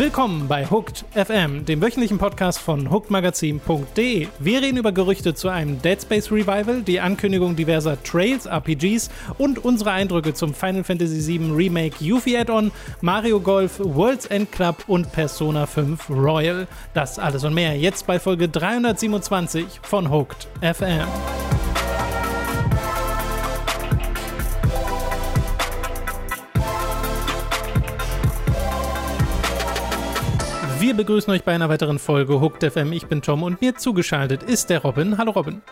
Willkommen bei Hooked FM, dem wöchentlichen Podcast von hookedmagazin.de. Wir reden über Gerüchte zu einem Dead Space Revival, die Ankündigung diverser Trails RPGs und unsere Eindrücke zum Final Fantasy VII Remake Yuffie Add-on, Mario Golf, World's End Club und Persona 5 Royal. Das alles und mehr jetzt bei Folge 327 von Hooked FM. Begrüßen euch bei einer weiteren Folge Hooked FM. Ich bin Tom und mir zugeschaltet ist der Robin. Hallo Robin.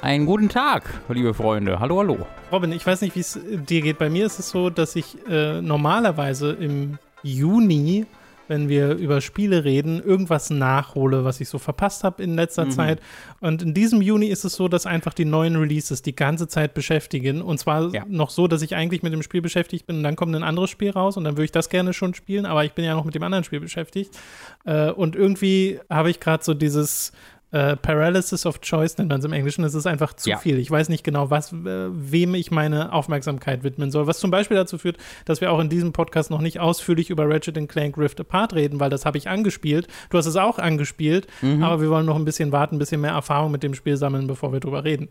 Einen guten Tag, liebe Freunde. Hallo, hallo. Robin, ich weiß nicht, wie es dir geht. Bei mir ist es so, dass ich äh, normalerweise im Juni wenn wir über Spiele reden, irgendwas nachhole, was ich so verpasst habe in letzter mhm. Zeit. Und in diesem Juni ist es so, dass einfach die neuen Releases die ganze Zeit beschäftigen. Und zwar ja. noch so, dass ich eigentlich mit dem Spiel beschäftigt bin und dann kommt ein anderes Spiel raus und dann würde ich das gerne schon spielen, aber ich bin ja noch mit dem anderen Spiel beschäftigt. Äh, und irgendwie habe ich gerade so dieses äh, Paralysis of Choice nennt man es im Englischen. Es ist einfach zu ja. viel. Ich weiß nicht genau, was, äh, wem ich meine Aufmerksamkeit widmen soll. Was zum Beispiel dazu führt, dass wir auch in diesem Podcast noch nicht ausführlich über Ratchet Clank Rift Apart reden, weil das habe ich angespielt. Du hast es auch angespielt, mhm. aber wir wollen noch ein bisschen warten, ein bisschen mehr Erfahrung mit dem Spiel sammeln, bevor wir drüber reden.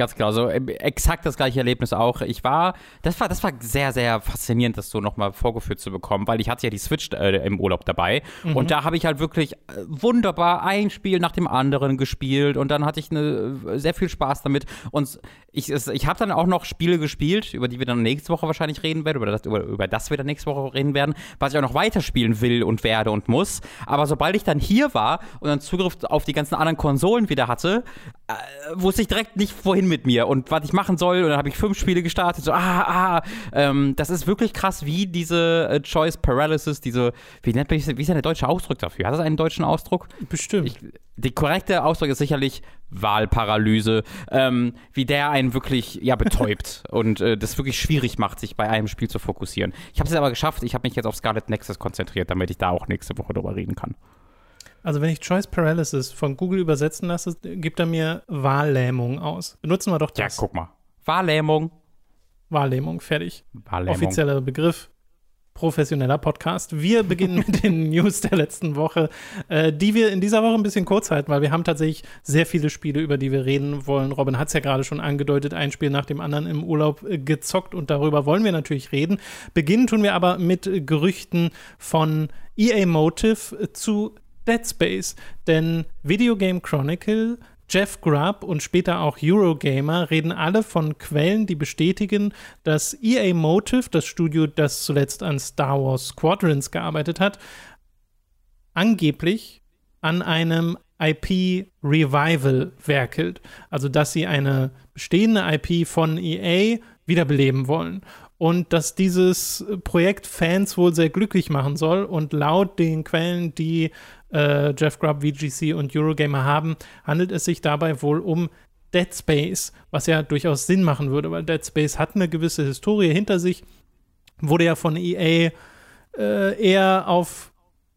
Ganz genau, so äh, exakt das gleiche Erlebnis auch. Ich war, das war, das war sehr, sehr faszinierend, das so nochmal vorgeführt zu bekommen, weil ich hatte ja die Switch äh, im Urlaub dabei mhm. und da habe ich halt wirklich äh, wunderbar ein Spiel nach dem anderen gespielt und dann hatte ich eine, äh, sehr viel Spaß damit und ich, ich habe dann auch noch Spiele gespielt, über die wir dann nächste Woche wahrscheinlich reden werden, über das, über, über das wir dann nächste Woche reden werden, was ich auch noch weiterspielen will und werde und muss. Aber sobald ich dann hier war und dann Zugriff auf die ganzen anderen Konsolen wieder hatte, wusste ich direkt nicht, wohin mit mir und was ich machen soll. Und dann habe ich fünf Spiele gestartet. So, ah, ah. Ähm, das ist wirklich krass, wie diese äh, Choice Paralysis, diese, wie nennt man wie ist denn der deutsche Ausdruck dafür? Hat das einen deutschen Ausdruck? Bestimmt. Ich, der korrekte Ausdruck ist sicherlich Wahlparalyse, ähm, wie der einen wirklich ja betäubt und äh, das wirklich schwierig macht, sich bei einem Spiel zu fokussieren. Ich habe es aber geschafft. Ich habe mich jetzt auf Scarlet Nexus konzentriert, damit ich da auch nächste Woche drüber reden kann. Also wenn ich Choice Paralysis von Google übersetzen lasse, gibt er mir Wahllähmung aus. Benutzen wir doch das. Ja, guck mal. Wahllähmung. Wahllähmung, fertig. Wahllähmung. Offizieller Begriff. Professioneller Podcast. Wir beginnen mit den News der letzten Woche, äh, die wir in dieser Woche ein bisschen kurz halten, weil wir haben tatsächlich sehr viele Spiele, über die wir reden wollen. Robin hat es ja gerade schon angedeutet, ein Spiel nach dem anderen im Urlaub äh, gezockt und darüber wollen wir natürlich reden. Beginnen tun wir aber mit Gerüchten von EA Motive zu Dead Space, denn Video Game Chronicle Jeff Grubb und später auch Eurogamer reden alle von Quellen, die bestätigen, dass EA Motive, das Studio, das zuletzt an Star Wars Squadrons gearbeitet hat, angeblich an einem IP-Revival werkelt. Also, dass sie eine bestehende IP von EA wiederbeleben wollen und dass dieses Projekt Fans wohl sehr glücklich machen soll. Und laut den Quellen, die äh, Jeff Grubb, VGC und Eurogamer haben, handelt es sich dabei wohl um Dead Space, was ja durchaus Sinn machen würde, weil Dead Space hat eine gewisse Historie hinter sich, wurde ja von EA äh, eher auf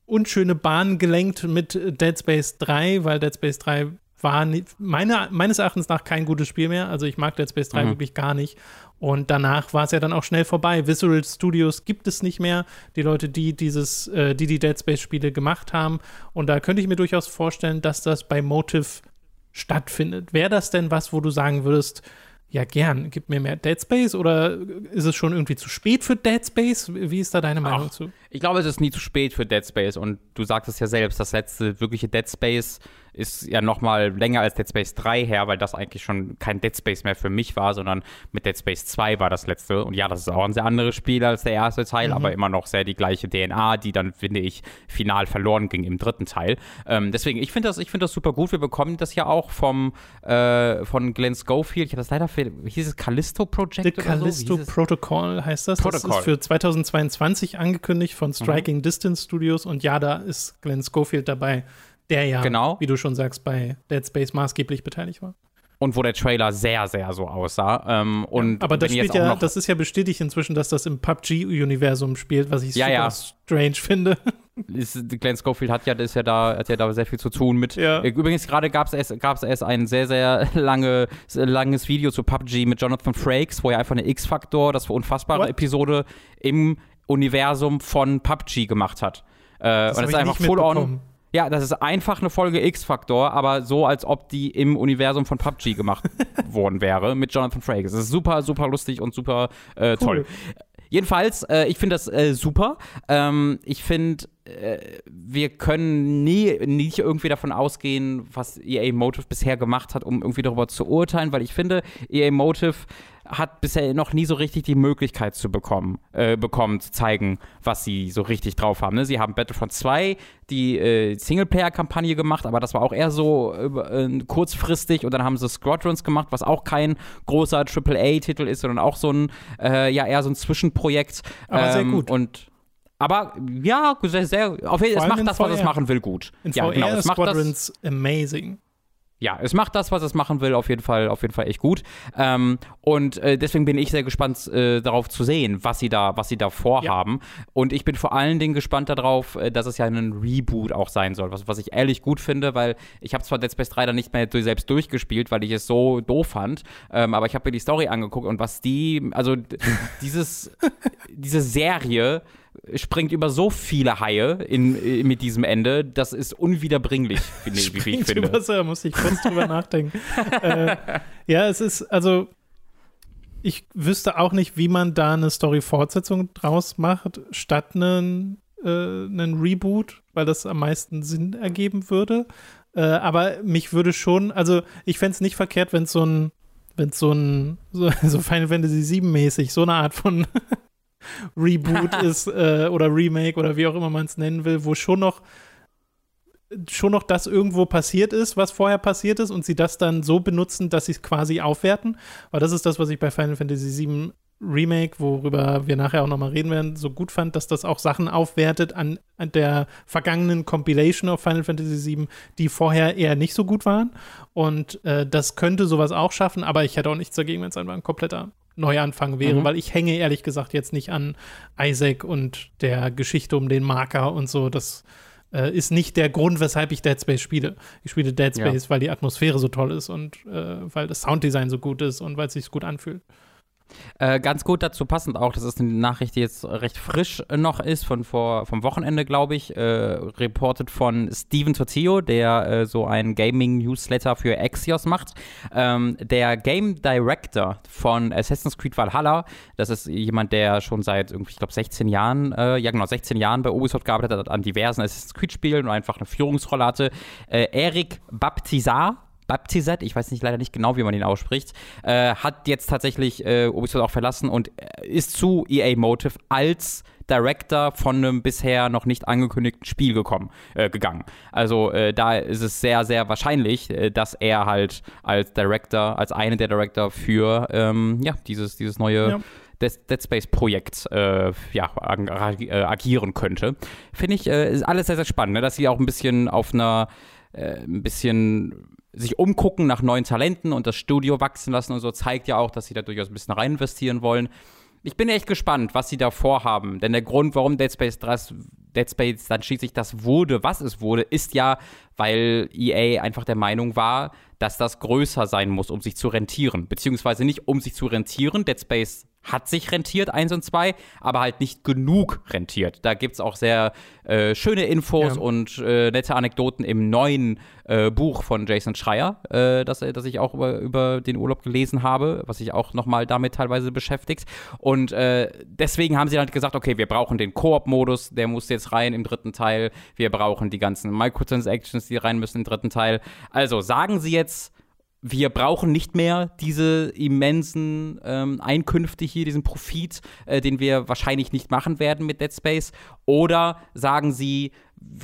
unschöne Bahnen gelenkt mit Dead Space 3, weil Dead Space 3 war meine, meines Erachtens nach kein gutes Spiel mehr. Also ich mag Dead Space 3 mhm. wirklich gar nicht. Und danach war es ja dann auch schnell vorbei. Visceral Studios gibt es nicht mehr. Die Leute, die dieses, äh, die die Dead Space Spiele gemacht haben. Und da könnte ich mir durchaus vorstellen, dass das bei Motive stattfindet. Wäre das denn was, wo du sagen würdest, ja, gern, gib mir mehr Dead Space oder ist es schon irgendwie zu spät für Dead Space? Wie ist da deine Meinung Ach, zu? Ich glaube, es ist nie zu spät für Dead Space und du sagtest ja selbst, das letzte wirkliche Dead Space ist ja noch mal länger als Dead Space 3 her, weil das eigentlich schon kein Dead Space mehr für mich war, sondern mit Dead Space 2 war das letzte. Und ja, das ist auch ein sehr anderes Spiel als der erste Teil, mhm. aber immer noch sehr die gleiche DNA, die dann, finde ich, final verloren ging im dritten Teil. Ähm, deswegen, ich finde das, find das super gut. Wir bekommen das ja auch vom, äh, von Glenn Schofield. Ich habe das leider für, hieß es Callisto Project? The Callisto so? Protocol heißt das. Protocol. Das ist für 2022 angekündigt von Striking mhm. Distance Studios und ja, da ist Glenn Schofield dabei der ja, genau. wie du schon sagst, bei Dead Space maßgeblich beteiligt war. Und wo der Trailer sehr, sehr so aussah. Ähm, und ja, aber das, spielt ja, das ist ja bestätigt inzwischen, dass das im PUBG-Universum spielt, was ich ja, super ja. strange finde. Ist, Glenn Schofield hat ja, ist ja da, hat ja da sehr viel zu tun mit. Ja. Übrigens, gerade gab es erst, gab's erst ein sehr, sehr lange, langes Video zu PUBG mit Jonathan Frakes, wo er einfach eine X-Faktor, das unfassbare What? Episode im Universum von PUBG gemacht hat. Äh, und das ist einfach full on. Ja, das ist einfach eine Folge X-Faktor, aber so, als ob die im Universum von PUBG gemacht worden wäre mit Jonathan Frakes. Es ist super, super lustig und super äh, cool. toll. Jedenfalls, äh, ich finde das äh, super. Ähm, ich finde, äh, wir können nie nicht irgendwie davon ausgehen, was EA Motive bisher gemacht hat, um irgendwie darüber zu urteilen, weil ich finde, EA Motive hat bisher noch nie so richtig die Möglichkeit zu bekommen, äh, bekommen, zu zeigen, was sie so richtig drauf haben. Ne? Sie haben Battlefront 2, die äh, Singleplayer-Kampagne gemacht, aber das war auch eher so äh, kurzfristig und dann haben sie Squadrons gemacht, was auch kein großer AAA-Titel ist, sondern auch so ein, äh, ja, eher so ein Zwischenprojekt. Aber ähm, sehr gut. Und aber ja, sehr, sehr auf jeden Fall, es macht das, was es machen will, gut. In ja, VR genau, es macht Squadrons das, amazing ja, es macht das, was es machen will, auf jeden Fall, auf jeden Fall echt gut. Ähm, und äh, deswegen bin ich sehr gespannt äh, darauf zu sehen, was sie da, was sie da vorhaben. Ja. Und ich bin vor allen Dingen gespannt darauf, äh, dass es ja ein Reboot auch sein soll, was, was ich ehrlich gut finde, weil ich habe zwar Dead Space 3 dann nicht mehr selbst durchgespielt, weil ich es so doof fand, ähm, aber ich habe mir die Story angeguckt und was die, also dieses, diese Serie springt über so viele Haie in, in, mit diesem Ende, das ist unwiederbringlich, wie, wie ich finde. Über so, muss ich kurz drüber nachdenken. äh, ja, es ist, also ich wüsste auch nicht, wie man da eine Story-Fortsetzung draus macht, statt einen, äh, einen Reboot, weil das am meisten Sinn ergeben würde. Äh, aber mich würde schon, also ich fände es nicht verkehrt, wenn es so ein, wenn es so ein, so, so Final Fantasy 7 mäßig, so eine Art von Reboot ist äh, oder Remake oder wie auch immer man es nennen will, wo schon noch schon noch das irgendwo passiert ist, was vorher passiert ist und sie das dann so benutzen, dass sie es quasi aufwerten. Weil das ist das, was ich bei Final Fantasy VII Remake, worüber wir nachher auch nochmal reden werden, so gut fand, dass das auch Sachen aufwertet an, an, der vergangenen Compilation auf Final Fantasy VII, die vorher eher nicht so gut waren. Und äh, das könnte sowas auch schaffen, aber ich hätte auch nichts dagegen, wenn es einfach ein kompletter Neuanfang wäre, mhm. weil ich hänge ehrlich gesagt jetzt nicht an Isaac und der Geschichte um den Marker und so. Das äh, ist nicht der Grund, weshalb ich Dead Space spiele. Ich spiele Dead Space, ja. weil die Atmosphäre so toll ist und äh, weil das Sounddesign so gut ist und weil es sich gut anfühlt. Äh, ganz gut dazu passend auch, das ist eine Nachricht, die jetzt recht frisch noch ist, von vor, vom Wochenende, glaube ich, äh, reported von Steven Tortillo, der äh, so ein Gaming-Newsletter für Axios macht. Ähm, der Game Director von Assassin's Creed Valhalla, das ist jemand, der schon seit irgendwie, ich glaube, 16 Jahren, äh, ja genau, 16 Jahren bei Ubisoft gearbeitet hat, an diversen Assassin's Creed-Spielen und einfach eine Führungsrolle hatte. Äh, Eric Baptizar, Baptizet, ich weiß nicht leider nicht genau, wie man ihn ausspricht, äh, hat jetzt tatsächlich äh, Ubisoft auch verlassen und äh, ist zu EA Motive als Director von einem bisher noch nicht angekündigten Spiel gekommen, äh, gegangen. Also äh, da ist es sehr, sehr wahrscheinlich, äh, dass er halt als Director, als eine der Director für ähm, ja, dieses, dieses neue ja. Dead Space Projekt äh, ja, ag äh, agieren könnte. Finde ich, äh, ist alles sehr, sehr spannend, ne? dass sie auch ein bisschen auf einer ein bisschen sich umgucken nach neuen Talenten und das Studio wachsen lassen und so, zeigt ja auch, dass sie da durchaus ein bisschen rein investieren wollen. Ich bin echt gespannt, was sie da vorhaben. Denn der Grund, warum Dead Space 3, Dead Space dann schließlich das wurde, was es wurde, ist ja, weil EA einfach der Meinung war, dass das größer sein muss, um sich zu rentieren. Beziehungsweise nicht um sich zu rentieren. Dead Space hat sich rentiert, 1 und 2, aber halt nicht genug rentiert. Da gibt es auch sehr äh, schöne Infos ja. und äh, nette Anekdoten im neuen äh, Buch von Jason Schreier, äh, das, das ich auch über, über den Urlaub gelesen habe, was sich auch nochmal damit teilweise beschäftigt. Und äh, deswegen haben sie dann gesagt, okay, wir brauchen den Koop-Modus, der muss jetzt rein im dritten Teil. Wir brauchen die ganzen Microtransactions, die rein müssen im dritten Teil. Also sagen sie jetzt, wir brauchen nicht mehr diese immensen ähm, Einkünfte hier, diesen Profit, äh, den wir wahrscheinlich nicht machen werden mit Dead Space. Oder sagen sie,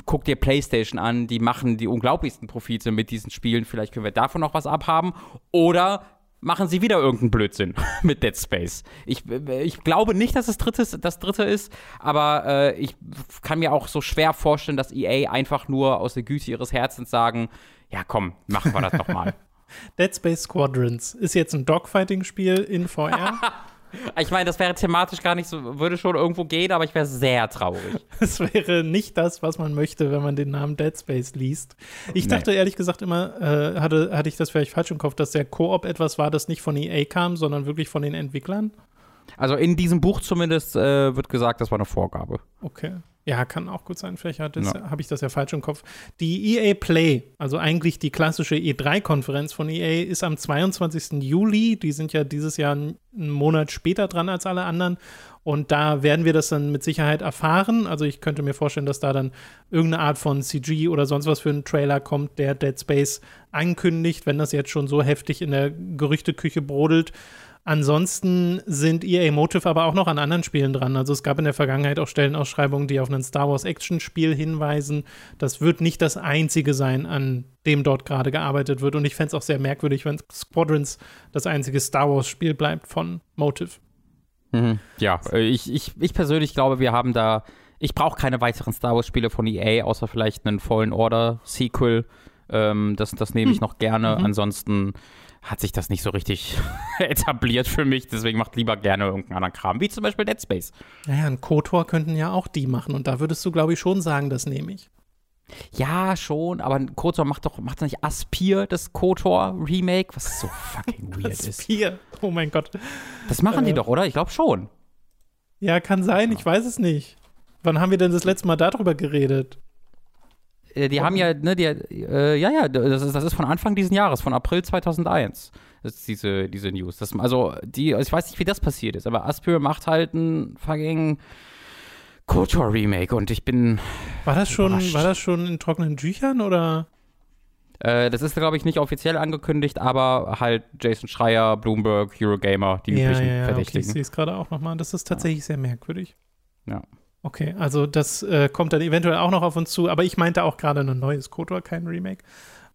guck dir PlayStation an, die machen die unglaublichsten Profite mit diesen Spielen, vielleicht können wir davon noch was abhaben. Oder machen sie wieder irgendeinen Blödsinn mit Dead Space. Ich, ich glaube nicht, dass es drittes, das dritte ist, aber äh, ich kann mir auch so schwer vorstellen, dass EA einfach nur aus der Güte ihres Herzens sagen, ja komm, machen wir das doch mal. Dead Space Squadrons ist jetzt ein Dogfighting-Spiel in VR. ich meine, das wäre thematisch gar nicht so, würde schon irgendwo gehen, aber ich wäre sehr traurig. Es wäre nicht das, was man möchte, wenn man den Namen Dead Space liest. Ich nee. dachte ehrlich gesagt immer, äh, hatte, hatte ich das vielleicht falsch im Kopf, dass der Koop etwas war, das nicht von EA kam, sondern wirklich von den Entwicklern. Also in diesem Buch zumindest äh, wird gesagt, das war eine Vorgabe. Okay. Ja, kann auch gut sein. Vielleicht ja. habe ich das ja falsch im Kopf. Die EA Play, also eigentlich die klassische E3-Konferenz von EA, ist am 22. Juli. Die sind ja dieses Jahr einen Monat später dran als alle anderen. Und da werden wir das dann mit Sicherheit erfahren. Also ich könnte mir vorstellen, dass da dann irgendeine Art von CG oder sonst was für einen Trailer kommt, der Dead Space ankündigt, wenn das jetzt schon so heftig in der Gerüchteküche brodelt. Ansonsten sind EA Motive aber auch noch an anderen Spielen dran. Also es gab in der Vergangenheit auch Stellenausschreibungen, die auf ein Star Wars Action-Spiel hinweisen. Das wird nicht das einzige sein, an dem dort gerade gearbeitet wird. Und ich fände es auch sehr merkwürdig, wenn Squadrons das einzige Star Wars-Spiel bleibt von Motive. Mhm. Ja, äh, ich, ich, ich persönlich glaube, wir haben da. Ich brauche keine weiteren Star Wars-Spiele von EA, außer vielleicht einen Fallen Order-Sequel. Ähm, das, das nehme ich hm. noch gerne. Mhm. Ansonsten hat sich das nicht so richtig etabliert für mich. Deswegen macht lieber gerne irgendeinen anderen Kram, wie zum Beispiel Dead Space. Naja, ein KOTOR könnten ja auch die machen. Und da würdest du, glaube ich, schon sagen, das nehme ich. Ja, schon, aber KOTOR macht doch macht nicht Aspir das KOTOR Remake, was so fucking weird ist. Aspir, oh mein Gott. Das machen äh, die doch, oder? Ich glaube schon. Ja, kann sein, ich weiß es nicht. Wann haben wir denn das letzte Mal darüber geredet? Äh, die haben ja, ne, die, äh, ja, ja, das ist, das ist von Anfang dieses Jahres, von April 2001. Das ist diese, diese News. Das, also, die, ich weiß nicht, wie das passiert ist, aber Aspir macht halt ein fucking KOTOR Remake und ich bin. War das schon, war das schon in trockenen Tüchern oder? Äh, das ist, glaube ich, nicht offiziell angekündigt, aber halt Jason Schreier, Bloomberg, Eurogamer, die ja, üblichen ja, ja, Verdächtigen. Okay, ich sehe es gerade auch nochmal. Das ist tatsächlich ja. sehr merkwürdig. Ja. Okay, also das äh, kommt dann eventuell auch noch auf uns zu, aber ich meinte auch gerade ein neues KOTOR, kein Remake.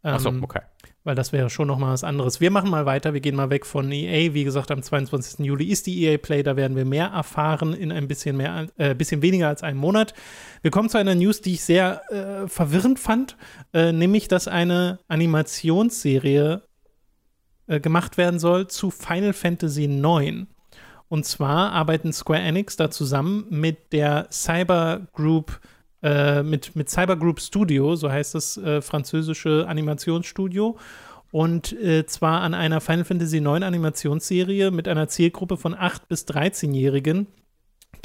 Ähm, Achso, okay. Weil das wäre schon noch mal was anderes. Wir machen mal weiter, wir gehen mal weg von EA. Wie gesagt, am 22. Juli ist die EA Play, da werden wir mehr erfahren in ein bisschen mehr, äh, bisschen weniger als einem Monat. Wir kommen zu einer News, die ich sehr äh, verwirrend fand, äh, nämlich, dass eine Animationsserie äh, gemacht werden soll zu Final Fantasy IX. Und zwar arbeiten Square Enix da zusammen mit der Cyber Group, äh, mit, mit Cyber Group Studio, so heißt das äh, französische Animationsstudio. Und äh, zwar an einer Final Fantasy IX Animationsserie mit einer Zielgruppe von 8- bis 13-Jährigen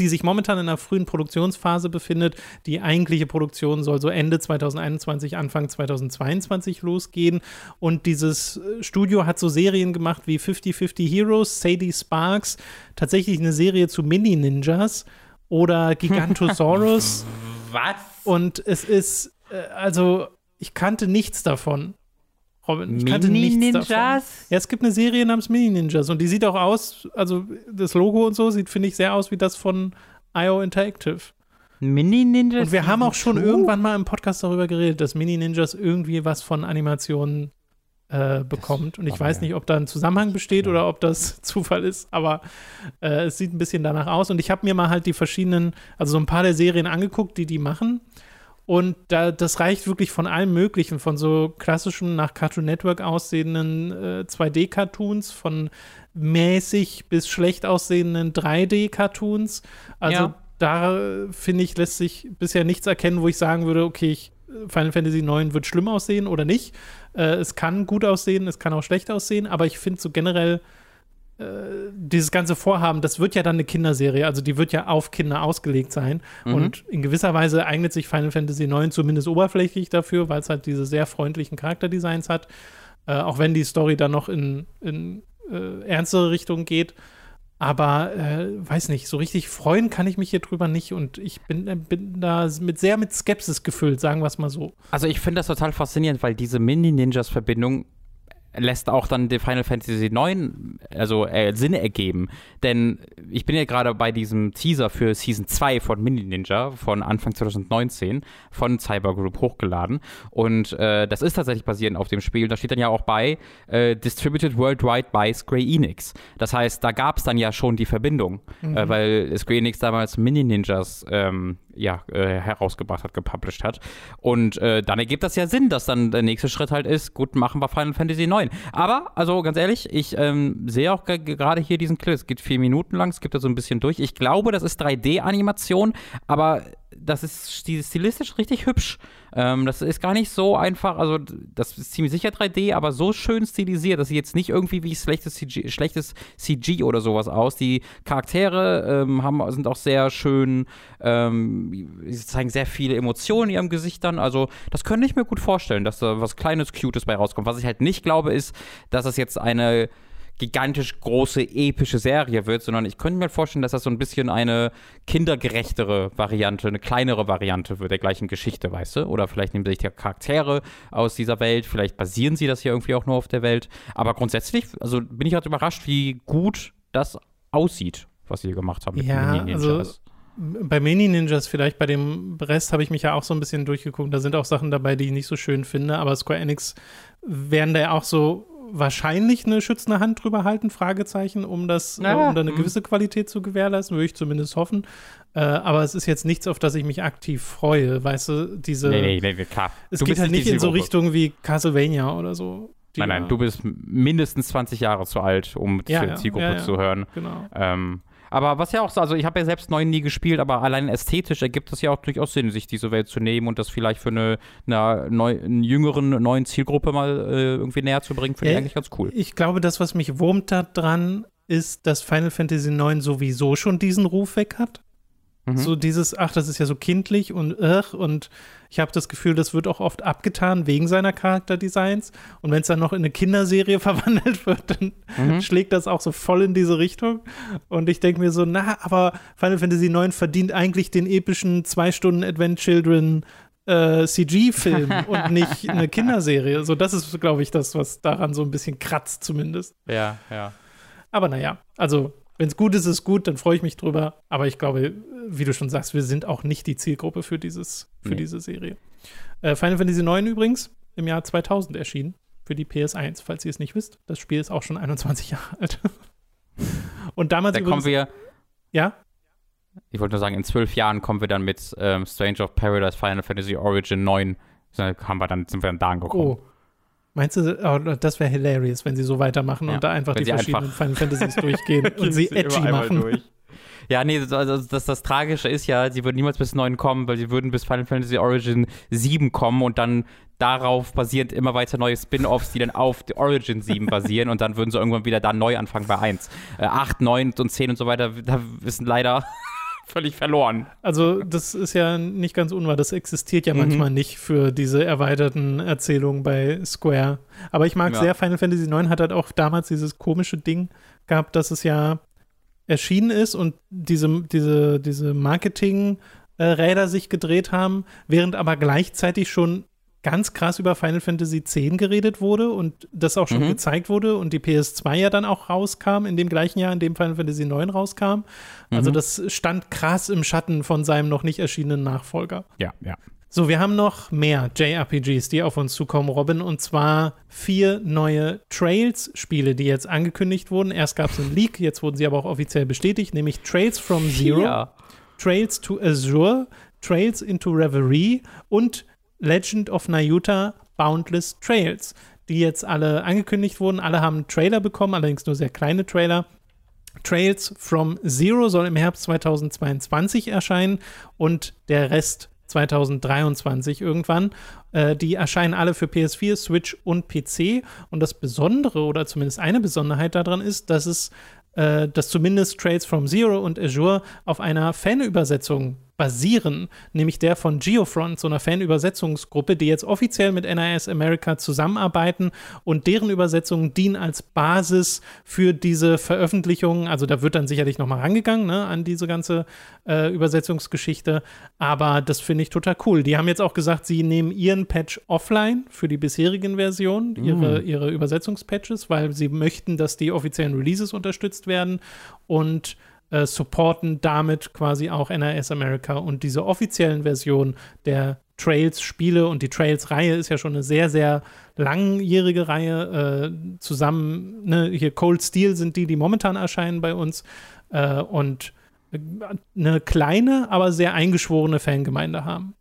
die sich momentan in einer frühen Produktionsphase befindet. Die eigentliche Produktion soll so Ende 2021, Anfang 2022 losgehen. Und dieses äh, Studio hat so Serien gemacht wie 50-50 Heroes, Sadie Sparks, tatsächlich eine Serie zu Mini-Ninjas oder Gigantosaurus. Was? Und es ist, äh, also, ich kannte nichts davon. Robin. Ich kannte nichts davon. Ja, es gibt eine Serie namens Mini-Ninjas und die sieht auch aus, also das Logo und so sieht, finde ich, sehr aus wie das von IO Interactive. Mini-Ninjas? Und wir haben auch schon irgendwann mal im Podcast darüber geredet, dass Mini-Ninjas irgendwie was von Animationen äh, bekommt. Und ich weiß ja. nicht, ob da ein Zusammenhang besteht ja. oder ob das Zufall ist, aber äh, es sieht ein bisschen danach aus. Und ich habe mir mal halt die verschiedenen, also so ein paar der Serien angeguckt, die die machen. Und da, das reicht wirklich von allem Möglichen, von so klassischen, nach Cartoon Network aussehenden äh, 2D-Cartoons, von mäßig bis schlecht aussehenden 3D-Cartoons. Also ja. da, finde ich, lässt sich bisher nichts erkennen, wo ich sagen würde, okay, ich, Final Fantasy IX wird schlimm aussehen oder nicht. Äh, es kann gut aussehen, es kann auch schlecht aussehen, aber ich finde so generell dieses ganze Vorhaben, das wird ja dann eine Kinderserie, also die wird ja auf Kinder ausgelegt sein. Mhm. Und in gewisser Weise eignet sich Final Fantasy IX zumindest oberflächlich dafür, weil es halt diese sehr freundlichen Charakterdesigns hat. Äh, auch wenn die Story dann noch in, in äh, ernstere Richtungen geht. Aber äh, weiß nicht, so richtig freuen kann ich mich hier drüber nicht und ich bin, äh, bin da mit sehr mit Skepsis gefüllt, sagen wir es mal so. Also ich finde das total faszinierend, weil diese Mini-Ninjas-Verbindung lässt auch dann die Final Fantasy IX also äh, Sinn ergeben. Denn ich bin ja gerade bei diesem Teaser für Season 2 von Mini Ninja von Anfang 2019 von Cyber Group hochgeladen. Und äh, das ist tatsächlich basierend auf dem Spiel. Da steht dann ja auch bei äh, Distributed Worldwide by Square Enix. Das heißt, da gab es dann ja schon die Verbindung, mhm. Äh, weil Square Enix damals Mini Ninjas ähm, ja, äh, herausgebracht hat, gepublished hat. Und äh, dann ergibt das ja Sinn, dass dann der nächste Schritt halt ist, gut, machen wir Final Fantasy 9. Aber, also ganz ehrlich, ich ähm, sehe auch gerade hier diesen Clip, es geht vier Minuten lang, es gibt da so ein bisschen durch. Ich glaube, das ist 3D-Animation, aber das ist stilistisch richtig hübsch. Ähm, das ist gar nicht so einfach, also das ist ziemlich sicher 3D, aber so schön stilisiert, dass sie jetzt nicht irgendwie wie schlechtes CG, schlechtes CG oder sowas aus. Die Charaktere ähm, haben, sind auch sehr schön, ähm, sie zeigen sehr viele Emotionen in ihren Gesichtern. Also das könnte ich mir gut vorstellen, dass da was Kleines, Cutes bei rauskommt. Was ich halt nicht glaube, ist, dass es jetzt eine gigantisch große, epische Serie wird, sondern ich könnte mir vorstellen, dass das so ein bisschen eine kindergerechtere Variante, eine kleinere Variante wird der gleichen Geschichte, weißt du? Oder vielleicht nehmen sie sich die Charaktere aus dieser Welt, vielleicht basieren sie das hier irgendwie auch nur auf der Welt. Aber grundsätzlich, also bin ich halt überrascht, wie gut das aussieht, was sie hier gemacht haben mit ja, Mini Ninjas. Also bei Mini Ninjas vielleicht, bei dem Rest habe ich mich ja auch so ein bisschen durchgeguckt. Da sind auch Sachen dabei, die ich nicht so schön finde, aber Square Enix werden da ja auch so wahrscheinlich eine schützende Hand drüber halten, Fragezeichen, um das, äh, ja, um da eine hm. gewisse Qualität zu gewährleisten, würde ich zumindest hoffen. Äh, aber es ist jetzt nichts, auf das ich mich aktiv freue, weißt du, diese. Nee, nee, nee, klar. Es du geht halt nicht in so Richtung wie Castlevania oder so. Nein, nein, du bist mindestens 20 Jahre zu alt, um ja, die Zielgruppe ja, ja, zu hören. Genau. Ähm, aber was ja auch so, also ich habe ja selbst neun nie gespielt, aber allein ästhetisch ergibt es ja auch durchaus Sinn, sich diese Welt zu nehmen und das vielleicht für eine, eine, neu, eine jüngeren, neuen Zielgruppe mal äh, irgendwie näher zu bringen, finde ich eigentlich ganz cool. Ich glaube, das, was mich wurmt daran, ist, dass Final Fantasy IX sowieso schon diesen Ruf weg hat. Mhm. So dieses, ach, das ist ja so kindlich und ach, und ich habe das Gefühl, das wird auch oft abgetan wegen seiner Charakterdesigns. Und wenn es dann noch in eine Kinderserie verwandelt wird, dann mhm. schlägt das auch so voll in diese Richtung. Und ich denke mir so, na, aber Final Fantasy IX verdient eigentlich den epischen zwei Stunden Advent Children äh, CG-Film und nicht eine Kinderserie. So, das ist, glaube ich, das, was daran so ein bisschen kratzt, zumindest. Ja, ja. Aber naja, also wenn es gut ist, ist es gut, dann freue ich mich drüber. Aber ich glaube, wie du schon sagst, wir sind auch nicht die Zielgruppe für, dieses, für nee. diese Serie. Äh, Final Fantasy IX übrigens im Jahr 2000 erschienen für die PS1, falls ihr es nicht wisst. Das Spiel ist auch schon 21 Jahre alt. Und damals da übrigens, kommen wir. Ja? Ich wollte nur sagen, in zwölf Jahren kommen wir dann mit ähm, Strange of Paradise Final Fantasy Origin 9. Haben wir dann, sind wir dann da angekommen. Oh. Meinst du, oh, das wäre hilarious, wenn sie so weitermachen ja, und da einfach die verschiedenen einfach Final Fantasies durchgehen und sie edgy machen? Durch. Ja, nee, also das, das Tragische ist ja, sie würden niemals bis 9 kommen, weil sie würden bis Final Fantasy Origin 7 kommen und dann darauf basierend immer weiter neue Spin-Offs, die dann auf Origin 7 basieren und dann würden sie irgendwann wieder da neu anfangen bei 1. Äh, 8, 9 und 10 und so weiter, da wissen leider völlig verloren. Also, das ist ja nicht ganz unwahr. Das existiert ja mhm. manchmal nicht für diese erweiterten Erzählungen bei Square. Aber ich mag ja. sehr, Final Fantasy IX hat halt auch damals dieses komische Ding gehabt, dass es ja erschienen ist und diese, diese, diese Marketing-Räder sich gedreht haben, während aber gleichzeitig schon ganz krass über Final Fantasy X geredet wurde und das auch schon mhm. gezeigt wurde und die PS2 ja dann auch rauskam, in dem gleichen Jahr, in dem Final Fantasy IX rauskam. Also mhm. Das stand krass im Schatten von seinem noch nicht erschienenen Nachfolger. Ja, ja. So, wir haben noch mehr JRPGs, die auf uns zukommen, Robin, und zwar vier neue Trails-Spiele, die jetzt angekündigt wurden. Erst gab es einen Leak, jetzt wurden sie aber auch offiziell bestätigt, nämlich Trails from Zero, ja. Trails to Azure, Trails into Reverie und Legend of Nayuta Boundless Trails, die jetzt alle angekündigt wurden. Alle haben Trailer bekommen, allerdings nur sehr kleine Trailer. Trails from Zero soll im Herbst 2022 erscheinen und der Rest 2023 irgendwann. Äh, die erscheinen alle für PS4, Switch und PC. Und das Besondere oder zumindest eine Besonderheit daran ist, dass es äh, dass zumindest Trails from Zero und Azure auf einer Fanübersetzung basieren, nämlich der von Geofront, so einer Fanübersetzungsgruppe, die jetzt offiziell mit NIS America zusammenarbeiten und deren Übersetzungen dienen als Basis für diese Veröffentlichungen. Also da wird dann sicherlich nochmal rangegangen ne, an diese ganze äh, Übersetzungsgeschichte, aber das finde ich total cool. Die haben jetzt auch gesagt, sie nehmen ihren Patch offline für die bisherigen Versionen, ihre, mm. ihre Übersetzungspatches, weil sie möchten, dass die offiziellen Releases unterstützt werden und äh, supporten damit quasi auch NRS America und diese offiziellen Versionen der Trails-Spiele und die Trails-Reihe ist ja schon eine sehr, sehr langjährige Reihe. Äh, zusammen, ne, hier Cold Steel sind die, die momentan erscheinen bei uns. Äh, und eine kleine, aber sehr eingeschworene Fangemeinde haben.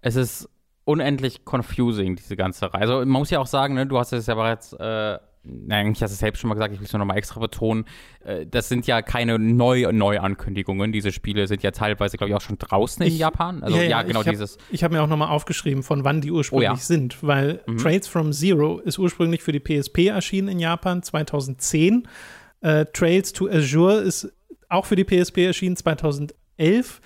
Es ist unendlich confusing, diese ganze Reihe. Also man muss ja auch sagen, ne, du hast es ja bereits äh, nein, eigentlich hast du es selbst schon mal gesagt, ich will es nur nochmal extra betonen, äh, das sind ja keine Neu Neuankündigungen. Diese Spiele sind ja teilweise, glaube ich, auch schon draußen Ich- in Japan. Also ja, ja, ja, genau ich hab- dieses. Ich habe mir auch nochmal aufgeschrieben, von wann die ursprünglich Oh ja. sind, weil Mhm. Trails from Zero ist ursprünglich für die PSP erschienen in Japan 2010. Äh, Trails to Azure ist auch für die PSP erschienen 2011.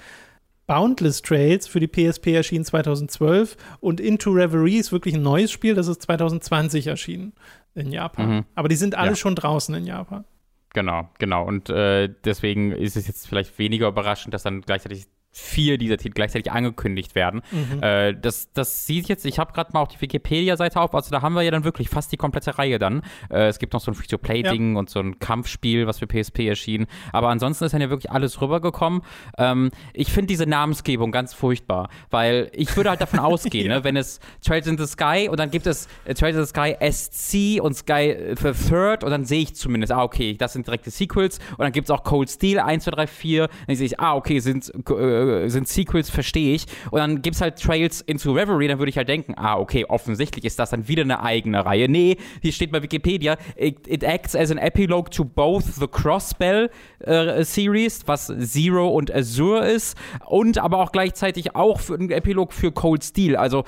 Boundless Trails für die PSP erschienen 2012 und Into Reverie ist wirklich ein neues Spiel, das ist 2020 erschienen in Japan. Mhm. Aber die sind alle Ja. schon draußen in Japan. Genau, genau. Und äh, deswegen ist es jetzt vielleicht weniger überraschend, dass dann gleichzeitig vier dieser Titel gleichzeitig angekündigt werden. Mhm. Äh, das, das sieht jetzt, ich habe gerade mal auch die Wikipedia-Seite auf, also da haben wir ja dann wirklich fast die komplette Reihe dann. Äh, es gibt noch so ein Free-to-Play-Ding und so ein Kampfspiel, was für PSP erschien. Aber ansonsten ist dann ja wirklich alles rübergekommen. Ähm, ich finde diese Namensgebung ganz furchtbar, weil ich würde halt davon ausgehen, ne, wenn es Trails in the Sky und dann gibt es äh, Trails in the Sky SC und Sky äh, für Third und dann sehe ich zumindest, ah, okay, das sind direkte Sequels und dann gibt es auch Cold Steel 1, 2, 3, 4. Dann sehe ich, ah, okay, sind, äh, sind Sequels, verstehe ich. Und dann gibt es halt Trails into Reverie, dann würde ich halt denken, ah, okay, offensichtlich ist das dann wieder eine eigene Reihe. Nee, hier steht bei Wikipedia, it, it acts as an epilogue to both the Crossbell äh, Series, was Zero und Azure ist, und aber auch gleichzeitig auch für ein Epilog für Cold Steel. Also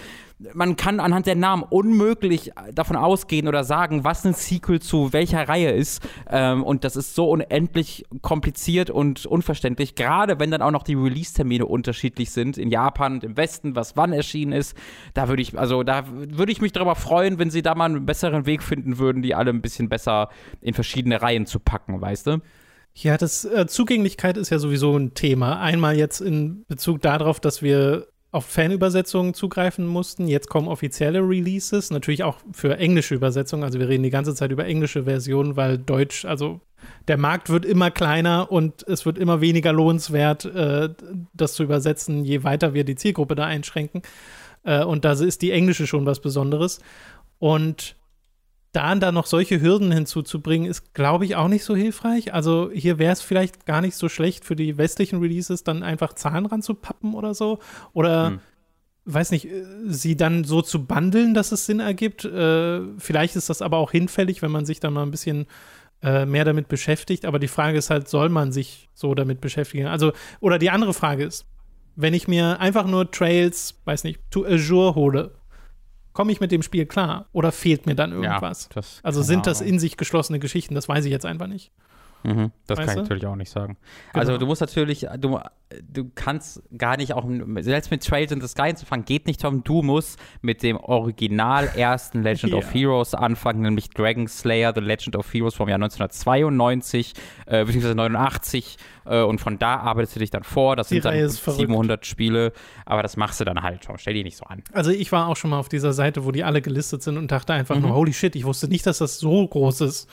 man kann anhand der Namen unmöglich davon ausgehen oder sagen, was ein Sequel zu welcher Reihe ist. Ähm, und das ist so unendlich kompliziert und unverständlich, gerade wenn dann auch noch die Release-Termine unterschiedlich sind in Japan und im Westen, was wann erschienen ist. Da würde ich, also da würde ich mich darüber freuen, wenn sie da mal einen besseren Weg finden würden, die alle ein bisschen besser in verschiedene Reihen zu packen, weißt du? Ja, das äh, Zugänglichkeit ist ja sowieso ein Thema. Einmal jetzt in Bezug darauf, dass wir auf Fanübersetzungen zugreifen mussten. Jetzt kommen offizielle Releases, natürlich auch für englische Übersetzungen. Also wir reden die ganze Zeit über englische Versionen, weil Deutsch, also der Markt wird immer kleiner und es wird immer weniger lohnenswert, äh, das zu übersetzen, je weiter wir die Zielgruppe da einschränken. Äh, und da ist die englische schon was Besonderes. Und da dann noch solche Hürden hinzuzubringen, ist, glaube ich, auch nicht so hilfreich. Also hier wäre es vielleicht gar nicht so schlecht für die westlichen Releases, dann einfach Zahlen ranzupappen oder so. Oder, Hm. weiß nicht, äh, sie dann so zu bundeln, dass es Sinn ergibt. Äh, vielleicht ist das aber auch hinfällig, wenn man sich dann mal ein bisschen äh, mehr damit beschäftigt. Aber die Frage ist halt, soll man sich so damit beschäftigen? Also, oder die andere Frage ist, wenn ich mir einfach nur Trails, weiß nicht, to Azure hole, komme ich mit dem Spiel klar? Oder fehlt mir dann irgendwas? Ja, das, Also sind das in sich geschlossene Geschichten? Das weiß ich jetzt einfach nicht. Mhm, das Weißt kann ich du? natürlich auch nicht sagen. Genau. Also du musst natürlich, du, du kannst gar nicht auch, selbst mit Trails in the Sky anzufangen, geht nicht, Tom. Du musst mit dem original ersten Legend of Ja. Heroes anfangen, nämlich Dragon Slayer, The Legend of Heroes vom Jahr 1992, äh, beziehungsweise 89 äh, und von da arbeitest du dich dann vor. Das Die sind dann Reihe verrückt. 700 Spiele, aber das machst du dann halt, Tom. Stell dich nicht so an. Also ich war auch schon mal auf dieser Seite, wo die alle gelistet sind und dachte einfach Mhm. nur, holy shit, ich wusste nicht, dass das so groß ist.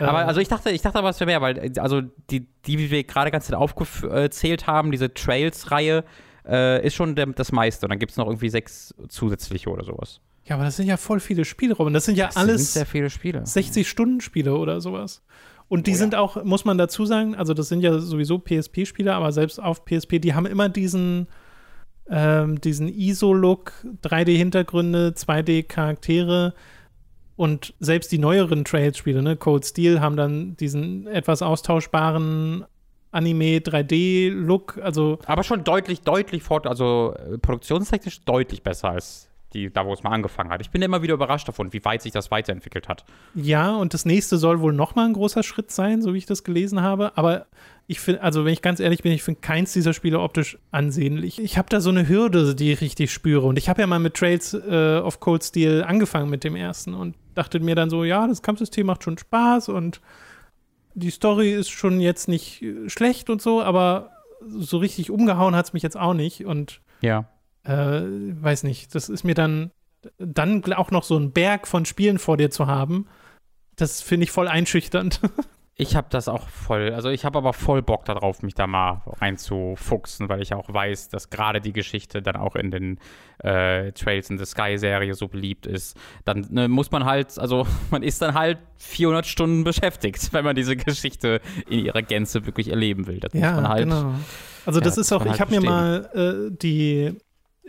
Aber Äh, also ich dachte, ich dachte aber, es wäre mehr, weil also die, die, wie wir gerade ganz aufgezählt haben, diese Trails-Reihe, äh, ist schon der, das meiste. Und dann gibt es noch irgendwie sechs zusätzliche oder sowas. ja, aber das sind ja voll viele Spiele, Robin. Das sind ja Das sind alles sehr viele Spiele. 60-Stunden-Spiele oder sowas. Und die Oh ja. sind auch, muss man dazu sagen, also das sind ja sowieso PSP-Spiele, aber selbst auf PSP, die haben immer diesen, ähm, diesen ISO-Look, 3D-Hintergründe, 2D-Charaktere und selbst die neueren Trails-Spiele, ne, Cold Steel, haben dann diesen etwas austauschbaren Anime 3D-Look, also Aber schon deutlich, deutlich fort, also äh, produktionstechnisch deutlich besser als die, da wo es mal angefangen hat. Ich bin immer wieder überrascht davon, wie weit sich das weiterentwickelt hat. Ja, und das nächste soll wohl noch mal ein großer Schritt sein, so wie ich das gelesen habe. Aber ich finde, also wenn ich ganz ehrlich bin, ich finde keins dieser Spiele optisch ansehnlich. Ich habe da so eine Hürde, die ich richtig spüre. Und ich habe ja mal mit Trails äh, of Cold Steel angefangen mit dem ersten und dachte mir dann so, ja, das Kampfsystem macht schon Spaß und die Story ist schon jetzt nicht äh, schlecht und so, aber so richtig umgehauen hat es mich jetzt auch nicht. Und Ja. Äh, weiß nicht, das ist mir dann, dann auch noch so ein Berg von Spielen vor dir zu haben, das finde ich voll einschüchternd. Ich habe das auch voll, also ich habe aber voll Bock darauf, mich da mal reinzufuchsen, weil ich auch weiß, dass gerade die Geschichte dann auch in den äh, Trails in the Sky Serie so beliebt ist. Dann ne, muss man halt, also man ist dann halt 400 Stunden beschäftigt, wenn man diese Geschichte in ihrer Gänze wirklich erleben will. Das muss man halt. genau. Also das Ja, ist auch, ich halt habe mir mal äh, die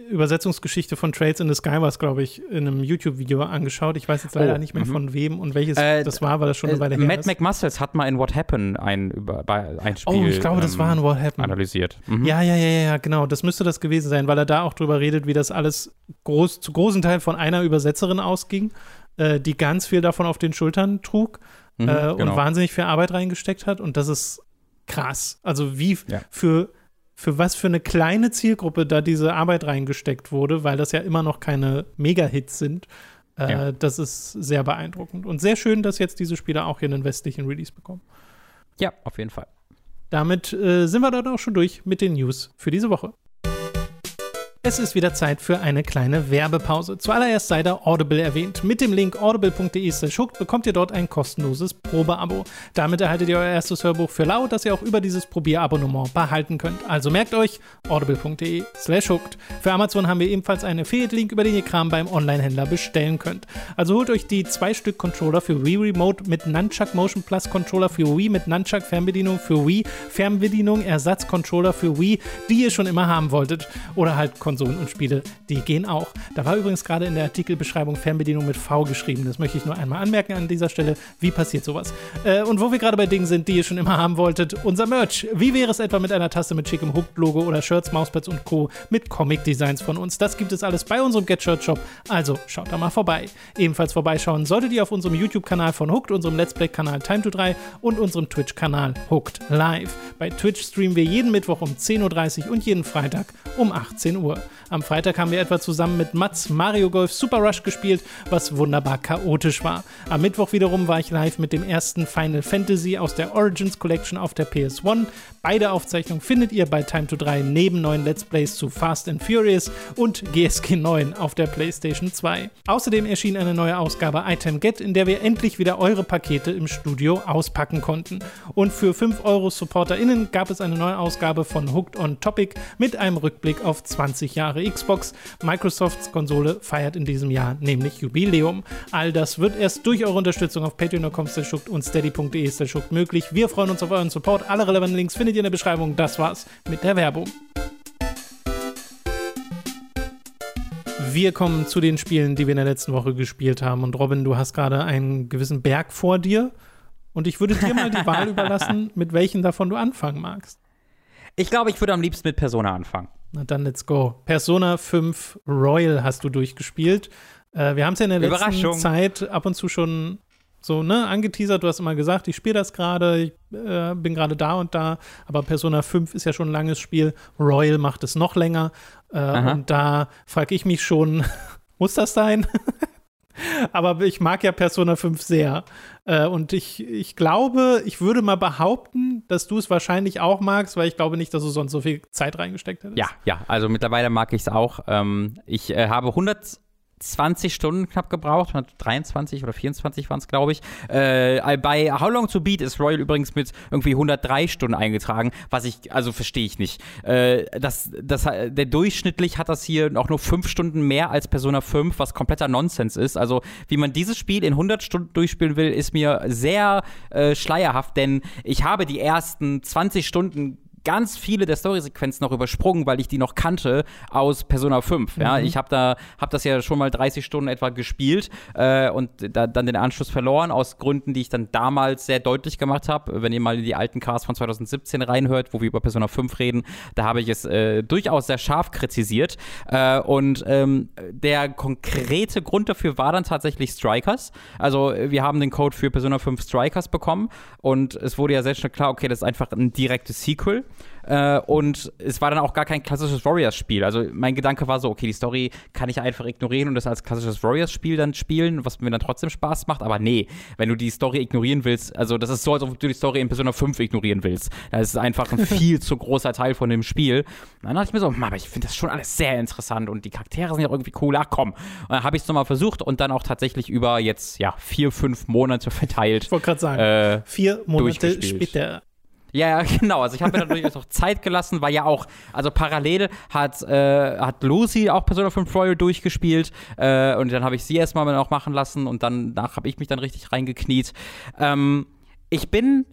Übersetzungsgeschichte von Trails in the Sky war es, glaube ich, in einem YouTube-Video angeschaut. Ich weiß jetzt leider oh, nicht mehr mhm. von wem und welches äh, das war, weil das schon eine äh, Weile her Matt McMuscles hat mal in What Happened ein, über, ein Spiel Oh, ich glaube, das ähm, war in What Happened. analysiert. Mhm. Ja, ja, ja, ja, genau. Das müsste das gewesen sein, weil er da auch drüber redet, wie das alles groß, zu großen Teil von einer Übersetzerin ausging, äh, die ganz viel davon auf den Schultern trug mhm, äh, genau. und wahnsinnig viel Arbeit reingesteckt hat. Und das ist krass. Also wie ja. für für was für eine kleine Zielgruppe da diese Arbeit reingesteckt wurde, weil das ja immer noch keine Mega-Hits sind. Äh, ja. Das ist sehr beeindruckend. Und sehr schön, dass jetzt diese Spiele auch hier einen westlichen Release bekommen. Ja, auf jeden Fall. Damit äh, sind wir dann auch schon durch mit den News für diese Woche. Es ist wieder Zeit für eine kleine Werbepause. Zuallererst sei da Audible erwähnt. Mit dem Link audible.de bekommt ihr dort ein kostenloses Probeabo. Damit erhaltet ihr euer erstes Hörbuch für lau, das ihr auch über dieses Probierabonnement behalten könnt. Also merkt euch audible.de hooked. Für Amazon haben wir ebenfalls einen Affiliate-Link, über den ihr Kram beim Online-Händler bestellen könnt. Also holt euch die zwei Stück Controller für Wii Remote mit Nunchuck Motion Plus Controller für Wii mit Nunchuck Fernbedienung für Wii, Fernbedienung Ersatzcontroller für Wii, die ihr schon immer haben wolltet. Oder halt Konsolen Konsolen und Spiele, die gehen auch. Da war übrigens gerade in der Artikelbeschreibung Fernbedienung mit V geschrieben. Das möchte ich nur einmal anmerken an dieser Stelle. Wie passiert sowas? Äh, und wo wir gerade bei Dingen sind, die ihr schon immer haben wolltet, unser Merch. Wie wäre es etwa mit einer Tasse mit schickem Hooked-Logo oder Shirts, Mauspads und Co. mit Comic-Designs von uns? Das gibt es alles bei unserem Get Shirt Shop. Also schaut da mal vorbei. Ebenfalls vorbeischauen solltet ihr auf unserem YouTube-Kanal von Hooked, unserem Let's Play-Kanal Time to 3 und unserem Twitch-Kanal Hooked Live. Bei Twitch streamen wir jeden Mittwoch um 10.30 Uhr und jeden Freitag um 18 Uhr. Am Freitag haben wir etwa zusammen mit Mats Mario Golf Super Rush gespielt, was wunderbar chaotisch war. Am Mittwoch wiederum war ich live mit dem ersten Final Fantasy aus der Origins Collection auf der PS1. Beide Aufzeichnungen findet ihr bei Time to 3 neben neuen Let's Plays zu Fast and Furious und GSG 9 auf der PlayStation 2. Außerdem erschien eine neue Ausgabe Item Get, in der wir endlich wieder eure Pakete im Studio auspacken konnten. Und für 5 Euro SupporterInnen gab es eine neue Ausgabe von Hooked on Topic mit einem Rückblick auf 20 Jahre Xbox. Microsofts Konsole feiert in diesem Jahr nämlich Jubiläum. All das wird erst durch eure Unterstützung auf patreon.com und steady.de möglich. Wir freuen uns auf euren Support. Alle relevanten Links findet ihr in der Beschreibung. Das war's mit der Werbung. Wir kommen zu den Spielen, die wir in der letzten Woche gespielt haben. Und Robin, du hast gerade einen gewissen Berg vor dir. Und ich würde dir mal die Wahl überlassen, mit welchen davon du anfangen magst. Ich glaube, ich würde am liebsten mit Persona anfangen. Na dann let's go. Persona 5 Royal hast du durchgespielt. Äh, wir haben es ja in der letzten Zeit ab und zu schon so, ne, angeteasert, du hast immer gesagt, ich spiele das gerade, ich äh, bin gerade da und da, aber Persona 5 ist ja schon ein langes Spiel, Royal macht es noch länger äh, und da frage ich mich schon, muss das sein? aber ich mag ja Persona 5 sehr äh, und ich, ich glaube, ich würde mal behaupten, dass du es wahrscheinlich auch magst, weil ich glaube nicht, dass du sonst so viel Zeit reingesteckt hättest. Ja, ja, also mittlerweile mag ich es auch. Ähm, ich äh, habe 100 20 Stunden knapp gebraucht, 23 oder 24 waren es, glaube ich. Äh, bei How Long to Beat ist Royal übrigens mit irgendwie 103 Stunden eingetragen, was ich, also verstehe ich nicht. Äh, das, das, der durchschnittlich hat das hier auch nur 5 Stunden mehr als Persona 5, was kompletter Nonsens ist. Also, wie man dieses Spiel in 100 Stunden durchspielen will, ist mir sehr äh, schleierhaft, denn ich habe die ersten 20 Stunden ganz viele der Story-Sequenzen noch übersprungen, weil ich die noch kannte aus Persona 5. Ja, mhm. ich habe da hab das ja schon mal 30 Stunden etwa gespielt äh, und da, dann den Anschluss verloren aus Gründen, die ich dann damals sehr deutlich gemacht habe. Wenn ihr mal in die alten Cars von 2017 reinhört, wo wir über Persona 5 reden, da habe ich es äh, durchaus sehr scharf kritisiert. Äh, und ähm, der konkrete Grund dafür war dann tatsächlich Strikers. Also wir haben den Code für Persona 5 Strikers bekommen und es wurde ja sehr schnell klar, okay, das ist einfach ein direktes Sequel. Äh, und es war dann auch gar kein klassisches Warriors-Spiel. Also mein Gedanke war so, okay, die Story kann ich einfach ignorieren und das als klassisches Warriors-Spiel dann spielen, was mir dann trotzdem Spaß macht. Aber nee, wenn du die Story ignorieren willst, also das ist so, als ob du die Story in Persona 5 ignorieren willst. Das ist einfach ein viel zu großer Teil von dem Spiel. Und dann dachte ich mir so, aber ich finde das schon alles sehr interessant und die Charaktere sind ja irgendwie cool. Ach komm. Und dann habe ich es nochmal versucht und dann auch tatsächlich über jetzt, ja, vier, fünf Monate verteilt. Ich wollte gerade sagen, äh, vier Monate später. Ja, genau. Also ich habe mir natürlich auch Zeit gelassen, weil ja auch, also parallel hat, äh, hat Lucy auch Persona 5 Royal durchgespielt äh, und dann habe ich sie erstmal noch machen lassen und danach habe ich mich dann richtig reingekniet. Ähm, ich bin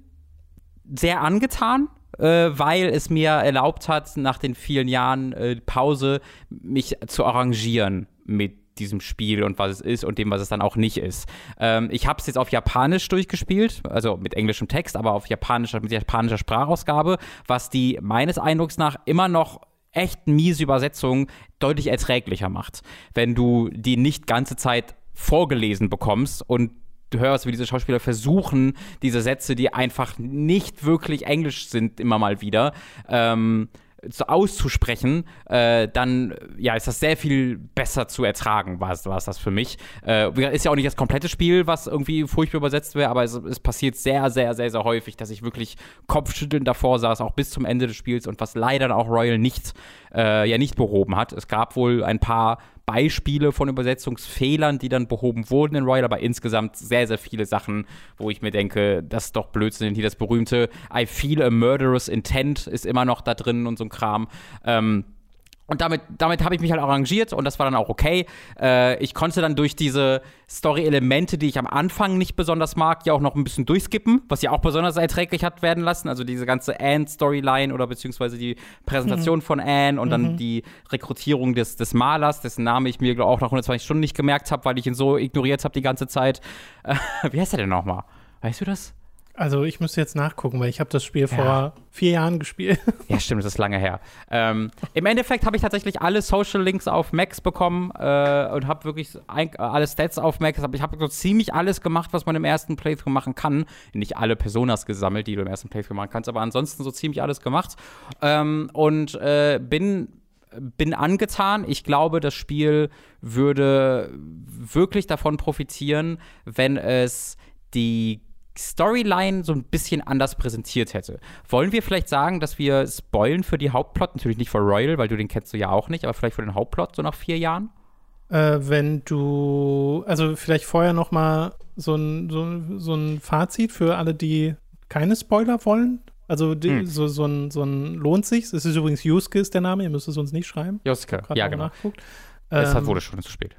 sehr angetan äh, weil es mir erlaubt hat, nach den vielen Jahren äh, Pause mich zu arrangieren mit diesem Spiel und was es ist und dem, was es dann auch nicht ist. Ähm, ich habe es jetzt auf Japanisch durchgespielt, also mit englischem Text, aber auf japanischer, mit japanischer Sprachausgabe, was die meines Eindrucks nach immer noch echt miese Übersetzung deutlich erträglicher macht. Wenn du die nicht ganze Zeit vorgelesen bekommst und du hörst, wie diese Schauspieler versuchen, diese Sätze, die einfach nicht wirklich Englisch sind, immer mal wieder, ähm, auszusprechen, äh, dann ja, ist das sehr viel besser zu ertragen, war es das für mich. Äh, ist ja auch nicht das komplette Spiel, was irgendwie furchtbar übersetzt wäre, aber es, es, passiert sehr, sehr, sehr, sehr häufig, dass ich wirklich kopfschüttelnd davor saß, auch bis zum Ende des Spiels und was leider auch Royal nicht, äh, ja, nicht behoben hat. Es gab wohl ein paar Beispiele von Übersetzungsfehlern, die dann behoben wurden in Royal, aber insgesamt sehr, sehr viele Sachen, wo ich mir denke, das ist doch Blödsinn. Hier das berühmte I feel a murderous intent ist immer noch da drin und so ein Kram. Ähm, und damit, damit habe ich mich halt arrangiert und das war dann auch okay. Äh, ich konnte dann durch diese Story-Elemente, die ich am Anfang nicht besonders mag, ja auch noch ein bisschen durchskippen, was ja auch besonders erträglich hat werden lassen. Also diese ganze Anne-Storyline oder beziehungsweise die Präsentation mhm. von Anne und mhm. dann die Rekrutierung des, des Malers, dessen Name ich mir auch nach 120 Stunden nicht gemerkt habe, weil ich ihn so ignoriert habe die ganze Zeit. Äh, wie heißt er denn nochmal? Weißt du das? Also ich müsste jetzt nachgucken, weil ich habe das Spiel ja. vor vier Jahren gespielt. Ja, stimmt, das ist lange her. Ähm, Im Endeffekt habe ich tatsächlich alle Social Links auf Max bekommen äh, und habe wirklich ein, alle Stats auf Max. Ich habe so ziemlich alles gemacht, was man im ersten Playthrough machen kann. Nicht alle Personas gesammelt, die du im ersten Playthrough machen kannst, aber ansonsten so ziemlich alles gemacht. Ähm, und äh, bin bin angetan. Ich glaube, das Spiel würde wirklich davon profitieren, wenn es die Storyline so ein bisschen anders präsentiert hätte. Wollen wir vielleicht sagen, dass wir spoilen für die Hauptplot? Natürlich nicht für Royal, weil du den kennst du ja auch nicht, aber vielleicht für den Hauptplot so nach vier Jahren? Äh, wenn du, also vielleicht vorher noch mal so ein, so, so ein Fazit für alle, die keine Spoiler wollen. Also die, hm. so, so, ein, so ein lohnt sich. Es ist übrigens Juske ist der Name, ihr müsst es uns nicht schreiben. Juske, ja genau. Nachguckt. Es ähm, wurde schon zu spät.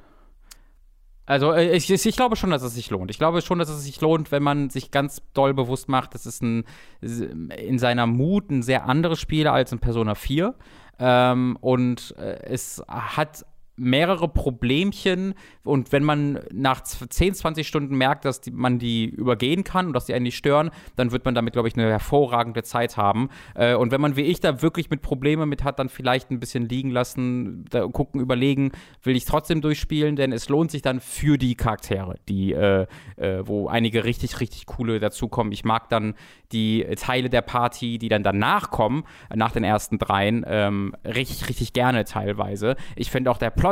Also äh, ich, ich, glaube schon, dass es sich lohnt. Ich glaube schon, dass es sich lohnt, wenn man sich ganz doll bewusst macht, das ist ein, in seiner Mut ein sehr anderes Spiel als in Persona 4. Ähm, und äh, es hat mehrere Problemchen und wenn man nach 10, 20 Stunden merkt, dass die, man die übergehen kann und dass die einen nicht stören, dann wird man damit, glaube ich, eine hervorragende Zeit haben. Äh, und wenn man wie ich da wirklich mit Problemen mit hat, dann vielleicht ein bisschen liegen lassen, gucken, überlegen, will ich trotzdem durchspielen, denn es lohnt sich dann für die Charaktere, die, äh, äh, wo einige richtig, richtig coole dazukommen. Ich mag dann die Teile der Party, die dann danach kommen, nach den ersten dreien, ähm, richtig, richtig gerne teilweise. Ich finde auch der Plot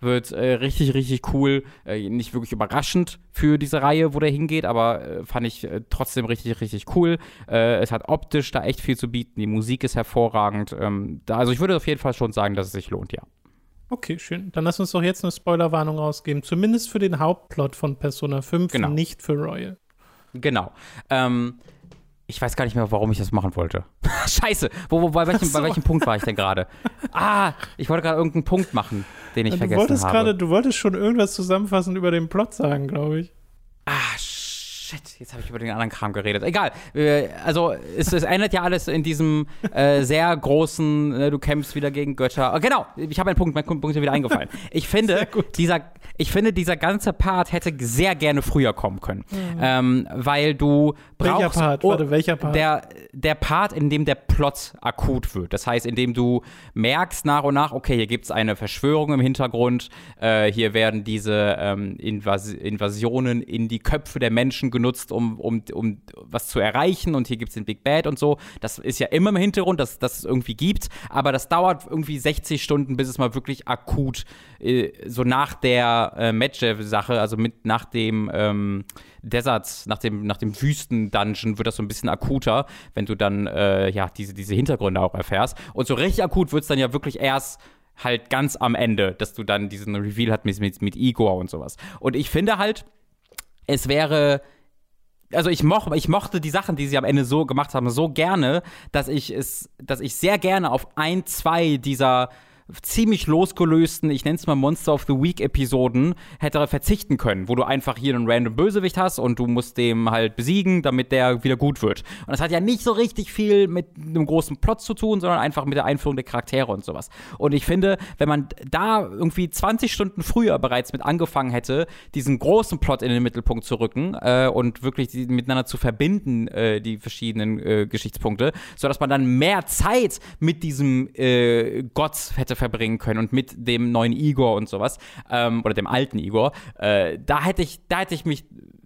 wird äh, richtig, richtig cool. Äh, nicht wirklich überraschend für diese Reihe, wo der hingeht, aber äh, fand ich äh, trotzdem richtig, richtig cool. Äh, es hat optisch da echt viel zu bieten. Die Musik ist hervorragend. Ähm, da, also ich würde auf jeden Fall schon sagen, dass es sich lohnt, ja. Okay, schön. Dann lass uns doch jetzt eine Spoilerwarnung ausgeben. Zumindest für den Hauptplot von Persona 5, genau. nicht für Royal. Genau. Ähm, ich weiß gar nicht mehr, warum ich das machen wollte. Scheiße. Wo, wo, bei, welchem, so. bei welchem Punkt war ich denn gerade? Ah, ich wollte gerade irgendeinen Punkt machen, den ich du vergessen wolltest habe. Grade, du wolltest schon irgendwas zusammenfassend über den Plot sagen, glaube ich. Ah, Shit, jetzt habe ich über den anderen Kram geredet. Egal. Also, es, es endet ja alles in diesem äh, sehr großen, äh, du kämpfst wieder gegen Götter. Oh, genau, ich habe einen Punkt, mein Punkt ist mir wieder eingefallen. Ich finde, dieser, ich finde, dieser ganze Part hätte sehr gerne früher kommen können. Mhm. Ähm, weil du brauchst. Welcher Part? Warte, welcher Part? Der, der Part, in dem der Plot akut wird. Das heißt, in dem du merkst nach und nach, okay, hier gibt es eine Verschwörung im Hintergrund, äh, hier werden diese ähm, Invas Invasionen in die Köpfe der Menschen genutzt, um, um, um was zu erreichen und hier gibt es den Big Bad und so. Das ist ja immer im Hintergrund, dass, dass es irgendwie gibt, aber das dauert irgendwie 60 Stunden, bis es mal wirklich akut, äh, so nach der äh, Medjev-Sache, also mit nach dem ähm, Desert, nach dem, nach dem Wüsten-Dungeon wird das so ein bisschen akuter, wenn du dann äh, ja diese, diese Hintergründe auch erfährst. Und so richtig akut wird es dann ja wirklich erst halt ganz am Ende, dass du dann diesen Reveal hast mit, mit, mit Igor und sowas. Und ich finde halt, es wäre also ich, moch, ich mochte die Sachen, die sie am Ende so gemacht haben, so gerne, dass ich es, dass ich sehr gerne auf ein, zwei dieser ziemlich losgelösten, ich nenne es mal Monster of the Week Episoden, hätte verzichten können, wo du einfach hier einen random Bösewicht hast und du musst dem halt besiegen, damit der wieder gut wird. Und das hat ja nicht so richtig viel mit einem großen Plot zu tun, sondern einfach mit der Einführung der Charaktere und sowas. Und ich finde, wenn man da irgendwie 20 Stunden früher bereits mit angefangen hätte, diesen großen Plot in den Mittelpunkt zu rücken äh, und wirklich miteinander zu verbinden, äh, die verschiedenen äh, Geschichtspunkte, sodass man dann mehr Zeit mit diesem äh, Gott hätte verbringen können und mit dem neuen Igor und sowas, ähm, oder dem alten Igor, äh, da hätte ich, da hätte ich mich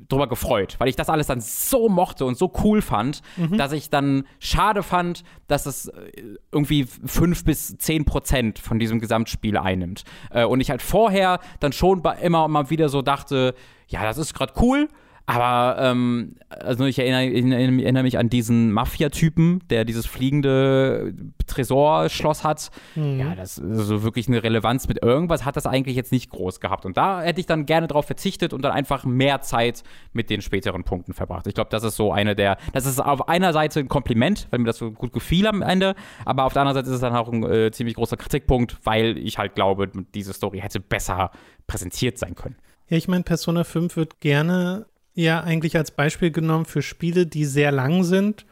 drüber gefreut, weil ich das alles dann so mochte und so cool fand, mhm. dass ich dann schade fand, dass es äh, irgendwie fünf bis zehn Prozent von diesem Gesamtspiel einnimmt. Äh, und ich halt vorher dann schon immer mal wieder so dachte, ja, das ist gerade cool, aber ähm, also ich erinnere, ich erinnere, mich an diesen Mafia-Typen, der dieses fliegende Tresorschloss hat. Mhm. Ja, das ist so wirklich eine Relevanz mit irgendwas hat das eigentlich jetzt nicht groß gehabt. Und da hätte ich dann gerne drauf verzichtet und dann einfach mehr Zeit mit den späteren Punkten verbracht. Ich glaube, das ist so eine der, das ist auf einer Seite ein Kompliment, weil mir das so gut gefiel am Ende, aber auf der anderen Seite ist es dann auch ein äh, ziemlich großer Kritikpunkt, weil ich halt glaube, diese Story hätte besser präsentiert sein können. Ja, ich meine, Persona 5 wird gerne ja eigentlich als Beispiel genommen für Spiele, die sehr lang sind,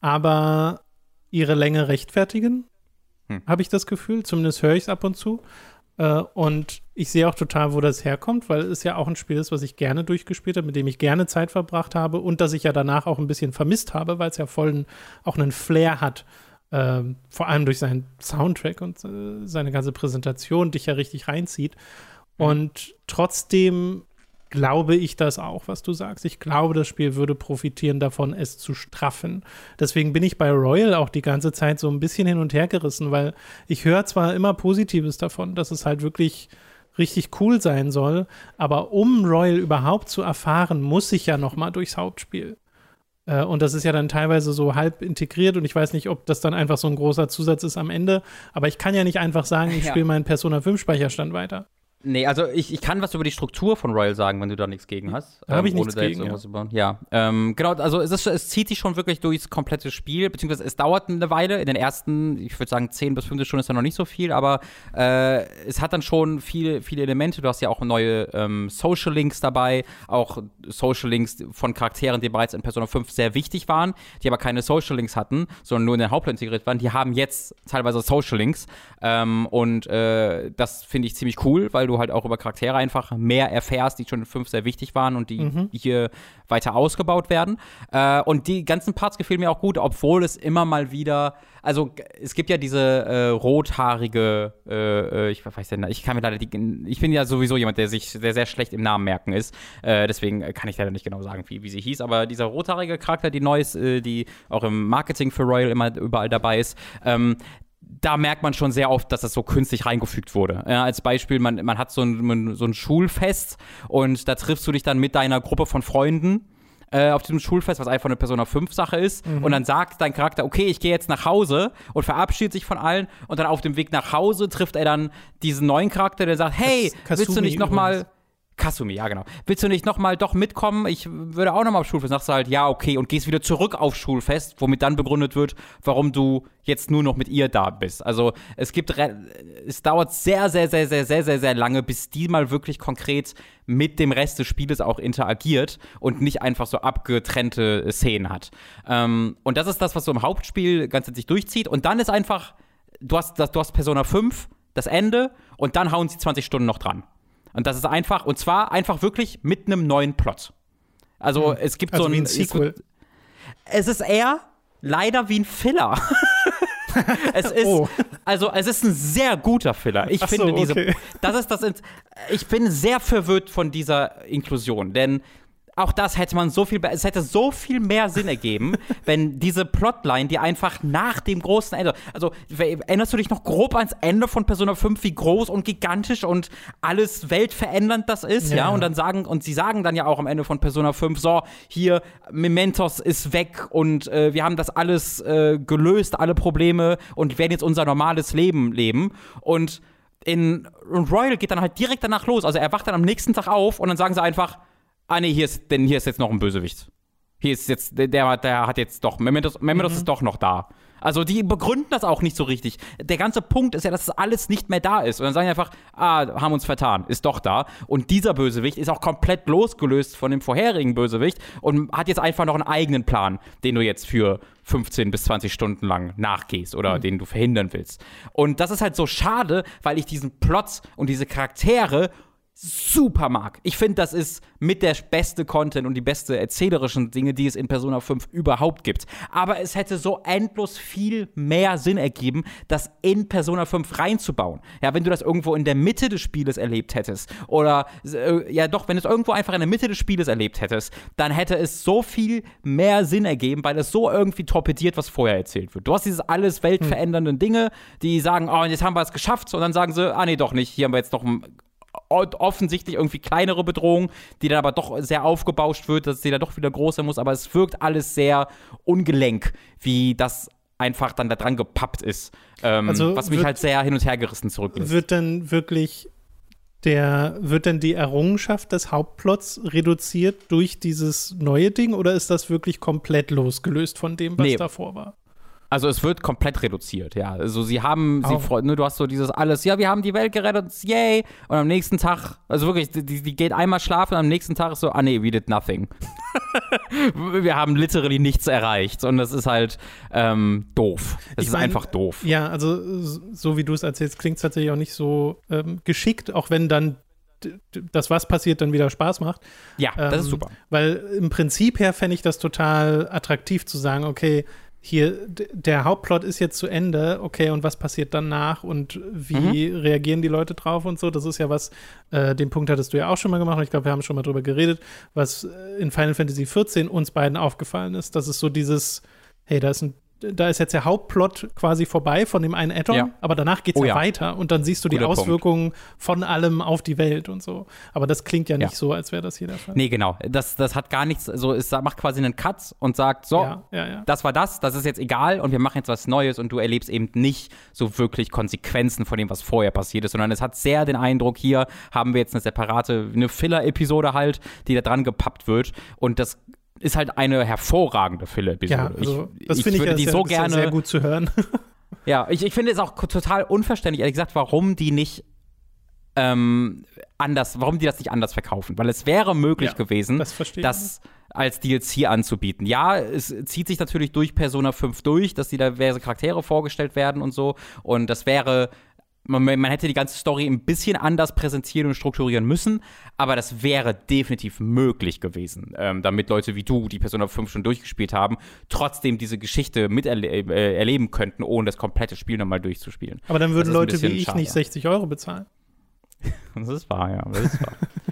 aber ihre Länge rechtfertigen, hm. habe ich das Gefühl. Zumindest höre ich es ab und zu. Äh, und ich sehe auch total, wo das herkommt, weil es ja auch ein Spiel ist, was ich gerne durchgespielt habe, mit dem ich gerne Zeit verbracht habe und das ich ja danach auch ein bisschen vermisst habe, weil es ja voll ein, auch einen Flair hat. Äh, vor allem durch seinen Soundtrack und äh, seine ganze Präsentation dich ja richtig reinzieht. Hm. Und trotzdem glaube ich das auch, was du sagst. Ich glaube, das Spiel würde profitieren davon, es zu straffen. Deswegen bin ich bei Royal auch die ganze Zeit so ein bisschen hin und her gerissen, weil ich höre zwar immer Positives davon, dass es halt wirklich richtig cool sein soll, aber um Royal überhaupt zu erfahren, muss ich ja noch mal durchs Hauptspiel. Äh, und das ist ja dann teilweise so halb integriert und ich weiß nicht, ob das dann einfach so ein großer Zusatz ist am Ende. Aber ich kann ja nicht einfach sagen, ich ja. spiele meinen Persona 5 Speicherstand weiter. Nee, also ich, ich kann was über die Struktur von Royal sagen, wenn du da nichts gegen hast. Da ähm, habe ich nichts gegen, ja. ja. Ähm, genau, also es, ist, es zieht sich schon wirklich durchs komplette Spiel, beziehungsweise es dauert eine Weile. In den ersten, ich würde sagen, 10 bis 15 Stunden ist da noch nicht so viel, aber äh, es hat dann schon viele, viele Elemente. Du hast ja auch neue ähm, Social Links dabei, auch Social Links von Charakteren, die bereits in Persona 5 sehr wichtig waren, die aber keine Social Links hatten, sondern nur in den Hauptplan integriert waren. Die haben jetzt teilweise Social Links ähm, und äh, das finde ich ziemlich cool, weil du halt auch über Charaktere einfach mehr erfährst, die schon in 5 sehr wichtig waren und die mhm. hier weiter ausgebaut werden. Äh, und die ganzen Parts gefielen mir auch gut, obwohl es immer mal wieder, also es gibt ja diese äh, rothaarige, äh, äh ich weiß ja, ich kann mir leider die, ich bin ja sowieso jemand, der sich sehr, sehr schlecht im Namen merken ist. Äh, deswegen kann ich leider nicht genau sagen, wie, wie sie hieß, aber dieser rothaarige Charakter, die neu ist, die auch im Marketing für Royal immer überall dabei ist, ähm, da merkt man schon sehr oft, dass das so künstlich reingefügt wurde. Ja, als Beispiel, man, man hat so ein, so ein Schulfest und da triffst du dich dann mit deiner Gruppe von Freunden äh, auf diesem Schulfest, was einfach eine Persona 5 Sache ist. Mhm. Und dann sagt dein Charakter, okay, ich gehe jetzt nach Hause und verabschiedet sich von allen. Und dann auf dem Weg nach Hause trifft er dann diesen neuen Charakter, der sagt, hey, willst du nicht nochmal Kasumi, ja genau. Willst du nicht nochmal doch mitkommen? Ich würde auch nochmal auf Schulfest. Sagst du halt, ja, okay, und gehst wieder zurück auf Schulfest, womit dann begründet wird, warum du jetzt nur noch mit ihr da bist. Also es gibt, es dauert sehr, sehr, sehr, sehr, sehr, sehr, sehr lange, bis die mal wirklich konkret mit dem Rest des Spieles auch interagiert und nicht einfach so abgetrennte Szenen hat. Ähm, und das ist das, was so im Hauptspiel ganz sich durchzieht. Und dann ist einfach, du hast, du hast Persona 5, das Ende, und dann hauen sie 20 Stunden noch dran. Und das ist einfach, und zwar einfach wirklich mit einem neuen Plot. Also hm. es gibt also so ein, ein Sequel. Es, ist eher leider wie ein Filler. es ist oh. also es ist ein sehr guter Filler. Ich Ach finde so, diese okay. das ist das ich bin sehr verwirrt von dieser Inklusion, denn auch das hätte man so viel, es hätte so viel mehr Sinn ergeben, wenn diese Plotline, die einfach nach dem großen Ende, also erinnerst du dich noch grob ans Ende von Persona 5, wie groß und gigantisch und alles weltverändernd das ist, ja, ja? und dann sagen, und sie sagen dann ja auch am Ende von Persona 5, so, hier, Mementos ist weg und äh, wir haben das alles äh, gelöst, alle Probleme und werden jetzt unser normales Leben leben und in und Royal geht dann halt direkt danach los. Also er wacht dann am nächsten Tag auf und dann sagen sie einfach, ah nee, hier ist, denn hier ist jetzt noch ein Bösewicht. Hier ist jetzt, der, der hat jetzt doch, Mementos, Mementos mhm. ist doch noch da. Also die begründen das auch nicht so richtig. Der ganze Punkt ist ja, dass das alles nicht mehr da ist. Und dann sagen die einfach, ah, haben uns vertan, ist doch da. Und dieser Bösewicht ist auch komplett losgelöst von dem vorherigen Bösewicht und hat jetzt einfach noch einen eigenen Plan, den du jetzt für 15 bis 20 Stunden lang nachgehst oder mhm. den du verhindern willst. Und das ist halt so schade, weil ich diesen Plot und diese Charaktere super mag. Ich finde, das ist mit der beste Content und die beste erzählerischen Dinge, die es in Persona 5 überhaupt gibt. Aber es hätte so endlos viel mehr Sinn ergeben, das in Persona 5 reinzubauen. Ja, wenn du das irgendwo in der Mitte des Spieles erlebt hättest oder äh, ja doch, wenn du es irgendwo einfach in der Mitte des Spieles erlebt hättest, dann hätte es so viel mehr Sinn ergeben, weil es so irgendwie torpediert, was vorher erzählt wird. Du hast dieses alles weltverändernden Dinge, die sagen, oh, jetzt haben wir es geschafft und dann sagen sie, ah nee, doch nicht, hier haben wir jetzt noch ein offensichtlich irgendwie kleinere Bedrohung, die dann aber doch sehr aufgebauscht wird, dass sie dann doch wieder größer muss, aber es wirkt alles sehr ungelenk, wie das einfach dann da dran gepappt ist. Ähm, also was mich wird, halt sehr hin und her gerissen zurücklässt. Wird dann wirklich der, wird denn die Errungenschaft des Hauptplots reduziert durch dieses neue Ding oder ist das wirklich komplett losgelöst von dem, was nee. davor war? Also es wird komplett reduziert, ja. Also sie haben, oh. sie freuen, ne, du hast so dieses alles, ja, wir haben die Welt gerettet, yay. Und am nächsten Tag, also wirklich, die, die geht einmal schlafen und am nächsten Tag ist so, ah nee, we did nothing. wir haben literally nichts erreicht. Und das ist halt ähm, doof. Das ich ist mein, einfach doof. Ja, also so wie du es erzählst, klingt es tatsächlich auch nicht so ähm, geschickt, auch wenn dann das, was passiert, dann wieder Spaß macht. Ja, das ähm, ist super. Weil im Prinzip her fände ich das total attraktiv zu sagen, okay, hier, der Hauptplot ist jetzt zu Ende, okay, und was passiert danach und wie mhm. reagieren die Leute drauf und so? Das ist ja was, äh, den Punkt hattest du ja auch schon mal gemacht und ich glaube, wir haben schon mal drüber geredet, was in Final Fantasy XIV uns beiden aufgefallen ist, dass es so dieses, hey, da ist ein da ist jetzt der Hauptplot quasi vorbei von dem einen Addon, ja. aber danach geht es oh, ja, weiter und dann siehst du die Guter Auswirkungen Punkt. von allem auf die Welt und so. Aber das klingt ja nicht ja. so, als wäre das hier der Fall. Nee, genau. Das, das hat gar nichts, so es macht quasi einen Cut und sagt, so, das war das, das ist jetzt egal und wir machen jetzt was Neues und du erlebst eben nicht so wirklich Konsequenzen von dem, was vorher passiert ist, sondern es hat sehr den Eindruck, hier haben wir jetzt eine separate, eine Filler-Episode halt, die da dran gepappt wird und das ist halt eine hervorragende Filler-Episode. Ja, also, ich, das finde ich, ich die so gerne sehr gut zu hören. ja, ich, ich finde es auch total unverständlich, ehrlich gesagt, warum die nicht ähm, anders, warum die das nicht anders verkaufen. Weil es wäre möglich ja, gewesen, das, das als DLC anzubieten. Ja, es zieht sich natürlich durch Persona 5 durch, dass die diverse Charaktere vorgestellt werden und so. Und das wäre man, man, hätte die ganze Story ein bisschen anders präsentieren und strukturieren müssen, aber das wäre definitiv möglich gewesen, ähm, damit Leute wie du, die Persona 5 schon durchgespielt haben, trotzdem diese Geschichte miterleben äh, könnten, ohne das komplette Spiel nochmal durchzuspielen. Aber dann würden Leute wie ich schade. nicht 60 Euro bezahlen. das ist wahr, ja. Das ist wahr.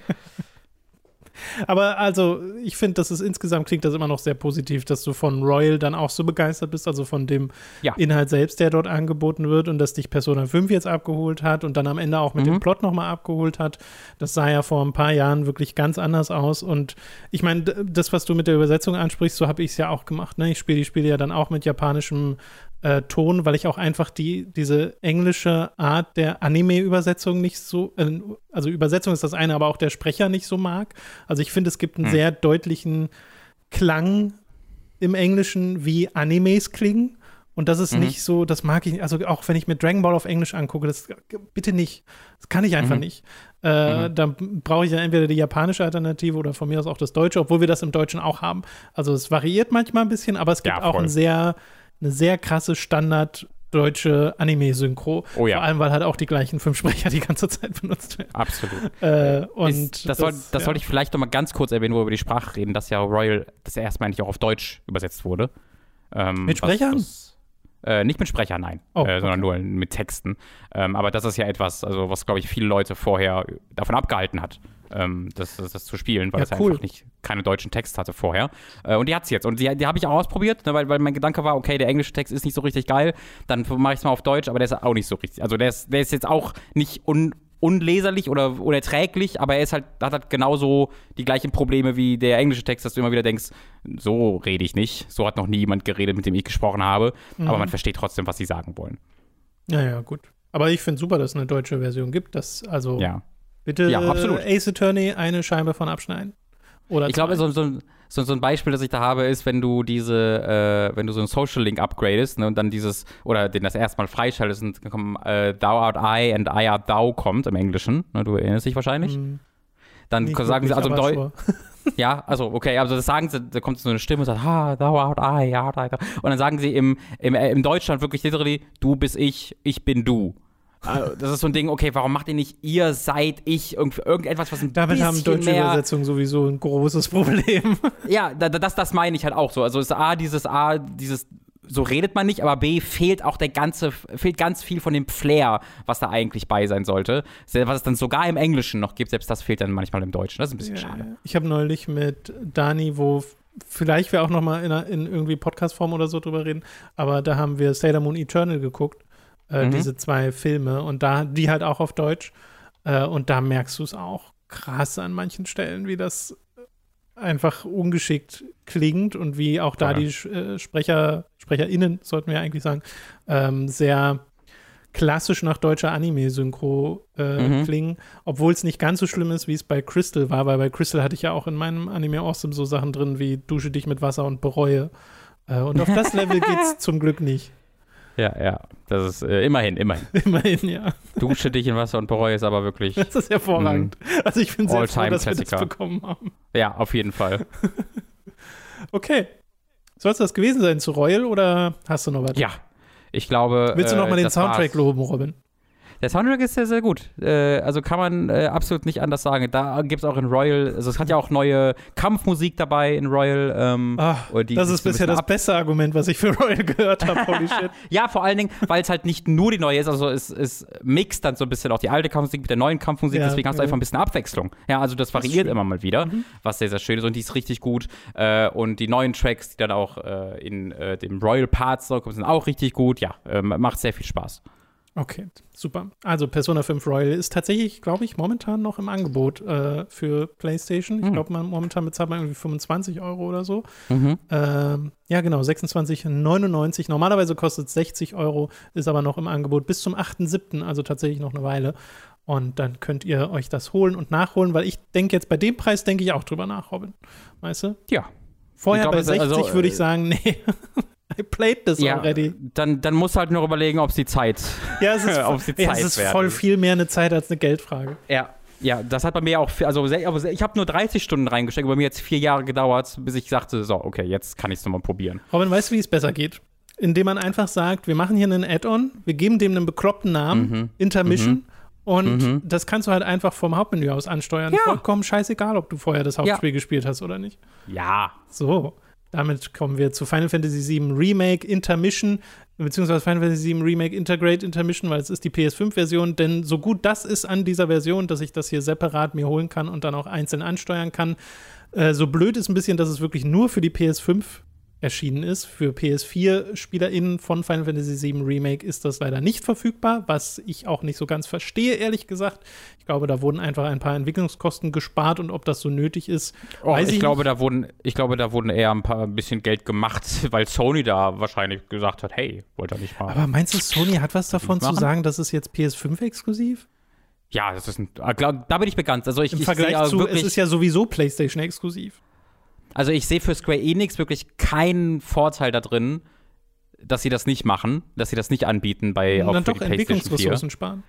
Aber also, ich finde, dass es insgesamt klingt das immer noch sehr positiv, dass du von Royal dann auch so begeistert bist, also von dem ja. Inhalt selbst, der dort angeboten wird und dass dich Persona 5 jetzt abgeholt hat und dann am Ende auch mit mhm. dem Plot nochmal abgeholt hat. Das sah ja vor ein paar Jahren wirklich ganz anders aus. Und ich meine, das, was du mit der Übersetzung ansprichst, so habe ich es ja auch gemacht. Ne? Ich spiele die Spiele ja dann auch mit japanischem äh, Ton, weil ich auch einfach die, diese englische Art der Anime-Übersetzung nicht so, äh, also Übersetzung ist das eine, aber auch der Sprecher nicht so mag. Also ich finde, es gibt einen hm. sehr deutlichen Klang im Englischen, wie Animes klingen. Und das ist mhm. nicht so, das mag ich, also auch wenn ich mir Dragon Ball auf Englisch angucke, das bitte nicht. Das kann ich einfach mhm. nicht. Äh, mhm. Da brauche ich ja entweder die japanische Alternative oder von mir aus auch das Deutsche, obwohl wir das im Deutschen auch haben. Also es variiert manchmal ein bisschen, aber es gibt ja, auch ein sehr eine sehr krasse Standard deutsche Anime-Synchro. Oh ja. Vor allem, weil halt auch die gleichen fünf Sprecher die ganze Zeit benutzt werden. Absolut. Äh, und Ist, das, soll, das ja. sollte ich vielleicht noch mal ganz kurz erwähnen, wo wir über die Sprache reden, dass ja Royal das erstmal nicht auch auf Deutsch übersetzt wurde. Ähm, mit Sprechern? Was, was, äh, nicht mit Sprechern, nein, oh, äh, sondern okay. nur mit Texten. Ähm, aber das ist ja etwas, also was, glaube ich, viele Leute vorher davon abgehalten hat, ähm, das, das, das, zu spielen, weil ja, es cool. einfach nicht keine deutschen Text hatte vorher. Äh, und die hat es jetzt. Und die, die habe ich auch ausprobiert, ne, weil, weil mein Gedanke war, okay, der englische Text ist nicht so richtig geil, dann mache ich es mal auf Deutsch, aber der ist auch nicht so richtig. Also der ist, der ist jetzt auch nicht un, unleserlich oder unerträglich, aber er ist halt, hat halt genauso die gleichen Probleme wie der englische Text, dass du immer wieder denkst, so rede ich nicht, so hat noch nie jemand geredet, mit dem ich gesprochen habe, mhm. aber man versteht trotzdem, was sie sagen wollen. Ja, ja, gut. Aber ich finde super, dass es eine deutsche Version gibt. Das, also ja. Bitte ja, absolut. Ace Attorney eine Scheibe von abschneiden. Oder Ich glaube, zwei. so, so, ein- so, so ein Beispiel, das ich da habe, ist, wenn du diese, äh, wenn du so ein Social Link upgradest ne, und dann dieses, oder den das erstmal freischaltest und dann kommen äh, Thou art I and I art thou kommt im Englischen. Ne, du erinnerst dich wahrscheinlich. Hm, Dann nicht sagen sie, also im aber Deu sure. Ja, also okay, also das sagen sie, da kommt so eine Stimme und sagt, ha, thou art I, ja, thou art I. Und dann sagen sie im, im, äh, im Deutschland wirklich literally, du bist ich, ich bin du. Also, Das ist so ein Ding, okay, warum macht ihr nicht ihr seid ich, irgend, irgendetwas, was ein Damit bisschen haben deutsche mehr Übersetzungen sowieso ein großes Problem. ja, da, da- das, das meine ich halt auch so. Also ist A, dieses A, dieses, so redet man nicht, aber B, fehlt auch der ganze, fehlt ganz viel von dem Flair, was da eigentlich bei sein sollte. Was es dann sogar im Englischen noch gibt, selbst das fehlt dann manchmal im Deutschen. Das ist ein bisschen schade. Ich habe neulich mit Dani, wo vielleicht wir auch noch mal in, in irgendwie Podcast-Form oder so drüber reden, aber da haben wir Sailor Moon Eternal geguckt, äh, Mhm. diese zwei Filme und da die halt auch auf Deutsch äh, und da merkst du es auch krass an manchen Stellen, wie das einfach ungeschickt klingt und wie auch da Ja. die äh, Sprecher, SprecherInnen, sollten wir eigentlich sagen, ähm, sehr klassisch nach deutscher Anime-Synchro äh, Mhm. klingen, obwohl es nicht ganz so schlimm ist, wie es bei Crystal war, weil bei Crystal hatte ich ja auch in meinem Anime Awesome so Sachen drin wie dusche dich mit Wasser und bereue. Äh, und auf das Level geht's zum Glück nicht. Ja, ja. Das ist äh, immerhin, immerhin. Immerhin, ja. Dusche dich in Wasser und bereue es aber wirklich. Das ist hervorragend. Also ich bin sehr froh, dass wir das bekommen haben. Ja, auf jeden Fall. Okay. Soll es das gewesen sein zu Royal oder hast du noch was? Ja. Ich glaube. Willst du noch äh, den Soundtrack war's. loben, Robin? Der Soundtrack ist sehr, sehr gut. Äh, also kann man äh, absolut nicht anders sagen. Da gibt es auch in Royal, also es hat ja auch neue Kampfmusik dabei in Royal. Ähm, Ach, das ist so bisher das beste Argument, was ich für Royal gehört habe. Holy shit. Ja, vor allen Dingen, weil es halt nicht nur die neue ist, also es, es mixt dann so ein bisschen auch die alte Kampfmusik mit der neuen Kampfmusik, Ja, deswegen hast du einfach ein bisschen Abwechslung. Ja, also das variiert. Mhm. immer mal wieder, was sehr, sehr schön ist und die ist richtig gut. Äh, und die neuen Tracks, die dann auch äh, in äh, dem Royal Parts kommen, sind auch richtig gut. Ja, ähm, macht sehr viel Spaß. Okay, super. Also Persona 5 Royal ist tatsächlich, glaube ich, momentan noch im Angebot äh, für PlayStation. Ich Hm. glaube, man momentan bezahlt man irgendwie 25 Euro oder so. Mhm. Ähm, ja, genau, 26,99. Normalerweise kostet es 60 Euro, ist aber noch im Angebot bis zum 8.7., also tatsächlich noch eine Weile. Und dann könnt ihr euch das holen und nachholen, weil ich denke jetzt bei dem Preis denke ich auch drüber nach, Robin. Weißt du? Ja. Vorher Ich glaube, bei es ist 60 also, würde ich äh, sagen, nee. I played this Ja, already. dann, dann musst du halt nur überlegen, ob es die Zeit. Ja, es ist, Ob sie ja, es Zeit ist voll viel mehr eine Zeit als eine Geldfrage. Ja. Ja, das hat bei mir auch, also ich habe nur 30 Stunden reingesteckt, bei mir jetzt vier Jahre gedauert, bis ich sagte, so, okay, jetzt kann ich es nochmal probieren. Robin, weißt du, wie es besser geht? Indem man einfach sagt, wir machen hier einen Add-on, wir geben dem einen bekloppten Namen, Mhm. Intermission, und Mhm. das kannst du halt einfach vom Hauptmenü aus ansteuern. Ja. Vollkommen scheißegal, ob du vorher das Hauptspiel gespielt hast oder nicht. Ja. So, damit kommen wir zu Final Fantasy VII Remake Intermission, beziehungsweise Final Fantasy VII Remake Integrate Intermission, weil es ist die PS5-Version, denn so gut das ist an dieser Version, dass ich das hier separat mir holen kann und dann auch einzeln ansteuern kann. Äh, so blöd ist ein bisschen, dass es wirklich nur für die PS5 erschienen ist. Für PS4-SpielerInnen von Final Fantasy VII Remake ist das leider nicht verfügbar, was ich auch nicht so ganz verstehe, ehrlich gesagt. Ich glaube, da wurden einfach ein paar Entwicklungskosten gespart und ob das so nötig ist, Oh, weiß ich, ich glaube, da wurden, ich glaube, da wurden eher ein paar ein bisschen Geld gemacht, weil Sony da wahrscheinlich gesagt hat, hey, wollt ihr nicht mal. Aber meinst du, Sony hat was davon zu sagen, dass es jetzt PS5-exklusiv? ja, das ist ein, ah, da bin ich bekannt. Also ich, Im ich Vergleich sehe zu, wirklich, es ist ja sowieso PlayStation-exklusiv. Also ich sehe für Square Enix wirklich keinen Vorteil da drin, dass sie das nicht machen, dass sie das nicht anbieten bei Und dann doch die PlayStation 4. Entwicklungsressourcen sparen.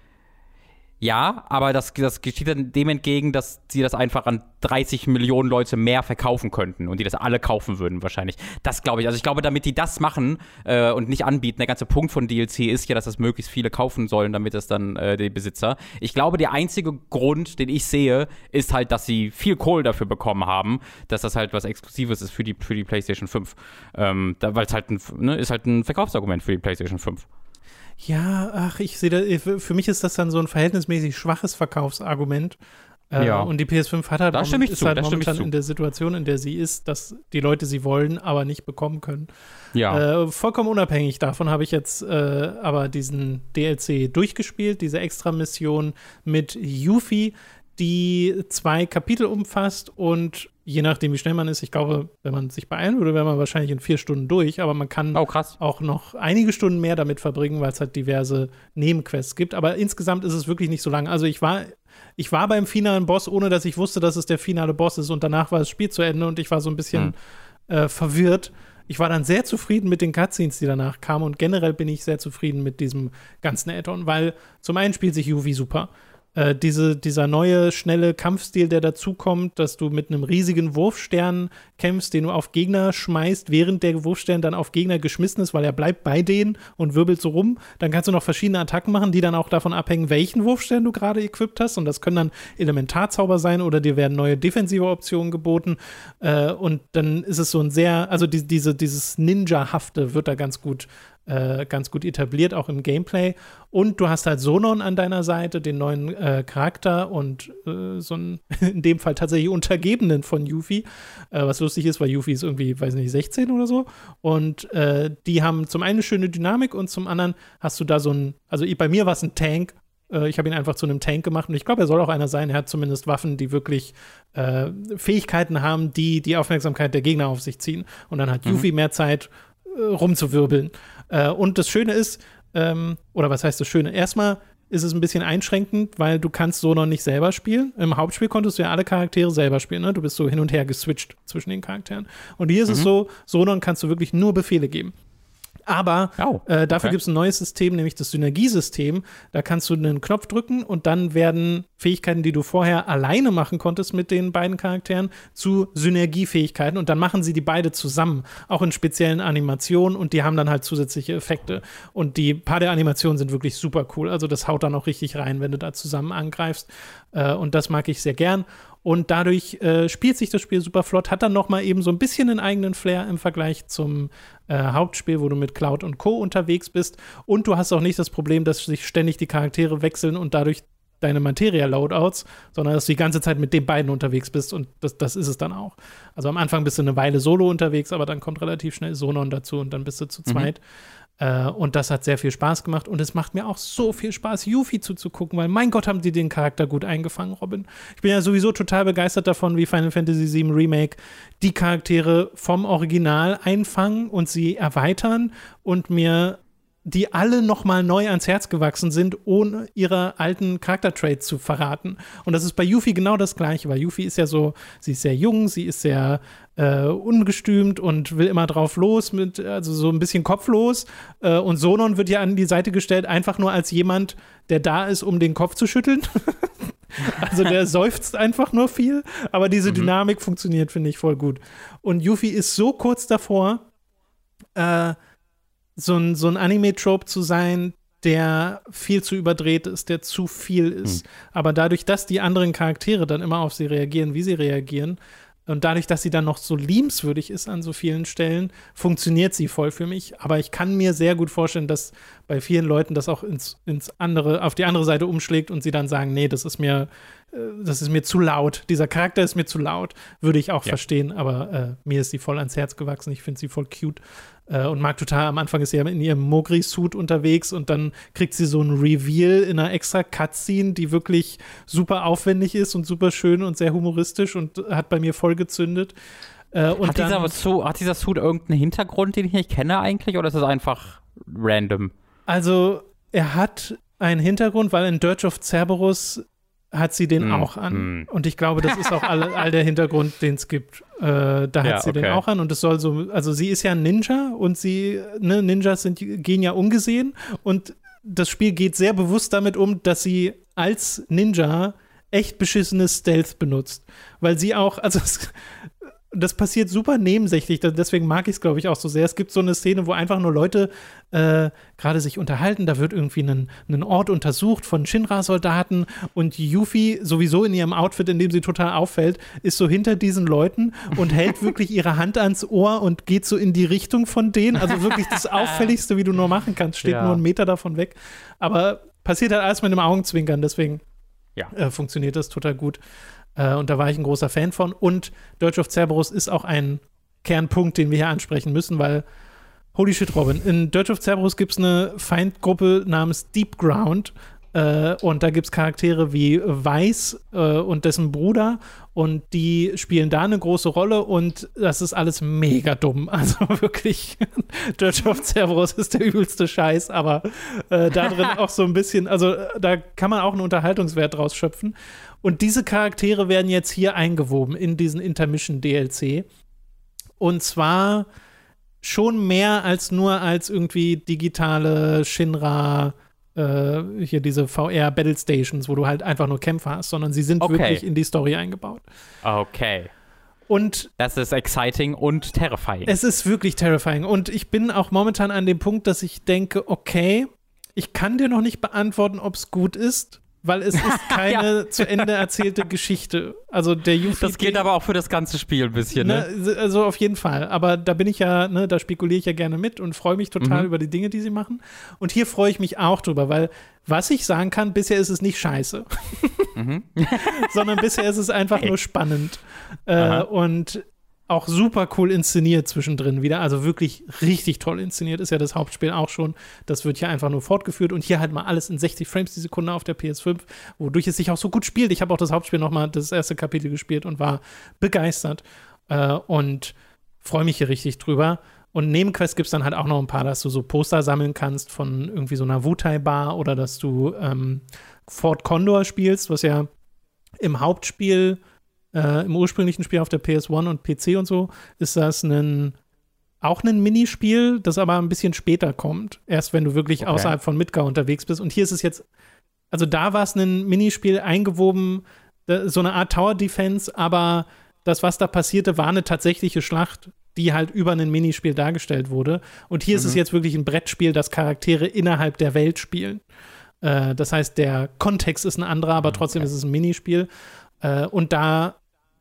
Ja, aber das, das geschieht dann dem entgegen, dass sie das einfach an 30 Millionen Leute mehr verkaufen könnten und die das alle kaufen würden wahrscheinlich. Das glaube ich. Also ich glaube, damit die das machen äh, und nicht anbieten, der ganze Punkt von DLC ist ja, dass das möglichst viele kaufen sollen, damit es dann äh, die Besitzer. Ich glaube, der einzige Grund, den ich sehe, ist halt, dass sie viel Kohle dafür bekommen haben, dass das halt was Exklusives ist für die, für die PlayStation 5. Ähm, Weil es halt ein, ne, ist halt ein Verkaufsargument für die PlayStation 5. Ja, ach, ich sehe da, für für mich ist das dann so ein verhältnismäßig schwaches Verkaufsargument. Äh, Ja. Und die PS5 hat halt, Da mom- stimme ich ist zu, halt da stimme ich momentan in der Situation, in der sie ist, dass die Leute sie wollen, aber nicht bekommen können. Ja. Äh, vollkommen unabhängig davon habe ich jetzt äh, aber diesen DLC durchgespielt, diese Extra-Mission mit Yuffie, die zwei Kapitel umfasst und je nachdem, wie schnell man ist, ich glaube, wenn man sich beeilen würde, wäre man wahrscheinlich in vier Stunden durch, aber man kann Oh, auch noch einige Stunden mehr damit verbringen, weil es halt diverse Nebenquests gibt. Aber insgesamt ist es wirklich nicht so lang. Also ich war, ich war beim finalen Boss, ohne dass ich wusste, dass es der finale Boss ist und danach war das Spiel zu Ende und ich war so ein bisschen äh, verwirrt. Ich war dann sehr zufrieden mit den Cutscenes, die danach kamen und generell bin ich sehr zufrieden mit diesem ganzen Add-on, weil zum einen spielt sich Yuvi super. Äh, diese, dieser neue, schnelle Kampfstil, der dazukommt, dass du mit einem riesigen Wurfstern kämpfst, den du auf Gegner schmeißt, während der Wurfstern dann auf Gegner geschmissen ist, weil er bleibt bei denen und wirbelt so rum. Dann kannst du noch verschiedene Attacken machen, die dann auch davon abhängen, welchen Wurfstern du gerade equipped hast. Und das können dann Elementarzauber sein oder dir werden neue defensive Optionen geboten. Äh, und dann ist es so ein sehr, also die, diese, dieses Ninja-hafte wird da ganz gut äh, ganz gut etabliert, auch im Gameplay. Und du hast halt Sonon an deiner Seite, den neuen äh, Charakter und äh, so einen, in dem Fall tatsächlich Untergebenen von Yuffie, äh, was lustig ist, weil Yuffie ist irgendwie, weiß nicht, 16 oder so. Und äh, die haben zum einen eine schöne Dynamik und zum anderen hast du da so ein, also bei mir war es ein Tank, ich habe ihn einfach zu einem Tank gemacht und ich glaube, er soll auch einer sein. Er hat zumindest Waffen, die wirklich äh, Fähigkeiten haben, die die Aufmerksamkeit der Gegner auf sich ziehen. Und dann hat mhm. Yuffie mehr Zeit, äh, rumzuwirbeln. Äh, und das Schöne ist, ähm, oder was heißt das Schöne? Erstmal ist es ein bisschen einschränkend, weil du kannst so noch nicht selber spielen. Im Hauptspiel konntest du ja alle Charaktere selber spielen, ne? Du bist so hin und her geswitcht zwischen den Charakteren. Und hier ist mhm. es so, Sonon kannst du wirklich nur Befehle geben. Aber oh, äh, dafür okay. gibt es ein neues System, nämlich das Synergiesystem. Da kannst du einen Knopf drücken und dann werden Fähigkeiten, die du vorher alleine machen konntest mit den beiden Charakteren, zu Synergiefähigkeiten und dann machen sie die beide zusammen, auch in speziellen Animationen und die haben dann halt zusätzliche Effekte. Und die paar der Animationen sind wirklich super cool. Also das haut dann auch richtig rein, wenn du da zusammen angreifst. Äh, und das mag ich sehr gern. Und dadurch äh, spielt sich das Spiel super flott, hat dann noch mal eben so ein bisschen einen eigenen Flair im Vergleich zum äh, Hauptspiel, wo du mit Cloud und Co. unterwegs bist. Und du hast auch nicht das Problem, dass sich ständig die Charaktere wechseln und dadurch deine Materia-Loadouts, sondern dass du die ganze Zeit mit den beiden unterwegs bist und das, das ist es dann auch. Also am Anfang bist du eine Weile solo unterwegs, aber dann kommt relativ schnell Sonon dazu und dann bist du zu mhm. zweit. Äh, und das hat sehr viel Spaß gemacht. Und es macht mir auch so viel Spaß, Yuffie zuzugucken, weil mein Gott, haben die den Charakter gut eingefangen, Robin. Ich bin ja sowieso total begeistert davon, wie Final Fantasy VII Remake die Charaktere vom Original einfangen und sie erweitern und mir die alle nochmal neu ans Herz gewachsen sind, ohne ihre alten Charaktertraits zu verraten. Und das ist bei Yuffie genau das Gleiche, weil Yuffie ist ja so, sie ist sehr jung, sie ist sehr äh, ungestümt und will immer drauf los, mit, also so ein bisschen kopflos. Äh, und Sonon wird ja an die Seite gestellt, einfach nur als jemand, der da ist, um den Kopf zu schütteln. also der seufzt einfach nur viel, aber diese mhm. Dynamik funktioniert, finde ich, voll gut. Und Yuffie ist so kurz davor, äh, so ein, so ein Anime-Trope zu sein, der viel zu überdreht ist, der zu viel ist. Hm. Aber dadurch, dass die anderen Charaktere dann immer auf sie reagieren, wie sie reagieren, und dadurch, dass sie dann noch so liebenswürdig ist an so vielen Stellen, funktioniert sie voll für mich. Aber ich kann mir sehr gut vorstellen, dass bei vielen Leuten das auch ins, ins andere, auf die andere Seite umschlägt und sie dann sagen, nee, das ist mir, äh, das ist mir zu laut. Dieser Charakter ist mir zu laut. Würde ich auch ja. verstehen, aber äh, mir ist sie voll ans Herz gewachsen. Ich finde sie voll cute. Äh, und mag total, am Anfang ist sie ja in ihrem Mogri-Suit unterwegs und dann kriegt sie so ein Reveal in einer extra Cutscene, die wirklich super aufwendig ist und super schön und sehr humoristisch und hat bei mir voll gezündet. Äh, hat, dieser hat dieser Suit irgendeinen Hintergrund, den ich nicht kenne eigentlich, oder ist es einfach random? Also, er hat einen Hintergrund, weil in Dirge of Cerberus hat sie den mm, auch an. Mm. Und ich glaube, das ist auch all, all der Hintergrund, den es gibt. Äh, da hat ja, sie okay. den auch an. Und es soll so, also sie ist ja ein Ninja und sie, ne, Ninjas sind, gehen ja ungesehen. Und das Spiel geht sehr bewusst damit um, dass sie als Ninja echt beschissenes Stealth benutzt. Weil sie auch, also es, das passiert super nebensächlich, deswegen mag ich es, glaube ich, auch so sehr. Es gibt so eine Szene, wo einfach nur Leute äh, gerade sich unterhalten, da wird irgendwie ein, ein Ort untersucht von Shinra-Soldaten und Yuffie, sowieso in ihrem Outfit, in dem sie total auffällt, ist so hinter diesen Leuten und hält wirklich ihre Hand ans Ohr und geht so in die Richtung von denen. Also wirklich das Auffälligste, wie du nur machen kannst, steht ja. nur einen Meter davon weg. Aber passiert halt alles mit einem Augenzwinkern, deswegen ja. äh, funktioniert das total gut. Äh, und da war ich ein großer Fan von. Und Dirge of Cerberus ist auch ein Kernpunkt, den wir hier ansprechen müssen, weil, holy shit, Robin, in Dirge of Cerberus gibt es eine Feindgruppe namens Deep Ground. Äh, und da gibt es Charaktere wie Weiß äh, und dessen Bruder und die spielen da eine große Rolle und das ist alles mega dumm. Also wirklich, Dirge of Cerberus ist der übelste Scheiß, aber äh, da drin auch so ein bisschen, also da kann man auch einen Unterhaltungswert draus schöpfen. Und diese Charaktere werden jetzt hier eingewoben in diesen Intermission DLC. Und zwar schon mehr als nur als irgendwie digitale Shinra äh, hier diese VR Battle Stations, wo du halt einfach nur Kämpfer hast, sondern sie sind Okay. wirklich in die Story eingebaut. Okay. Und Das ist exciting und terrifying. es ist wirklich terrifying. Und ich bin auch momentan an dem Punkt, dass ich denke, okay, ich kann dir noch nicht beantworten, ob es gut ist, weil es ist keine zu Ende erzählte Geschichte. Also der UVP, das gilt aber auch für das ganze Spiel ein bisschen, ne? Ne, also auf jeden Fall. Aber da bin ich ja, ne, da spekuliere ich ja gerne mit und freue mich total Mhm. über die Dinge, die sie machen. Und hier freue ich mich auch drüber, weil was ich sagen kann, bisher ist es nicht scheiße. Mhm. Sondern bisher ist es einfach nur spannend. Äh, und auch super cool inszeniert zwischendrin wieder. Also wirklich richtig toll inszeniert ist ja das Hauptspiel auch schon. Das wird hier einfach nur fortgeführt und hier halt mal alles in 60 Frames die Sekunde auf der PS5, wodurch es sich auch so gut spielt. Ich habe auch das Hauptspiel nochmal, das erste Kapitel gespielt und war begeistert äh, und freue mich hier richtig drüber. Und Nebenquests gibt es dann halt auch noch ein paar, dass du so Poster sammeln kannst von irgendwie so einer Wutai-Bar oder dass du ähm, Fort Condor spielst, was ja im Hauptspiel, äh, im ursprünglichen Spiel auf der PS1 und PC und so, ist das ein auch ein Minispiel, das aber ein bisschen später kommt. Erst wenn du wirklich Okay. außerhalb von Midgar unterwegs bist. Und hier ist es jetzt, also da war es ein Minispiel eingewoben, so eine Art Tower Defense, aber das, was da passierte, war eine tatsächliche Schlacht, die halt über ein Minispiel dargestellt wurde. Und hier ist es jetzt wirklich ein Brettspiel, das Charaktere innerhalb der Welt spielen. Äh, das heißt, der Kontext ist ein anderer, aber trotzdem ist es ein Minispiel. Äh, und da,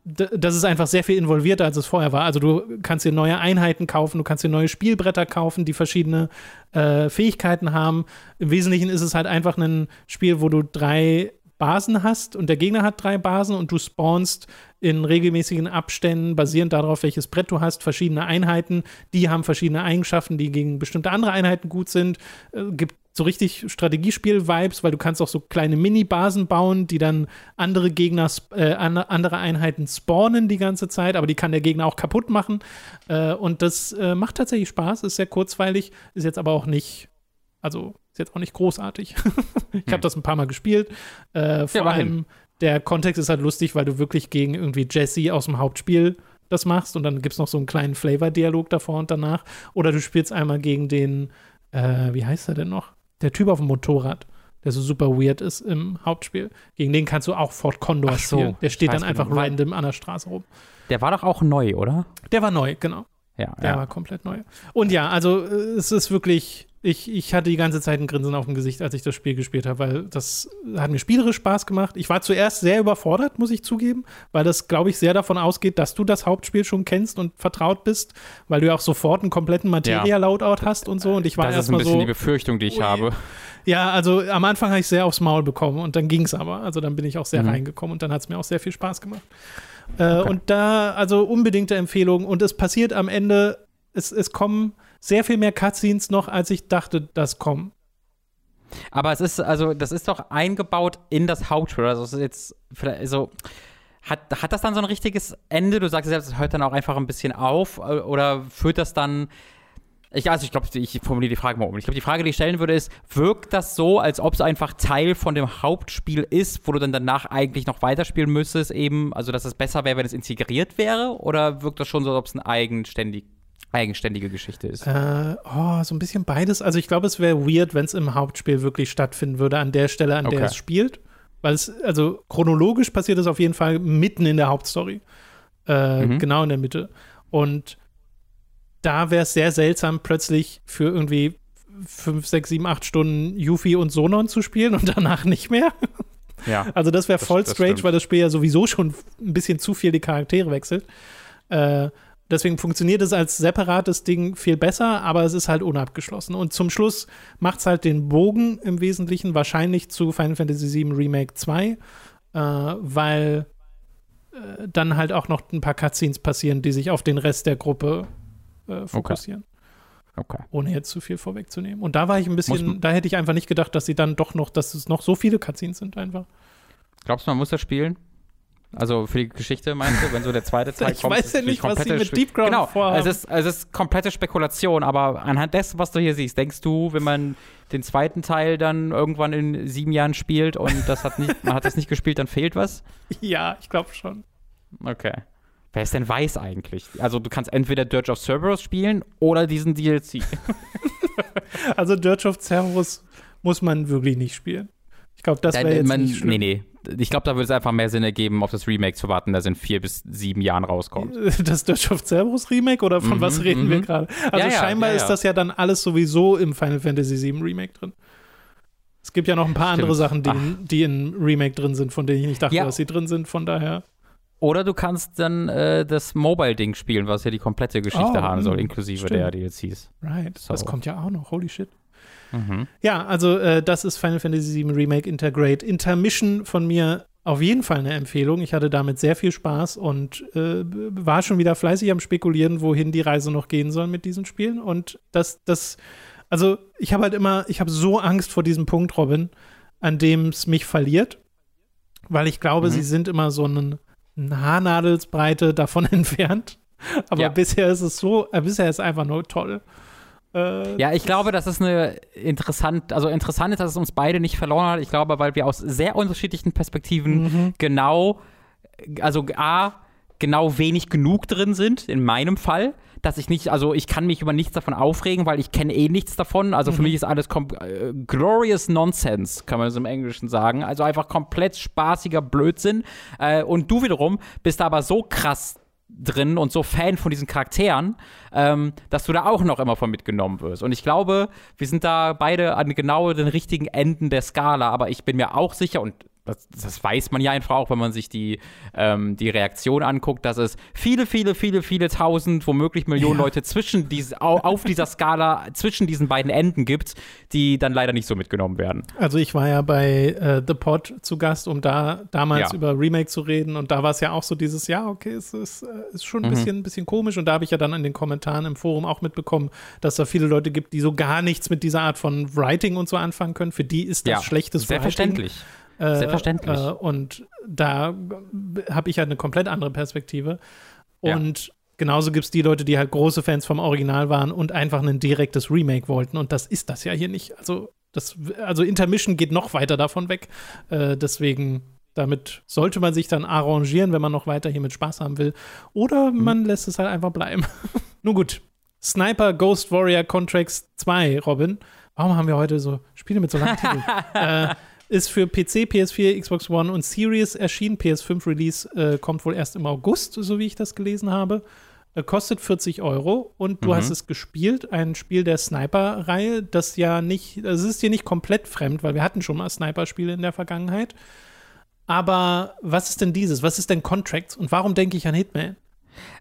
das ist einfach sehr viel involvierter, als es vorher war. Also du kannst dir neue Einheiten kaufen, du kannst dir neue Spielbretter kaufen, die verschiedene äh, Fähigkeiten haben. Im Wesentlichen ist es halt einfach ein Spiel, wo du drei Basen hast und der Gegner hat drei Basen und du spawnst in regelmäßigen Abständen, basierend darauf, welches Brett du hast, verschiedene Einheiten. Die haben verschiedene Eigenschaften, die gegen bestimmte andere Einheiten gut sind. Äh, gibt so richtig Strategiespiel-Vibes, weil du kannst auch so kleine Mini-Basen bauen, die dann andere Gegner, äh, an, andere Einheiten spawnen die ganze Zeit, aber die kann der Gegner auch kaputt machen. Äh, und das äh, macht tatsächlich Spaß, ist sehr kurzweilig, ist jetzt aber auch nicht, also ist jetzt auch nicht großartig. ich habe das ein paar Mal gespielt. Äh, vor immerhin. allem der Kontext ist halt lustig, weil du wirklich gegen irgendwie Jesse aus dem Hauptspiel das machst und dann gibt es noch so einen kleinen Flavor-Dialog davor und danach. Oder du spielst einmal gegen den, äh, wie heißt er denn noch? Der Typ auf dem Motorrad, der so super weird ist im Hauptspiel. Gegen den kannst du auch Fort Condor Ach so, spielen. Der steht dann einfach genau. random an der Straße rum. Der war doch auch neu, oder? Der war neu, genau. Ja, Der ja. war komplett neu. Und ja, also äh, es ist wirklich, ich, ich hatte die ganze Zeit ein Grinsen auf dem Gesicht, als ich das Spiel gespielt habe, weil das hat mir spielerisch Spaß gemacht. Ich war zuerst sehr überfordert, muss ich zugeben, weil das, glaube ich, sehr davon ausgeht, dass du das Hauptspiel schon kennst und vertraut bist, weil du ja auch sofort einen kompletten Materia-Loadout hast und so. Und ich war Das ist ein bisschen so. die Befürchtung, die ich Ui. habe. Ja, also am Anfang habe ich sehr aufs Maul bekommen und dann ging es aber. Also dann bin ich auch sehr Mhm. reingekommen und dann hat es mir auch sehr viel Spaß gemacht. Äh, Und da, also unbedingte Empfehlung. Und es passiert am Ende, es, es kommen sehr viel mehr Cutscenes noch, als ich dachte, das kommen. Aber es ist, also, das ist doch eingebaut in das Hauptspiel. Also, es ist jetzt, also, hat, hat das dann so ein richtiges Ende? Du sagst selbst, es hört dann auch einfach ein bisschen auf. äh, Oder führt das dann. Ich, also, ich glaube, ich formuliere die Frage mal um. Ich glaube, die Frage, die ich stellen würde, ist: Wirkt das so, als ob es einfach Teil von dem Hauptspiel ist, wo du dann danach eigentlich noch weiterspielen müsstest, eben, also, dass es besser wäre, wenn es integriert wäre? Oder wirkt das schon so, als ob es eine eigenständig, eigenständige Geschichte ist? Äh, oh, so ein bisschen beides. Also ich glaube, es wäre weird, wenn es im Hauptspiel wirklich stattfinden würde, an der Stelle, an der Okay. es spielt. Weil es, also chronologisch passiert es auf jeden Fall mitten in der Hauptstory. Äh, Mhm. Genau in der Mitte. Und da wäre es sehr seltsam, plötzlich für irgendwie fünf, sechs, sieben, acht Stunden Yuffie und Sonon zu spielen und danach nicht mehr. Ja. Also das wäre Das- voll das strange, stimmt. weil das Spiel ja sowieso schon ein bisschen zu viel die Charaktere wechselt. Äh, deswegen funktioniert es als separates Ding viel besser, aber es ist halt unabgeschlossen. Und zum Schluss macht es halt den Bogen im Wesentlichen wahrscheinlich zu Final Fantasy VII Remake 2, äh, weil äh, dann halt auch noch ein paar Cutscenes passieren, die sich auf den Rest der Gruppe äh, fokussieren. Okay. Ohne jetzt zu viel vorwegzunehmen. Und da war ich ein bisschen, da hätte ich einfach nicht gedacht, dass sie dann doch noch, dass es noch so viele Cutscenes sind einfach. Glaubst du, man muss das spielen? Also für die Geschichte meinst du, wenn so der zweite Teil Ich kommt? weiß ist ja nicht, was sie mit Deep Ground Genau, vorhaben. es ist, es ist komplette Spekulation, aber anhand dessen, was du hier siehst, denkst du, wenn man den zweiten Teil dann irgendwann in sieben Jahren spielt und das hat nicht, man hat das nicht gespielt, dann fehlt was? Ja, ich glaube schon. Okay. Wer ist denn weiß eigentlich? Also du kannst entweder Dirge of Cerberus spielen oder diesen DLC. Also Dirge of Cerberus muss man wirklich nicht spielen. Ich glaube, das wäre jetzt man, nicht schlimm. nee, nee. Ich glaube, da würde es einfach mehr Sinn ergeben, auf das Remake zu warten, das in vier bis sieben Jahren rauskommt. Das Dirge of Cerberus Remake oder von Mhm, was reden wir mhm. gerade? Also Ja, scheinbar ja, ja. ist das ja dann alles sowieso im Final Fantasy VII Remake drin. Es gibt ja noch ein paar Stimmt. andere Sachen, die, in, die in Remake drin sind, von denen ich nicht dachte, dass sie drin sind. Von daher. Oder du kannst dann äh, das Mobile-Ding spielen, was ja die komplette Geschichte Oh, haben soll, mh, inklusive stimmt. der DLCs. Right. So. Das kommt ja auch noch. Holy shit. Mhm. Ja, also äh, das ist Final Fantasy VII Remake Integrate. Intermission von mir auf jeden Fall eine Empfehlung. Ich hatte damit sehr viel Spaß und äh, war schon wieder fleißig am Spekulieren, wohin die Reise noch gehen soll mit diesen Spielen. Und das, das, also ich habe halt immer, ich habe so Angst vor diesem Punkt, Robin, an dem es mich verliert, weil ich glaube, Mhm. sie sind immer so eine Haarnadelsbreite davon entfernt. Aber Ja. bisher ist es so, äh, bisher ist es einfach nur toll. Äh, Ja, ich glaube, das ist eine interessant, also interessant ist, dass es uns beide nicht verloren hat. Ich glaube, weil wir aus sehr unterschiedlichen Perspektiven Mhm. genau, also A, genau wenig genug drin sind, in meinem Fall, dass ich nicht, also ich kann mich über nichts davon aufregen, weil ich kenne eh nichts davon. Also für Mhm. mich ist alles äh, glorious Nonsense, kann man es im Englischen sagen. Also einfach komplett spaßiger Blödsinn. Äh, und du wiederum bist aber so krass drin und so Fan von diesen Charakteren, ähm, dass du da auch noch immer von mitgenommen wirst. Und ich glaube, wir sind da beide an genau den richtigen Enden der Skala, aber ich bin mir auch sicher und das, das weiß man ja einfach auch, wenn man sich die, ähm, die Reaktion anguckt, dass es viele, viele, viele, viele tausend, womöglich Millionen Ja. Leute zwischen dies, au, auf dieser Skala, zwischen diesen beiden Enden gibt, die dann leider nicht so mitgenommen werden. Also ich war ja bei äh, The Pod zu Gast, um da damals Ja. über Remake zu reden und da war es ja auch so dieses, ja, okay, es ist, äh, ist schon ein Mhm. bisschen, ein bisschen komisch und da habe ich ja dann in den Kommentaren im Forum auch mitbekommen, dass da viele Leute gibt, die so gar nichts mit dieser Art von Writing und so anfangen können. Für die ist das Ja, schlechtes Selbstverständlich. Writing. Äh, Selbstverständlich. Äh, und da habe ich halt eine komplett andere Perspektive. Ja. Und genauso gibt es die Leute, die halt große Fans vom Original waren und einfach ein direktes Remake wollten. Und das ist das ja hier nicht. Also, das, also Intermission geht noch weiter davon weg. Äh, deswegen, damit sollte man sich dann arrangieren, wenn man noch weiter hier mit Spaß haben will. Oder Mhm. man lässt es halt einfach bleiben. Nun gut. Sniper Ghost Warrior Contracts 2, Robin. Warum haben wir heute so Spiele mit so langen Titeln? äh, ist für PC, PS4, Xbox One und Series erschienen. PS5 Release äh, kommt wohl erst im August, so wie ich das gelesen habe. Äh, kostet 40 Euro und du Mhm. hast es gespielt, ein Spiel der Sniper-Reihe, das ja nicht, das ist dir nicht komplett fremd, weil wir hatten schon mal Sniper-Spiele in der Vergangenheit. Aber was ist denn dieses? Was ist denn Contracts und warum denke ich an Hitman?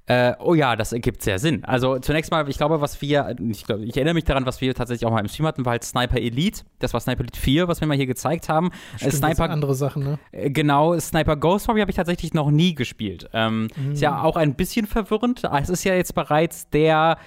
Äh, oh ja, das ergibt sehr Sinn. Also zunächst mal, ich glaube, was wir, ich, glaub, ich erinnere mich daran, was wir tatsächlich auch mal im Stream hatten, war halt Sniper Elite. Das war Sniper Elite 4, was wir mal hier gezeigt haben. Äh, Stimmt, Sniper, andere Sachen, ne? äh, genau, Sniper Ghost Warrior habe ich tatsächlich noch nie gespielt. Ähm, Ist ja auch ein bisschen verwirrend. Es ist ja jetzt bereits der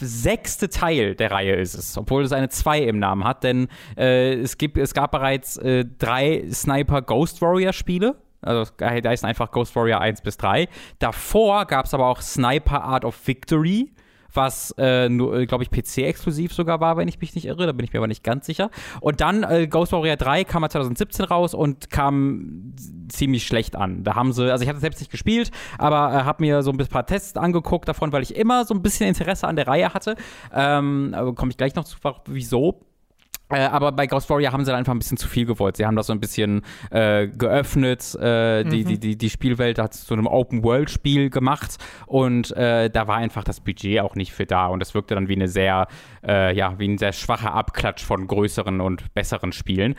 sechste Teil der Reihe ist es, obwohl es eine 2 im Namen hat, denn äh, es, gibt, es gab bereits äh, drei Sniper Ghost Warrior Spiele. Also da heißt einfach Ghost Warrior 1 bis 3. Davor gab es aber auch Sniper Art of Victory, was, äh, nur, glaube ich, PC-exklusiv sogar war, wenn ich mich nicht irre. Da bin ich mir aber nicht ganz sicher. Und dann äh, Ghost Warrior 3 kam ja 2017 raus und kam ziemlich schlecht an. Da haben sie, also ich hatte selbst nicht gespielt, aber äh, habe mir so ein paar Tests angeguckt davon, weil ich immer so ein bisschen Interesse an der Reihe hatte. Ähm, komme ich gleich noch zu, wieso. Äh, aber bei Ghost Warrior haben sie dann einfach ein bisschen zu viel gewollt. Sie haben das so ein bisschen äh, geöffnet, äh, die, die, die, die Spielwelt hat zu einem Open-World-Spiel gemacht und äh, da war einfach das Budget auch nicht für da und das wirkte dann wie eine sehr, äh, ja, wie ein sehr schwacher Abklatsch von größeren und besseren Spielen.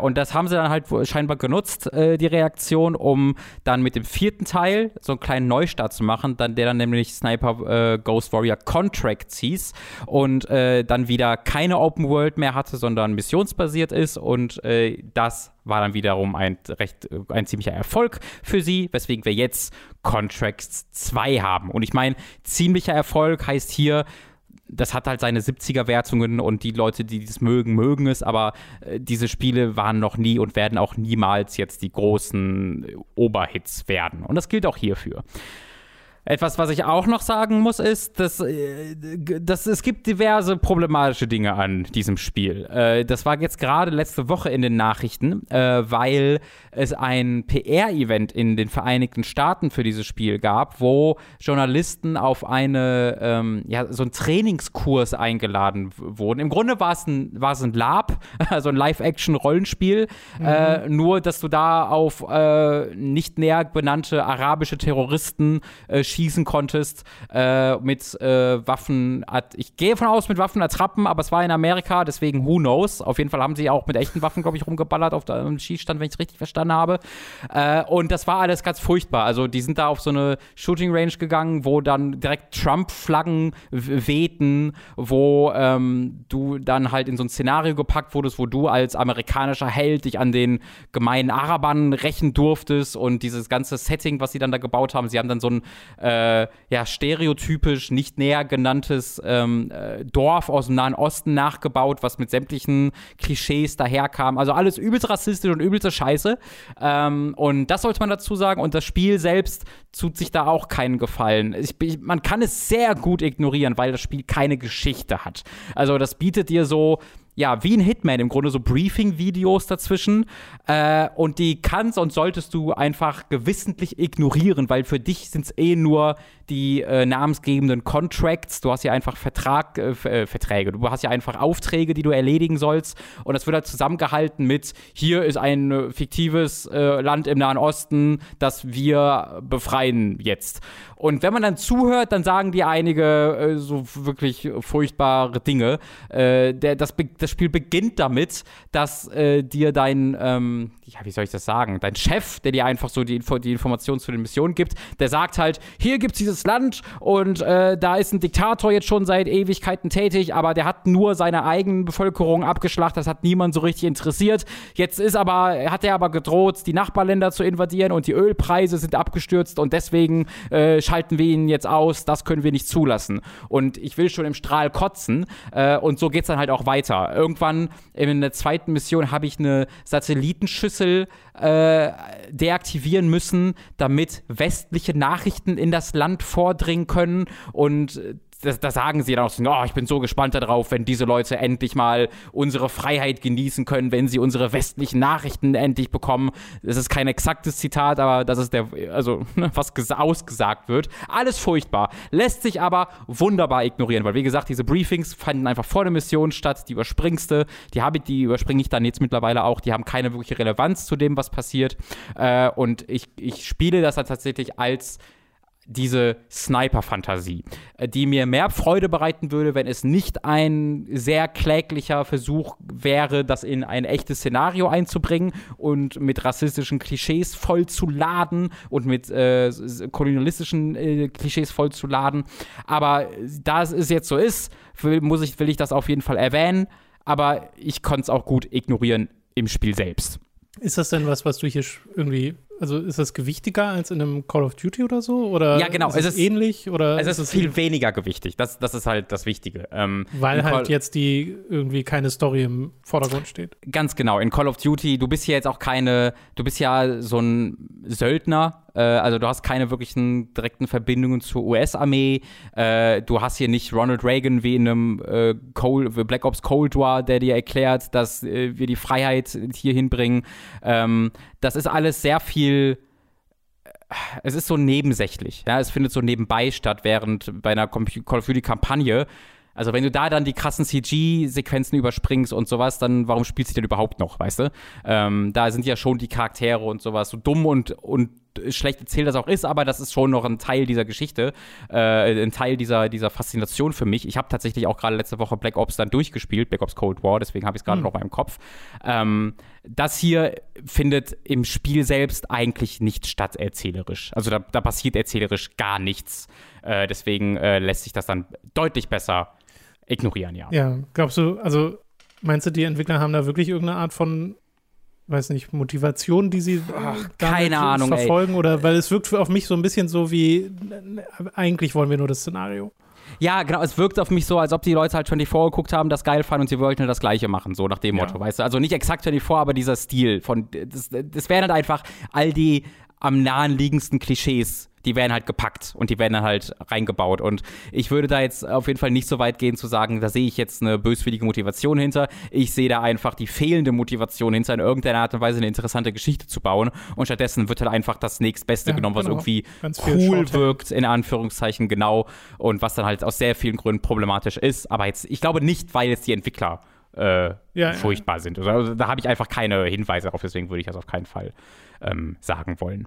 Und das haben sie dann halt scheinbar genutzt, die Reaktion, um dann mit dem vierten Teil so einen kleinen Neustart zu machen, dann, der dann nämlich Sniper Ghost Warrior Contracts hieß und dann wieder keine Open World mehr hatte, sondern missionsbasiert ist und äh, das war dann wiederum ein recht äh, ein ziemlicher Erfolg für sie, weswegen wir jetzt Contracts 2 haben. Und ich meine, ziemlicher Erfolg heißt hier das hat halt seine 70er-Wertungen und die Leute, die das mögen, mögen es, aber äh, diese Spiele waren noch nie und werden auch niemals jetzt die großen Oberhits werden. Und das gilt auch hierfür. Etwas, was ich auch noch sagen muss, ist, dass, äh, dass es gibt diverse problematische Dinge an diesem Spiel. Äh, das war jetzt gerade letzte Woche in den Nachrichten, äh, weil es ein PR-Event in den Vereinigten Staaten für dieses Spiel gab, wo Journalisten auf eine, ähm, ja, so einen Trainingskurs eingeladen wurden. Im Grunde war es ein, war es ein Lab, also ein Live-Action-Rollenspiel, mhm. äh, nur dass du da auf äh, nicht näher benannte arabische Terroristen äh, schießen konntest äh, mit äh, Waffen. Ich gehe von aus mit Waffen Attrappen, aber es war in Amerika, deswegen who knows. Auf jeden Fall haben sie auch mit echten Waffen, glaube ich, rumgeballert auf dem Schießstand, wenn ich es richtig verstanden habe. Äh, und das war alles ganz furchtbar. Also die sind da auf so eine Shooting Range gegangen, wo dann direkt Trump-Flaggen wehten, wo ähm, du dann halt in so ein Szenario gepackt wurdest, wo du als amerikanischer Held dich an den gemeinen Arabern rächen durftest und dieses ganze Setting, was sie dann da gebaut haben. Sie haben dann so ein äh, ja, stereotypisch nicht näher genanntes ähm, äh, Dorf aus dem Nahen Osten nachgebaut, was mit sämtlichen Klischees daherkam. Also alles übelst rassistisch und übelste Scheiße. Ähm, und das sollte man dazu sagen. Und das Spiel selbst tut sich da auch keinen Gefallen. Ich, ich, man kann es sehr gut ignorieren, weil das Spiel keine Geschichte hat. Also das bietet dir so ja, wie ein Hitman im Grunde so Briefing-Videos dazwischen. Äh, und die kannst und solltest du einfach gewissentlich ignorieren, weil für dich sind es eh nur die äh, namensgebenden Contracts. Du hast ja einfach Vertrag, äh, äh, Verträge. Du hast ja einfach Aufträge, die du erledigen sollst. Und das wird halt zusammengehalten mit: hier ist ein äh, fiktives äh, Land im Nahen Osten, das wir befreien jetzt. Und wenn man dann zuhört, dann sagen die einige äh, so wirklich furchtbare Dinge. der, das, das Spiel beginnt damit, dass dir dein, ähm, ja, wie soll ich das sagen, dein Chef, der dir einfach so die, die Informationen zu den Missionen gibt, der sagt halt: hier gibt es dieses Land und äh, da ist ein Diktator jetzt schon seit Ewigkeiten tätig, aber der hat nur seine eigene Bevölkerung abgeschlachtet, das hat niemand so richtig interessiert. Jetzt ist aber, hat er aber gedroht, die Nachbarländer zu invadieren und die Ölpreise sind abgestürzt und deswegen äh, schalten wir ihn jetzt aus, das können wir nicht zulassen. Und ich will schon im Strahl kotzen äh, und so geht es dann halt auch weiter. Irgendwann in der zweiten Mission habe ich eine Satellitenschüssel äh, deaktivieren müssen, damit westliche Nachrichten in das Land vordringen können und da, sagen sie dann auch so, oh, ich bin so gespannt darauf, wenn diese Leute endlich mal unsere Freiheit genießen können, wenn sie unsere westlichen Nachrichten endlich bekommen. Das ist kein exaktes Zitat, aber das ist der, also was ausgesagt wird. Alles furchtbar, lässt sich aber wunderbar ignorieren, weil wie gesagt, diese Briefings fanden einfach vor der Mission statt, die überspringste, die habe die überspringe ich dann jetzt mittlerweile auch, die haben keine wirkliche Relevanz zu dem, was passiert. Äh, und ich, ich spiele das dann tatsächlich als diese Sniper-Fantasie, äh, die mir mehr Freude bereiten würde, wenn es nicht ein sehr kläglicher Versuch wäre, das in ein echtes Szenario einzubringen und mit rassistischen Klischees voll zu laden und mit äh, kolonialistischen äh, Klischees voll zu laden. Aber da es jetzt so ist, will, muss ich, will ich das auf jeden Fall erwähnen. Aber ich konnte es auch gut ignorieren im Spiel selbst. Ist das denn was, was du hier irgendwie also ist das gewichtiger als in einem Call of Duty oder so? Oder ja, genau. Ist es, es ist ähnlich oder es ist, ist viel weniger gewichtig. Das, das ist halt das Wichtige. Ähm, Weil halt Call jetzt die irgendwie keine Story im Vordergrund steht. Ganz genau. In Call of Duty, du bist ja jetzt auch keine, du bist ja so ein Söldner. Äh, also du hast keine wirklichen direkten Verbindungen zur US-Armee. Äh, du hast hier nicht Ronald Reagan wie in einem äh, Cold, Black Ops Cold War, der dir erklärt, dass äh, wir die Freiheit hier hinbringen. Ähm, das ist alles sehr viel es ist so nebensächlich. Ja, es findet so nebenbei statt, während bei einer Call of Duty Kampagne. Also wenn du da dann die krassen CG-Sequenzen überspringst und sowas, dann warum spielst du denn überhaupt noch, weißt du? Ähm, da sind ja schon die Charaktere und sowas so dumm und, und schlecht erzählt das auch ist, aber das ist schon noch ein Teil dieser Geschichte, äh, ein Teil dieser, dieser Faszination für mich. Ich habe tatsächlich auch gerade letzte Woche Black Ops dann durchgespielt, Black Ops Cold War, deswegen habe ich es gerade mhm. noch mal im Kopf. Ähm, das hier findet im Spiel selbst eigentlich nicht statt erzählerisch. Also da, da passiert erzählerisch gar nichts. Äh, deswegen äh, lässt sich das dann deutlich besser ignorieren, ja. Ja, glaubst du, also meinst du, die Entwickler haben da wirklich irgendeine Art von weiß nicht, Motivation, die sie Ach, keine Ahnung, verfolgen? Ey. Oder weil es wirkt auf mich so ein bisschen so wie, eigentlich wollen wir nur das Szenario. Ja, genau, es wirkt auf mich so, als ob die Leute halt 24 geguckt haben, das geil fanden und sie wollten das Gleiche machen, so nach dem Ja. Motto, weißt du? Also nicht exakt 24, aber dieser Stil von, das, das wären halt einfach all die am nahenliegendsten Klischees, die werden halt gepackt und die werden dann halt reingebaut. Und ich würde da jetzt auf jeden Fall nicht so weit gehen zu sagen, da sehe ich jetzt eine böswillige Motivation hinter. Ich sehe da einfach die fehlende Motivation hinter, in irgendeiner Art und Weise eine interessante Geschichte zu bauen. Und stattdessen wird halt einfach das nächstbeste Ja, genommen, was genau. irgendwie cool wirkt, in Anführungszeichen genau. Und was dann halt aus sehr vielen Gründen problematisch ist. Aber jetzt, ich glaube nicht, weil jetzt die Entwickler äh, ja. furchtbar sind. Also, da habe ich einfach keine Hinweise darauf, deswegen würde ich das auf keinen Fall ähm, sagen wollen.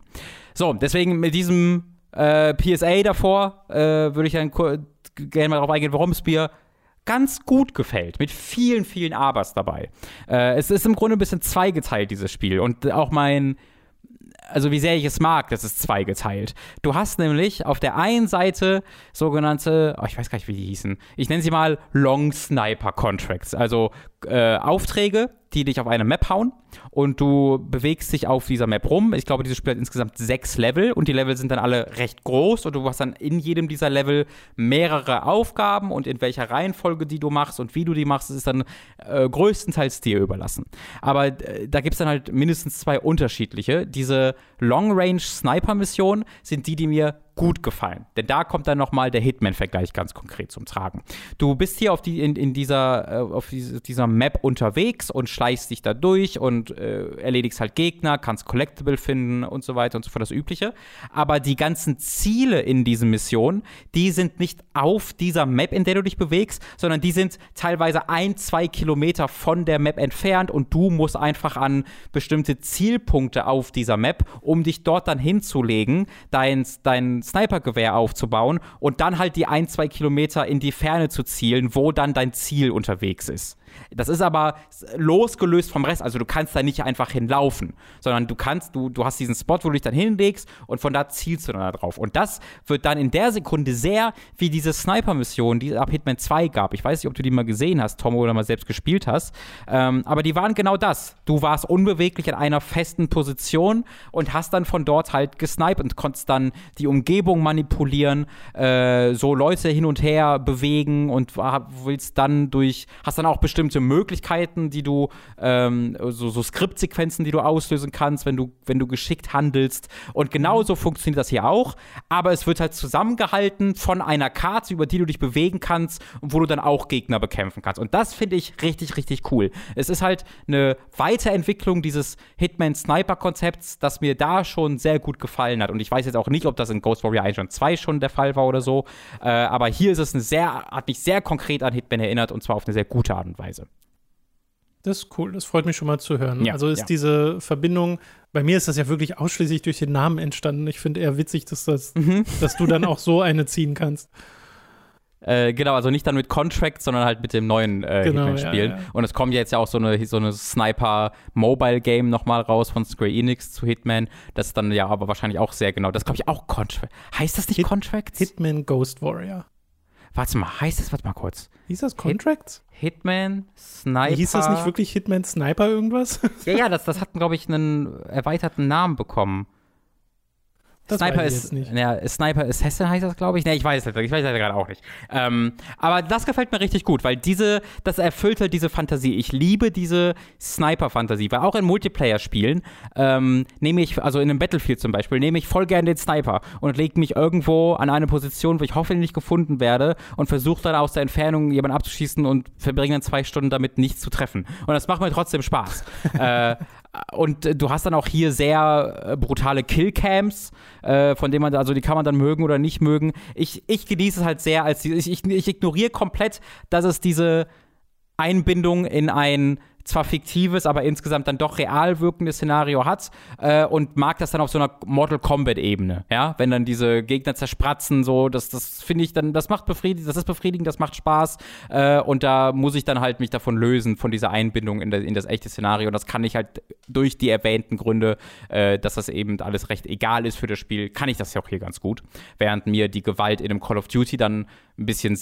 So, deswegen mit diesem äh, PSA davor äh, würde ich dann gerne mal darauf eingehen, warum es mir ganz gut gefällt, mit vielen, vielen Abers dabei. Äh, es ist im Grunde ein bisschen zweigeteilt, dieses Spiel. Und auch mein, also wie sehr ich es mag, das ist zweigeteilt. Du hast nämlich auf der einen Seite sogenannte, oh, ich weiß gar nicht, wie die hießen, ich nenne sie mal Long Sniper Contracts, also äh, Aufträge, die dich auf eine Map hauen und du bewegst dich auf dieser Map rum. Ich glaube, dieses Spiel hat insgesamt sechs Level und die Level sind dann alle recht groß und du hast dann in jedem dieser Level mehrere Aufgaben und in welcher Reihenfolge die du machst und wie du die machst, ist dann äh, größtenteils dir überlassen. Aber äh, da gibt es dann halt mindestens zwei unterschiedliche. Diese Long-Range-Sniper-Missionen sind die, die mir gut gefallen. Denn da kommt dann nochmal der Hitman-Vergleich ganz konkret zum Tragen. Du bist hier auf, die, in, in dieser, äh, auf diese, dieser Map unterwegs und schleichst dich da durch und äh, erledigst halt Gegner, kannst Collectible finden und so weiter und so fort, das Übliche. Aber die ganzen Ziele in diesen Missionen, die sind nicht auf dieser Map, in der du dich bewegst, sondern die sind teilweise ein, zwei Kilometer von der Map entfernt und du musst einfach an bestimmte Zielpunkte auf dieser Map, um dich dort dann hinzulegen, dein, dein Snipergewehr aufzubauen und dann halt die ein, zwei Kilometer in die Ferne zu zielen, wo dann dein Ziel unterwegs ist. Das ist aber losgelöst vom Rest, also du kannst da nicht einfach hinlaufen, sondern du kannst, du, du hast diesen Spot, wo du dich dann hinlegst und von da zielst du dann da drauf. Und das wird dann in der Sekunde sehr wie diese Sniper-Mission, die es ab Hitman 2 gab. Ich weiß nicht, ob du die mal gesehen hast, Tom, oder mal selbst gespielt hast, ähm, aber die waren genau das. Du warst unbeweglich in einer festen Position und hast dann von dort halt gesniped und konntest dann die Umgebung manipulieren, äh, so Leute hin und her bewegen und war- willst dann durch, hast dann auch bestimmte Möglichkeiten, die du, ähm, so, so Skriptsequenzen, die du auslösen kannst, wenn du, wenn du geschickt handelst. Und genauso funktioniert das hier auch, aber es wird halt zusammengehalten von einer Karte, über die du dich bewegen kannst und wo du dann auch Gegner bekämpfen kannst. Und das finde ich richtig, richtig cool. Es ist halt eine Weiterentwicklung dieses Hitman-Sniper-Konzepts, das mir da schon sehr gut gefallen hat. Und ich weiß jetzt auch nicht, ob das in Ghost Warrior 1 und 2 schon der Fall war oder so. Äh, aber hier ist es eine sehr, hat mich sehr konkret an Hitman erinnert und zwar auf eine sehr gute Art und Weise. Das ist cool, das freut mich schon mal zu hören. Ja, also ist ja. diese Verbindung, bei mir ist das ja wirklich ausschließlich durch den Namen entstanden. Ich finde eher witzig, dass, das, Mhm. dass du dann auch so eine ziehen kannst. Äh, genau, also nicht dann mit Contract, sondern halt mit dem neuen äh, Genau, Hitman-Spiel. ja, ja. Und es kommt ja jetzt ja auch so eine, so eine Sniper-Mobile-Game nochmal raus von Square Enix zu Hitman. Das ist dann ja aber wahrscheinlich auch sehr genau. Das glaube ich auch Contract. Heißt das nicht Hit- Contracts? Hitman Ghost Warrior. Warte mal, heißt das, warte mal kurz. Hieß das Contracts? Hitman, Sniper. Hieß das nicht wirklich Hitman Sniper irgendwas? Ja, ja, das, das hat, glaube ich, einen erweiterten Namen bekommen. Das Sniper ist, nicht. Ja, Sniper Assassin heißt das, glaube ich. Ne, ich weiß es nicht. Ich weiß es gerade auch nicht. Ähm, aber das gefällt mir richtig gut, weil diese, das erfüllt halt diese Fantasie. Ich liebe diese Sniper-Fantasie, weil auch in Multiplayer-Spielen ähm, nehme ich, also in einem Battlefield zum Beispiel, nehme ich voll gerne den Sniper und lege mich irgendwo an eine Position, wo ich hoffentlich nicht gefunden werde und versuche dann aus der Entfernung jemanden abzuschießen und verbringe dann zwei Stunden damit, nichts zu treffen. Und das macht mir trotzdem Spaß. äh, und äh, du hast dann auch hier sehr äh, brutale Killcams, äh, von denen man, also die kann man dann mögen oder nicht mögen. Ich, ich genieße es halt sehr, als die, ich, ich, ich ignoriere komplett, dass es diese Einbindung in ein zwar fiktives, aber insgesamt dann doch real wirkendes Szenario hat äh, und mag das dann auf so einer Mortal Kombat Ebene, ja, wenn dann diese Gegner zerspratzen, so, das, das finde ich dann, das macht befriedigend, das ist befriedigend, das macht Spaß äh, und da muss ich dann halt mich davon lösen, von dieser Einbindung in, der, in das echte Szenario. Und das kann ich halt durch die erwähnten Gründe, äh, dass das eben alles recht egal ist für das Spiel, kann ich das ja auch hier ganz gut, während mir die Gewalt in einem Call of Duty dann ein bisschen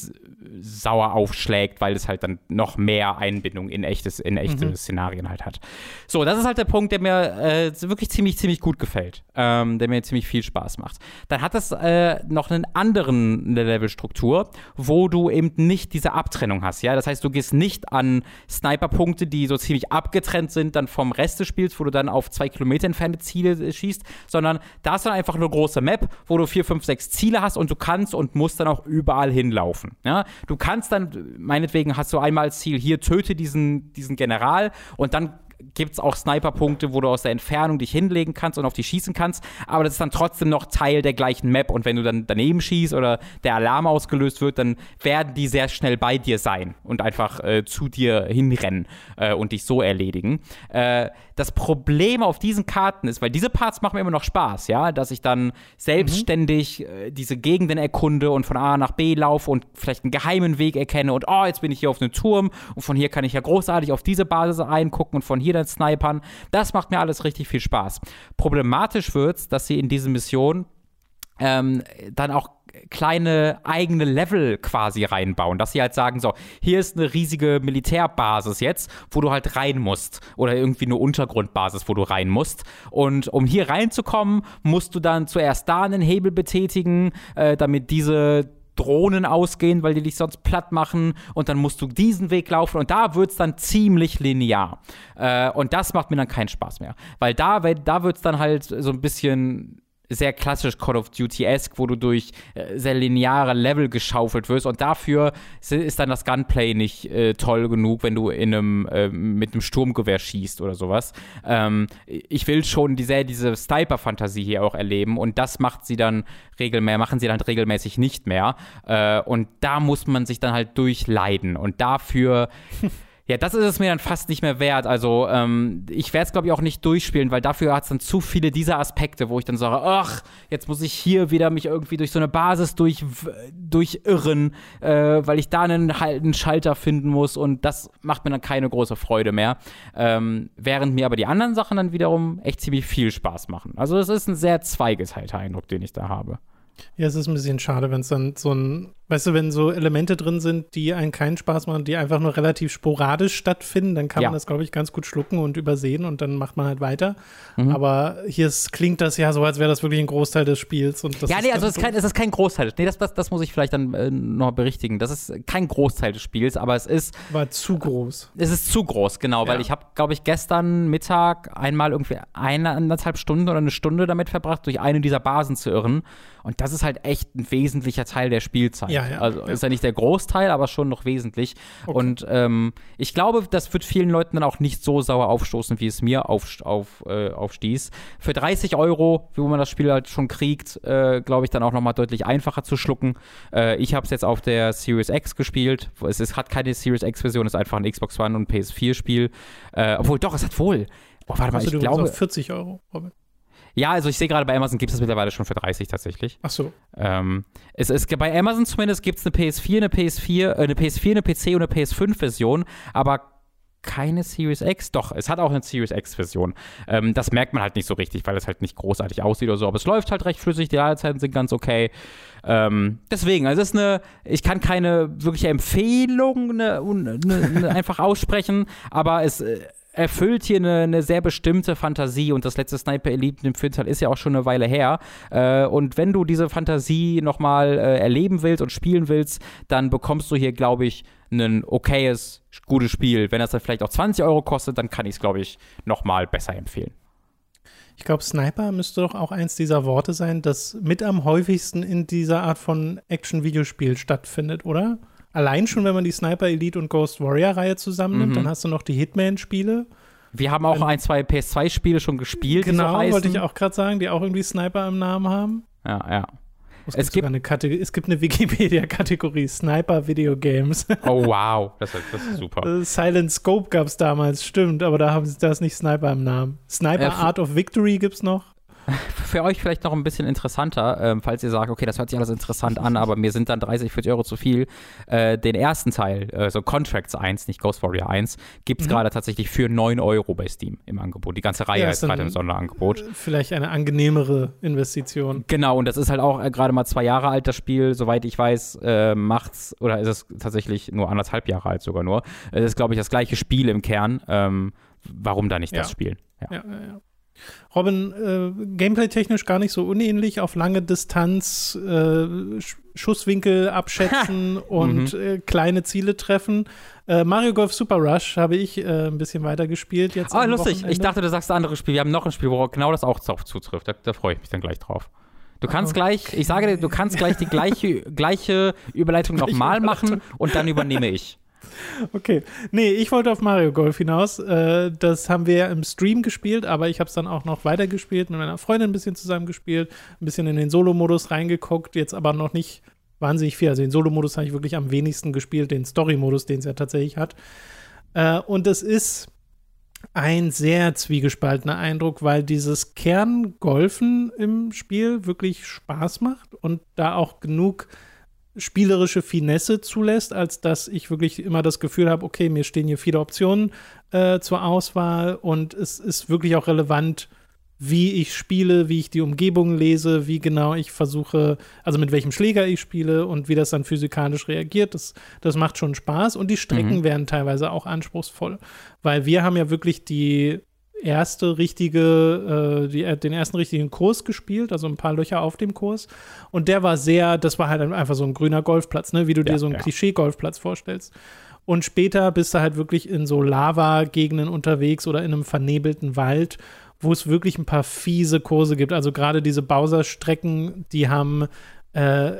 sauer aufschlägt, weil es halt dann noch mehr Einbindung in echtes, in echte mhm. Szenarien halt hat. So, das ist halt der Punkt, der mir äh, wirklich ziemlich, ziemlich gut gefällt, ähm, der mir ziemlich viel Spaß macht. Dann hat es äh, noch einen anderen Levelstruktur, wo du eben nicht diese Abtrennung hast, ja. Das heißt, du gehst nicht an Sniper-Punkte, die so ziemlich abgetrennt sind, dann vom Rest des Spiels, wo du dann auf zwei Kilometer entfernte Ziele äh, schießt, sondern da ist dann einfach eine große Map, wo du vier, fünf, sechs Ziele hast und du kannst und musst dann auch überall hinlaufen. Ja? Du kannst dann, meinetwegen hast du einmal als Ziel, hier töte diesen, diesen General und dann gibt es auch Sniper-Punkte, wo du aus der Entfernung dich hinlegen kannst und auf die schießen kannst, aber das ist dann trotzdem noch Teil der gleichen Map und wenn du dann daneben schießt oder der Alarm ausgelöst wird, dann werden die sehr schnell bei dir sein und einfach äh, zu dir hinrennen äh, und dich so erledigen. Äh, das Problem auf diesen Karten ist, weil diese Parts machen mir immer noch Spaß, ja, dass ich dann selbstständig mhm. diese Gegenden erkunde und von A nach B laufe und vielleicht einen geheimen Weg erkenne und oh, jetzt bin ich hier auf einem Turm und von hier kann ich ja großartig auf diese Basis eingucken und von hier dann snipern. Das macht mir alles richtig viel Spaß. Problematisch wird es, dass sie in diese Mission ähm, dann auch kleine eigene Level quasi reinbauen, dass sie halt sagen, so, hier ist eine riesige Militärbasis jetzt, wo du halt rein musst oder irgendwie eine Untergrundbasis, wo du rein musst und um hier reinzukommen, musst du dann zuerst da einen Hebel betätigen, äh, damit diese Drohnen ausgehen, weil die dich sonst platt machen und dann musst du diesen Weg laufen und da wird es dann ziemlich linear. Äh, und das macht mir dann keinen Spaß mehr, weil da, da wird es dann halt so ein bisschen sehr klassisch Call of Duty-esque, wo du durch äh, sehr lineare Level geschaufelt wirst. Und dafür ist dann das Gunplay nicht äh, toll genug, wenn du in einem, äh, mit einem Sturmgewehr schießt oder sowas. Ähm, ich will schon die, diese Sniper-Fantasie hier auch erleben. Und das macht sie dann regelmäßig, machen sie dann regelmäßig nicht mehr. Äh, und da muss man sich dann halt durchleiden. Und dafür Ja, das ist es mir dann fast nicht mehr wert. Also, ähm, ich werde es, glaube ich, auch nicht durchspielen, weil dafür hat es dann zu viele dieser Aspekte, wo ich dann sage, ach, jetzt muss ich hier wieder mich irgendwie durch so eine Basis durch, durchirren, äh, weil ich da einen, einen Schalter finden muss und das macht mir dann keine große Freude mehr. Ähm, während mir aber die anderen Sachen dann wiederum echt ziemlich viel Spaß machen. Also, es ist ein sehr zweigeteilter Eindruck, den ich da habe. Ja, es ist ein bisschen schade, wenn es dann so ein Weißt du, wenn so Elemente drin sind, die einen keinen Spaß machen, die einfach nur relativ sporadisch stattfinden, dann kann ja. man das, glaube ich, ganz gut schlucken und übersehen und dann macht man halt weiter. Mhm. Aber hier ist, klingt das ja so, als wäre das wirklich ein Großteil des Spiels. Und ja, nee, also es ist, kein, es ist kein Großteil. Nee, das, das, das muss ich vielleicht dann äh, noch berichtigen. Das ist kein Großteil des Spiels, aber es ist. War zu groß. Es ist zu groß, genau, ja. weil ich habe, glaube ich, gestern Mittag einmal irgendwie eineinhalb Stunden oder eine Stunde damit verbracht, durch eine dieser Basen zu irren. Und das ist halt echt ein wesentlicher Teil der Spielzeit. Ja, ja, also ja. ist ja nicht der Großteil, aber schon noch wesentlich. Okay. Und ähm, ich glaube, das wird vielen Leuten dann auch nicht so sauer aufstoßen, wie es mir auf, auf, äh, aufstieß. Für 30 Euro, wo man das Spiel halt schon kriegt, äh, glaube ich, dann auch nochmal deutlich einfacher zu schlucken. Äh, ich habe es jetzt auf der Series X gespielt. Es ist, hat keine Series X-Version, es ist einfach ein Xbox One und PS4-Spiel. Äh, obwohl, doch, es hat wohl. Oh, warte mal, ich glaube. 40 Euro, Robin. Ja, also ich sehe gerade bei Amazon gibt es das mittlerweile schon für 30 tatsächlich. Ach so. Ähm, es, es, bei Amazon zumindest gibt es eine PS4, eine PS4, äh, eine PS4, eine PC und eine PS5-Version, aber keine Series X. Doch, es hat auch eine Series X-Version. Ähm, das merkt man halt nicht so richtig, weil es halt nicht großartig aussieht oder so. Aber es läuft halt recht flüssig, die Ladezeiten sind ganz okay. Ähm, deswegen, also es ist eine, ich kann keine wirkliche Empfehlung eine, eine, eine einfach aussprechen, aber es äh, erfüllt hier eine, eine, sehr bestimmte Fantasie und das letzte Sniper Elite im Filmteil ist ja auch schon eine Weile her. Äh, und wenn du diese Fantasie nochmal äh, erleben willst und spielen willst, dann bekommst du hier, glaube ich, ein okayes, gutes Spiel. Wenn das dann vielleicht auch 20 Euro kostet, dann kann ich es, glaube ich, nochmal besser empfehlen. Ich glaube, Sniper müsste doch auch eins dieser Worte sein, das mit am häufigsten in dieser Art von Action-Videospiel stattfindet, oder? Allein schon, wenn man die Sniper Elite und Ghost Warrior-Reihe zusammennimmt, mhm. dann hast du noch die Hitman-Spiele. Wir haben auch ein, zwei PS2-Spiele schon gespielt. Genau, wollte ich auch gerade sagen, die auch irgendwie Sniper im Namen haben. Ja, ja. Es, es gibt, eine es gibt eine Wikipedia-Kategorie Sniper Video Games. Oh wow, das ist, das ist super. Äh, Silent Scope gab es damals, stimmt, aber da haben sie das nicht Sniper im Namen. Sniper ja, Art of Victory gibt es noch. Für euch vielleicht noch ein bisschen interessanter, ähm, falls ihr sagt, okay, das hört sich alles interessant an, aber mir sind dann 30, 40 Euro zu viel. Äh, den ersten Teil, äh, so Contracts 1, nicht Ghost Warrior 1, gibt es mhm. gerade tatsächlich für 9 Euro bei Steam im Angebot. Die ganze Reihe ja, ist gerade im Sonderangebot. Vielleicht eine angenehmere Investition. Genau, und das ist halt auch äh, gerade mal zwei Jahre alt, das Spiel. Soweit ich weiß, äh, macht's, oder ist es tatsächlich nur anderthalb Jahre alt sogar nur. Es ist, glaube ich, das gleiche Spiel im Kern. Ähm, warum da nicht ja. das spielen? Ja, ja, ja. Robin, äh, gameplay-technisch gar nicht so unähnlich, auf lange Distanz äh, Schusswinkel abschätzen und mhm. äh, kleine Ziele treffen. Äh, Mario Golf Super Rush habe ich äh, ein bisschen weiter gespielt jetzt. Ah, lustig. Wochenende. Ich dachte, du sagst ein anderes Spiel. Wir haben noch ein Spiel, wo genau das auch zutrifft. Da, da freue ich mich dann gleich drauf. Du kannst oh. gleich, ich sage dir, du kannst gleich die gleiche, gleiche Überleitung nochmal machen und dann übernehme ich. Okay. Nee, ich wollte auf Mario Golf hinaus. Äh, das haben wir ja im Stream gespielt, aber ich habe es dann auch noch weitergespielt, mit meiner Freundin ein bisschen zusammengespielt, ein bisschen in den Solo-Modus reingeguckt, jetzt aber noch nicht wahnsinnig viel. Also den Solo-Modus habe ich wirklich am wenigsten gespielt, den Story-Modus, den es ja tatsächlich hat. Äh, und es ist ein sehr zwiegespaltener Eindruck, weil dieses Kerngolfen im Spiel wirklich Spaß macht und da auch genug spielerische Finesse zulässt, als dass ich wirklich immer das Gefühl habe, okay, mir stehen hier viele Optionen äh, zur Auswahl und es ist wirklich auch relevant, wie ich spiele, wie ich die Umgebung lese, wie genau ich versuche, also mit welchem Schläger ich spiele und wie das dann physikalisch reagiert. Das, das macht schon Spaß und die Strecken mhm. werden teilweise auch anspruchsvoll, weil wir haben ja wirklich die erste richtige, äh, die, äh, den ersten richtigen Kurs gespielt, also ein paar Löcher auf dem Kurs. Und der war sehr, das war halt einfach so ein grüner Golfplatz, ne? wie du ja, dir so einen ja. Klischee-Golfplatz vorstellst. Und später bist du halt wirklich in so Lava-Gegenden unterwegs oder in einem vernebelten Wald, wo es wirklich ein paar fiese Kurse gibt. Also gerade diese Bowser-Strecken, die haben äh,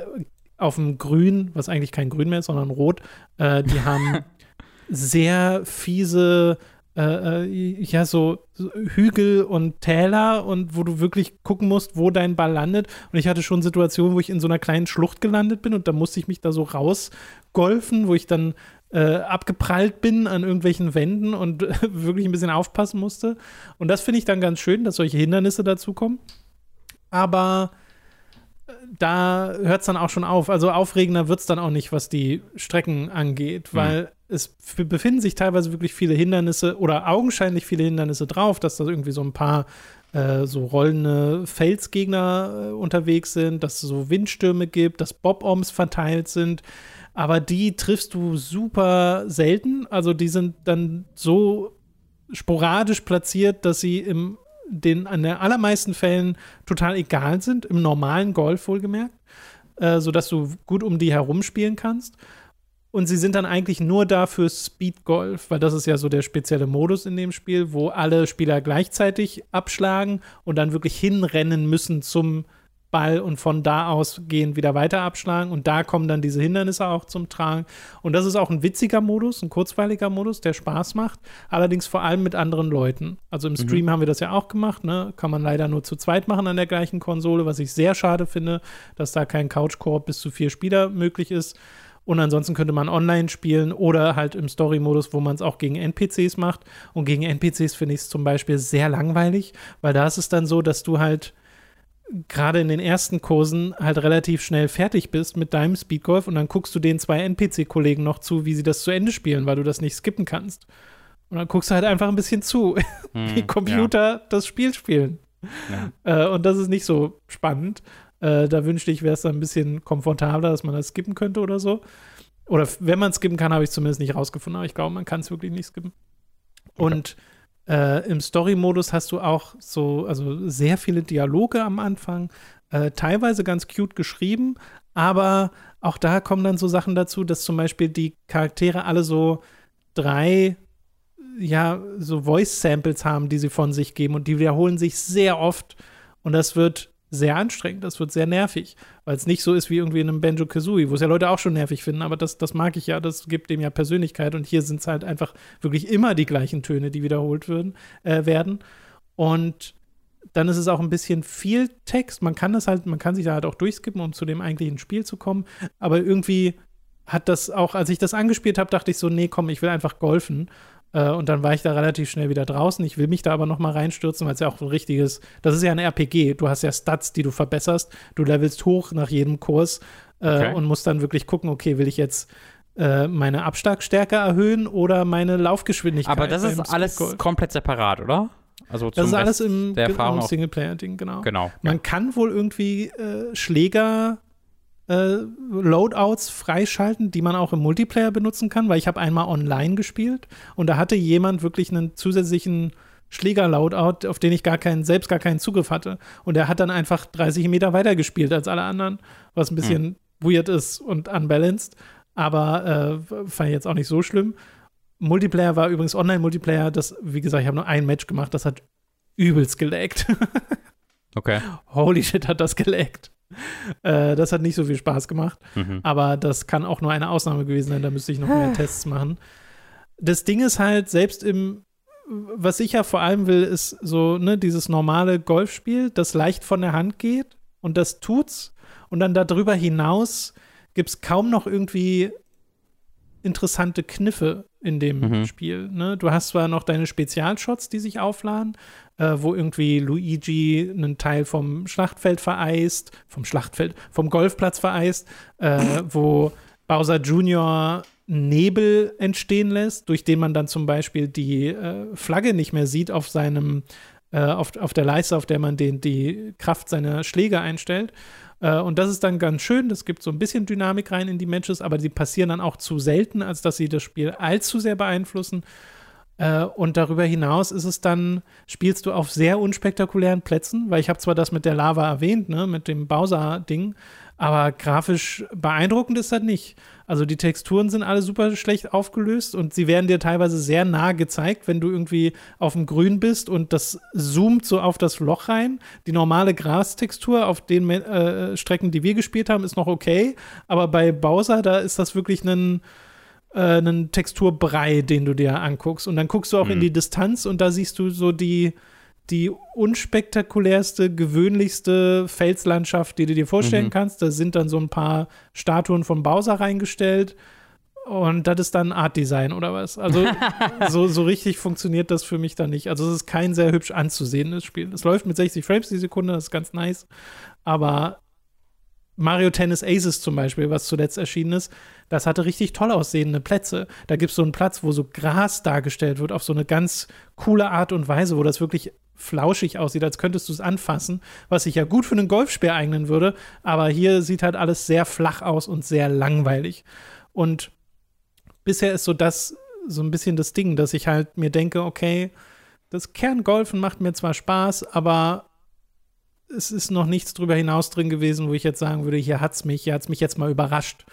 auf dem Grün, was eigentlich kein Grün mehr ist, sondern Rot, äh, die haben sehr fiese äh, äh, ja, so, so, Hügel und Täler und wo du wirklich gucken musst, wo dein Ball landet. Und ich hatte schon Situationen, wo ich in so einer kleinen Schlucht gelandet bin und da musste ich mich da so rausgolfen, wo ich dann äh, abgeprallt bin an irgendwelchen Wänden und wirklich ein bisschen aufpassen musste. Und das finde ich dann ganz schön, dass solche Hindernisse dazukommen. Aber äh, da hört es dann auch schon auf. Also aufregender wird es dann auch nicht, was die Strecken angeht, weil mhm es befinden sich teilweise wirklich viele Hindernisse oder augenscheinlich viele Hindernisse drauf, dass da irgendwie so ein paar äh, so rollende Felsgegner äh, unterwegs sind, dass es so Windstürme gibt, dass Bob-Oms verteilt sind. Aber die triffst du super selten. Also die sind dann so sporadisch platziert, dass sie im den an den allermeisten Fällen total egal sind, im normalen Golf wohlgemerkt, äh, sodass du gut um die herum spielen kannst. Und sie sind dann eigentlich nur da für Speed Golf, weil das ist ja so der spezielle Modus in dem Spiel, wo alle Spieler gleichzeitig abschlagen und dann wirklich hinrennen müssen zum Ball und von da aus gehen wieder weiter abschlagen. Und da kommen dann diese Hindernisse auch zum Tragen. Und das ist auch ein witziger Modus, ein kurzweiliger Modus, der Spaß macht. Allerdings vor allem mit anderen Leuten. Also im mhm. Stream mhm. haben wir das ja auch gemacht. Ne? Kann man leider nur zu zweit machen an der gleichen Konsole, was ich sehr schade finde, dass da kein Couch-Koop bis zu vier Spieler möglich ist. Und ansonsten könnte man online spielen oder halt im Story-Modus, wo man es auch gegen NPCs macht. Und gegen NPCs finde ich es zum Beispiel sehr langweilig, weil da ist es dann so, dass du halt gerade in den ersten Kursen halt relativ schnell fertig bist mit deinem Speedgolf und dann guckst du den zwei NPC-Kollegen noch zu, wie sie das zu Ende spielen, weil du das nicht skippen kannst. Und dann guckst du halt einfach ein bisschen zu, hm, wie Computer ja. das Spiel spielen. Ja. Äh, und das ist nicht so spannend. Äh, da wünschte ich, wäre es dann ein bisschen komfortabler, dass man das skippen könnte oder so. Oder wenn man skippen kann, habe ich zumindest nicht rausgefunden, aber ich glaube, man kann es wirklich nicht skippen. Okay. Und äh, im Story-Modus hast du auch so, also sehr viele Dialoge am Anfang, äh, teilweise ganz cute geschrieben, aber auch da kommen dann so Sachen dazu, dass zum Beispiel die Charaktere alle so drei ja, so Voice-Samples haben, die sie von sich geben und die wiederholen sich sehr oft und das wird sehr anstrengend, das wird sehr nervig, weil es nicht so ist wie irgendwie in einem Banjo Kazooie, wo es ja Leute auch schon nervig finden, aber das, das mag ich ja, das gibt dem ja Persönlichkeit und hier sind es halt einfach wirklich immer die gleichen Töne, die wiederholt würden, äh, werden. Und dann ist es auch ein bisschen viel Text. Man kann das halt, man kann sich da halt auch durchskippen, um zu dem eigentlichen Spiel zu kommen. Aber irgendwie hat das auch, als ich das angespielt habe, dachte ich so, nee, komm, ich will einfach golfen. Äh, und dann war ich da relativ schnell wieder draußen. Ich will mich da aber noch mal reinstürzen, weil es ja auch ein richtiges, das ist ja ein RPG. Du hast ja Stats, die du verbesserst. Du levelst hoch nach jedem Kurs äh, okay. und musst dann wirklich gucken, okay, will ich jetzt äh, meine Abschlagstärke erhöhen oder meine Laufgeschwindigkeit. Aber das ist alles komplett separat, oder? Also das ist alles im, im Singleplayer-Ding, genau. genau. Man ja. kann wohl irgendwie äh, Schläger äh, Loadouts freischalten, die man auch im Multiplayer benutzen kann, weil ich habe einmal online gespielt und da hatte jemand wirklich einen zusätzlichen Schläger-Loadout, auf den ich gar keinen, selbst gar keinen Zugriff hatte. Und er hat dann einfach 30 Meter weiter gespielt als alle anderen, was ein bisschen hm. weird ist und unbalanced. Aber äh, fand ich jetzt auch nicht so schlimm. Multiplayer war übrigens Online-Multiplayer. Das, wie gesagt, ich habe nur ein Match gemacht. Das hat übelst gelaggt. okay. Holy shit, hat das gelaggt. Äh, das hat nicht so viel Spaß gemacht. Mhm. Aber das kann auch nur eine Ausnahme gewesen sein. Da müsste ich noch mehr Tests machen. Das Ding ist halt, selbst im, was ich ja vor allem will, ist so, ne, dieses normale Golfspiel, das leicht von der Hand geht und das tut's. Und dann darüber hinaus gibt es kaum noch irgendwie interessante Kniffe in dem mhm. Spiel. Ne? Du hast zwar noch deine Spezialshots, die sich aufladen, äh, wo irgendwie Luigi einen Teil vom Schlachtfeld vereist, vom Schlachtfeld, vom Golfplatz vereist, äh, wo Bowser Jr. Nebel entstehen lässt, durch den man dann zum Beispiel die äh, Flagge nicht mehr sieht auf seinem, äh, auf, auf der Leiste, auf der man den, die Kraft seiner Schläge einstellt. Äh, und das ist dann ganz schön. Das gibt so ein bisschen Dynamik rein in die Matches, aber die passieren dann auch zu selten, als dass sie das Spiel allzu sehr beeinflussen. Äh, und darüber hinaus ist es dann, spielst du auf sehr unspektakulären Plätzen, weil ich habe zwar das mit der Lava erwähnt, ne, mit dem Bowser-Ding, aber grafisch beeindruckend ist das nicht. Also die Texturen sind alle super schlecht aufgelöst und sie werden dir teilweise sehr nah gezeigt, wenn du irgendwie auf dem Grün bist und das zoomt so auf das Loch rein. Die normale Grastextur auf den äh, Strecken, die wir gespielt haben, ist noch okay, aber bei Bowser, da ist das wirklich ein äh, einen Texturbrei, den du dir anguckst. Und dann guckst du auch mhm. in die Distanz und da siehst du so die, die unspektakulärste, gewöhnlichste Felslandschaft, die du dir vorstellen mhm. kannst. Da sind dann so ein paar Statuen von Bowser reingestellt. Und das ist dann Art Design oder was? Also so, so richtig funktioniert das für mich dann nicht. Also es ist kein sehr hübsch anzusehendes Spiel. Es läuft mit 60 Frames die Sekunde, das ist ganz nice. Aber Mario Tennis Aces zum Beispiel, was zuletzt erschienen ist, das hatte richtig toll aussehende Plätze. Da gibt es so einen Platz, wo so Gras dargestellt wird, auf so eine ganz coole Art und Weise, wo das wirklich flauschig aussieht, als könntest du es anfassen, was sich ja gut für einen Golfspeer eignen würde. Aber hier sieht halt alles sehr flach aus und sehr langweilig. Und bisher ist so das so ein bisschen das Ding, dass ich halt mir denke, okay, das Kerngolfen macht mir zwar Spaß, aber es ist noch nichts drüber hinaus drin gewesen, wo ich jetzt sagen würde, hier hat's mich, hier hat's mich jetzt mal überrascht.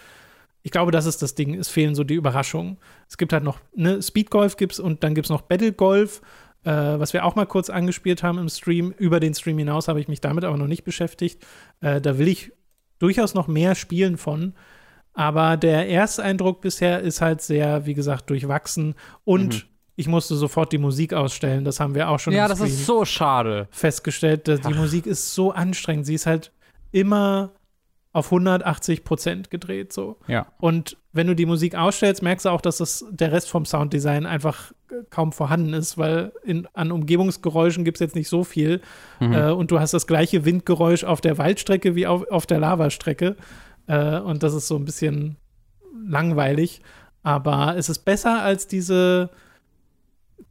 Ich glaube, das ist das Ding. Es fehlen so die Überraschungen. Es gibt halt noch, ne, Speedgolf gibt's und dann gibt's noch Battlegolf, äh, was wir auch mal kurz angespielt haben im Stream. Über den Stream hinaus habe ich mich damit aber noch nicht beschäftigt. Äh, da will ich durchaus noch mehr spielen von. Aber der Ersteindruck bisher ist halt sehr, wie gesagt, durchwachsen und mhm ich musste sofort die Musik ausstellen. Das haben wir auch schon ja, das ist so schade. festgestellt. Dass die Musik ist so anstrengend. Sie ist halt immer auf 180 Prozent gedreht so. Ja. Und wenn du die Musik ausstellst, merkst du auch, dass das, der Rest vom Sounddesign einfach kaum vorhanden ist, weil in, an Umgebungsgeräuschen gibt es jetzt nicht so viel. Mhm. Äh, und du hast das gleiche Windgeräusch auf der Waldstrecke wie auf, auf der Lavastrecke. Äh, und das ist so ein bisschen langweilig. Aber es ist besser als diese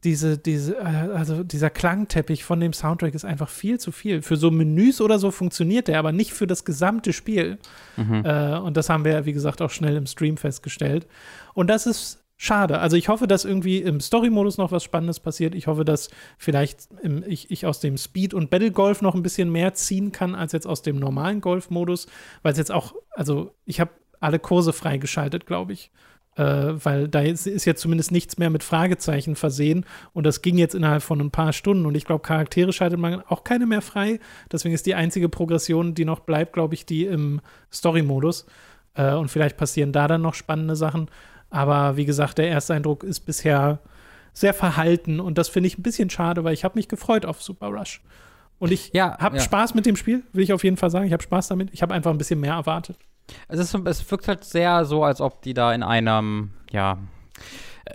diese, diese, äh, also dieser Klangteppich von dem Soundtrack ist einfach viel zu viel. Für so Menüs oder so funktioniert der, aber nicht für das gesamte Spiel. Mhm. Äh, und das haben wir, wie gesagt, auch schnell im Stream festgestellt. Und das ist schade. Also ich hoffe, dass irgendwie im Story-Modus noch was Spannendes passiert. Ich hoffe, dass vielleicht im, ich, ich aus dem Speed- und Battle-Golf noch ein bisschen mehr ziehen kann, als jetzt aus dem normalen Golf-Modus. Weil es jetzt auch, also ich habe alle Kurse freigeschaltet, glaube ich äh, weil da ist, ist jetzt zumindest nichts mehr mit Fragezeichen versehen und das ging jetzt innerhalb von ein paar Stunden und ich glaube, Charaktere schaltet man auch keine mehr frei. Deswegen ist die einzige Progression, die noch bleibt, glaube ich, die im Story-Modus. Äh, und vielleicht passieren da dann noch spannende Sachen. Aber wie gesagt, der erste Eindruck ist bisher sehr verhalten und das finde ich ein bisschen schade, weil ich habe mich gefreut auf Super Rush. Und ich ja, habe ja. Spaß mit dem Spiel, will ich auf jeden Fall sagen. Ich habe Spaß damit. Ich habe einfach ein bisschen mehr erwartet. Es, ist, es wirkt halt sehr so, als ob die da in einem, ja,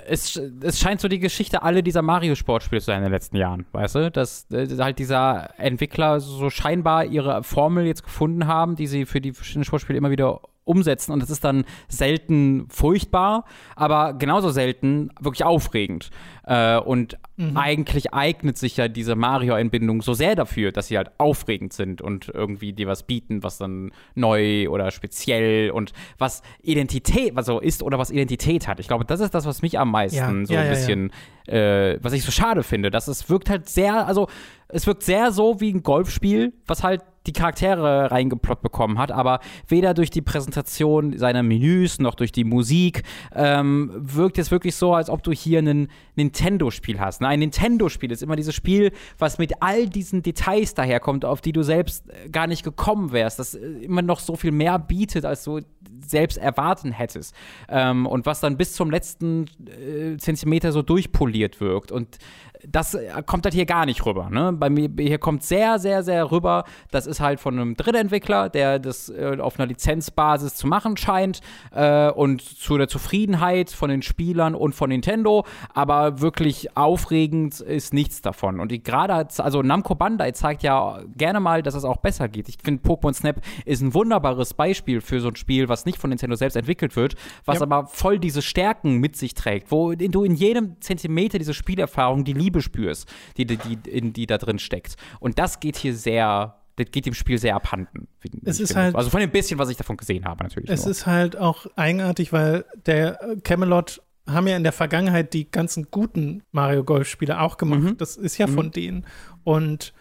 es, es scheint so die Geschichte alle dieser Mario-Sportspiele zu sein in den letzten Jahren, weißt du? Dass äh, halt dieser Entwickler so scheinbar ihre Formel jetzt gefunden haben, die sie für die verschiedenen Sportspiele immer wieder umsetzen und es ist dann selten furchtbar, aber genauso selten wirklich aufregend. Äh, und mhm. eigentlich eignet sich ja diese Mario-Einbindung so sehr dafür, dass sie halt aufregend sind und irgendwie dir was bieten, was dann neu oder speziell und was Identität, was so ist oder was Identität hat. Ich glaube, das ist das, was mich am meisten ja, so ja, ein bisschen, ja, äh, was ich so schade finde, dass es wirkt halt sehr, also es wirkt sehr so wie ein Golfspiel, was halt die Charaktere reingeplottet bekommen hat, aber weder durch die Präsentation seiner Menüs noch durch die Musik ähm, wirkt es wirklich so, als ob du hier ein Nintendo-Spiel hast. Ne? Ein Nintendo-Spiel ist immer dieses Spiel, was mit all diesen Details daherkommt, auf die du selbst äh, gar nicht gekommen wärst, das äh, immer noch so viel mehr bietet, als du selbst erwarten hättest. Ähm, und was dann bis zum letzten äh, Zentimeter so durchpoliert wirkt. Und das äh, kommt halt hier gar nicht rüber. Ne? Bei mir hier kommt sehr, sehr, sehr rüber. Das ist halt von einem Drittentwickler, der das äh, auf einer Lizenzbasis zu machen scheint äh, und zu der Zufriedenheit von den Spielern und von Nintendo. Aber wirklich aufregend ist nichts davon. Und gerade, also Namco Bandai zeigt ja gerne mal, dass es auch besser geht. Ich finde, Pokémon Snap ist ein wunderbares Beispiel für so ein Spiel, was nicht von Nintendo selbst entwickelt wird, was ja. aber voll diese Stärken mit sich trägt, wo du in jedem Zentimeter diese Spielerfahrung die Liebe Liebe spürst, die, die, die, in, die da drin steckt. Und das geht hier sehr das geht dem Spiel sehr abhanden. Es ist halt, also von dem bisschen, was ich davon gesehen habe, natürlich. Es nur. ist halt auch eigenartig, weil der Camelot haben ja in der Vergangenheit die ganzen guten Mario Golf-Spiele auch gemacht. Mhm. Das ist ja mhm. von denen. Und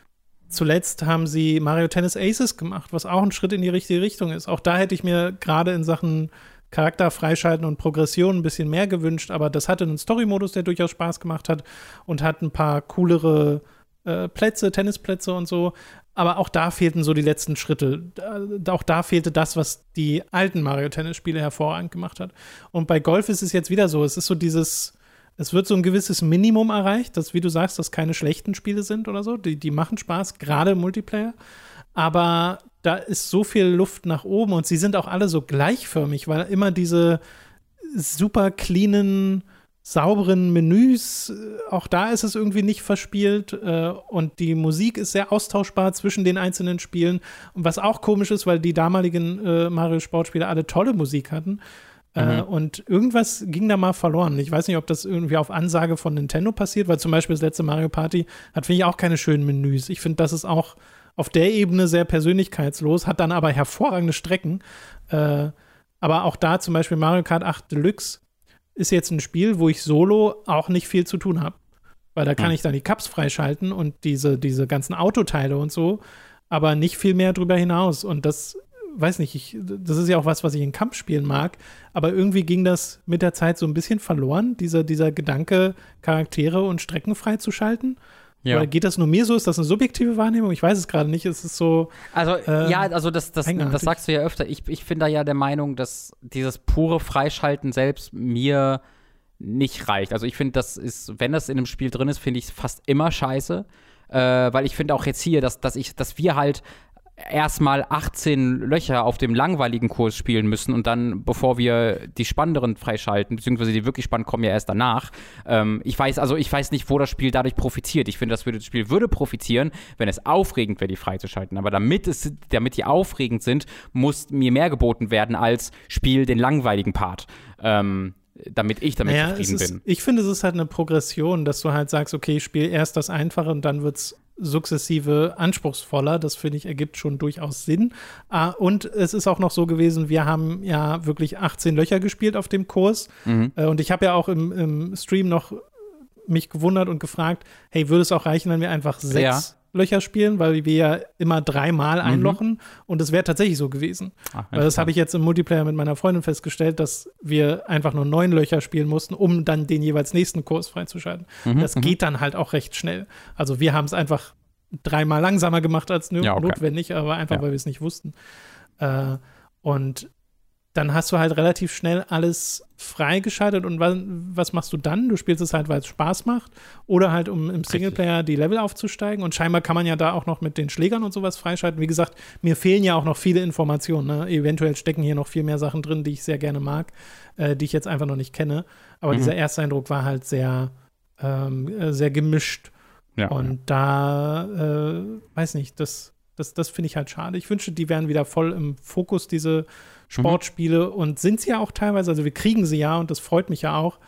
zuletzt haben sie Mario Tennis Aces gemacht, was auch ein Schritt in die richtige Richtung ist. Auch da hätte ich mir gerade in Sachen Charakter freischalten und Progression ein bisschen mehr gewünscht, aber das hatte einen Story-Modus, der durchaus Spaß gemacht hat und hat ein paar coolere äh, Plätze, Tennisplätze und so. Aber auch da fehlten so die letzten Schritte. Auch da fehlte das, was die alten Mario-Tennis-Spiele hervorragend gemacht hat. Und bei Golf ist es jetzt wieder so. Es ist so dieses, es wird so ein gewisses Minimum erreicht, dass, wie du sagst, das keine schlechten Spiele sind oder so. Die, die machen Spaß, gerade im Multiplayer. Aber da ist so viel Luft nach oben und sie sind auch alle so gleichförmig, weil immer diese super cleanen, sauberen Menüs, äh, auch da ist es irgendwie nicht verspielt äh, und die Musik ist sehr austauschbar zwischen den einzelnen Spielen. Und was auch komisch ist, weil die damaligen äh, Mario-Sportspiele alle tolle Musik hatten. Mhm. und irgendwas ging da mal verloren. Ich weiß nicht, ob das irgendwie auf Ansage von Nintendo passiert, weil zum Beispiel das letzte Mario Party hat, finde ich, auch keine schönen Menüs. Ich finde, das ist auch auf der Ebene sehr persönlichkeitslos, hat dann aber hervorragende Strecken. Äh, aber auch da zum Beispiel Mario Kart 8 Deluxe ist jetzt ein Spiel, wo ich solo auch nicht viel zu tun habe. Weil da kann hm. ich dann die Cups freischalten und diese, diese ganzen Autoteile und so, aber nicht viel mehr drüber hinaus. Und das, weiß nicht, ich, das ist ja auch was, was ich in Kampfspielen mag, aber irgendwie ging das mit der Zeit so ein bisschen verloren, dieser, dieser Gedanke, Charaktere und Strecken freizuschalten. Ja. Oder geht das nur mir so? Ist das eine subjektive Wahrnehmung? Ich weiß es gerade nicht. Es ist so. Also, äh, ja, also das, das, das sagst du ja öfter. Ich, ich bin da ja der Meinung, dass dieses pure Freischalten selbst mir nicht reicht. Also ich finde, das ist, wenn das in einem Spiel drin ist, finde ich es fast immer scheiße. Äh, weil ich finde auch jetzt hier, dass, dass ich, dass wir halt erstmal 18 Löcher auf dem langweiligen Kurs spielen müssen und dann, bevor wir die spannenderen freischalten, beziehungsweise die wirklich spannend kommen ja erst danach. Ähm, ich weiß, also ich weiß nicht, wo das Spiel dadurch profitiert. Ich finde, das, würde, das Spiel würde profitieren, wenn es aufregend wäre, die freizuschalten. Aber damit, es, damit die aufregend sind, muss mir mehr geboten werden als Spiel den langweiligen Part. Ähm, damit ich damit naja, zufrieden ist, bin. Ich finde, es ist halt eine Progression, dass du halt sagst, okay, ich spiele erst das Einfache und dann wird es sukzessive anspruchsvoller. Das finde ich ergibt schon durchaus Sinn. Ah, und es ist auch noch so gewesen, wir haben ja wirklich 18 Löcher gespielt auf dem Kurs. Mhm. Äh, und ich habe ja auch im, im, Stream noch mich gewundert und gefragt, hey, würde es auch reichen, wenn wir einfach sechs. Löcher spielen, weil wir ja immer dreimal mhm. einlochen mhm. und es wäre tatsächlich so gewesen. Ach, weil das habe ich jetzt im Multiplayer mit meiner Freundin festgestellt, dass wir einfach nur neun Löcher spielen mussten, um dann den jeweils nächsten Kurs freizuschalten. Mhm. Das mhm. geht dann halt auch recht schnell. Also wir haben es einfach dreimal langsamer gemacht als ja, okay. notwendig, aber einfach, ja. weil wir es nicht wussten. Äh, und dann hast du halt relativ schnell alles freigeschaltet und was, was machst du dann? Du spielst es halt, weil es Spaß macht oder halt, um im Singleplayer die Level aufzusteigen und scheinbar kann man ja da auch noch mit den Schlägern und sowas freischalten. Wie gesagt, mir fehlen ja auch noch viele Informationen. Ne? Eventuell stecken hier noch viel mehr Sachen drin, die ich sehr gerne mag, äh, die ich jetzt einfach noch nicht kenne. Aber mhm. dieser erste Eindruck war halt sehr, ähm, äh, sehr gemischt. Ja, und ja. da, äh, weiß nicht, das, das, das finde ich halt schade. Ich wünsche, die wären wieder voll im Fokus, diese Sportspiele mhm. und sind sie ja auch teilweise, also wir kriegen sie ja und das freut mich ja auch.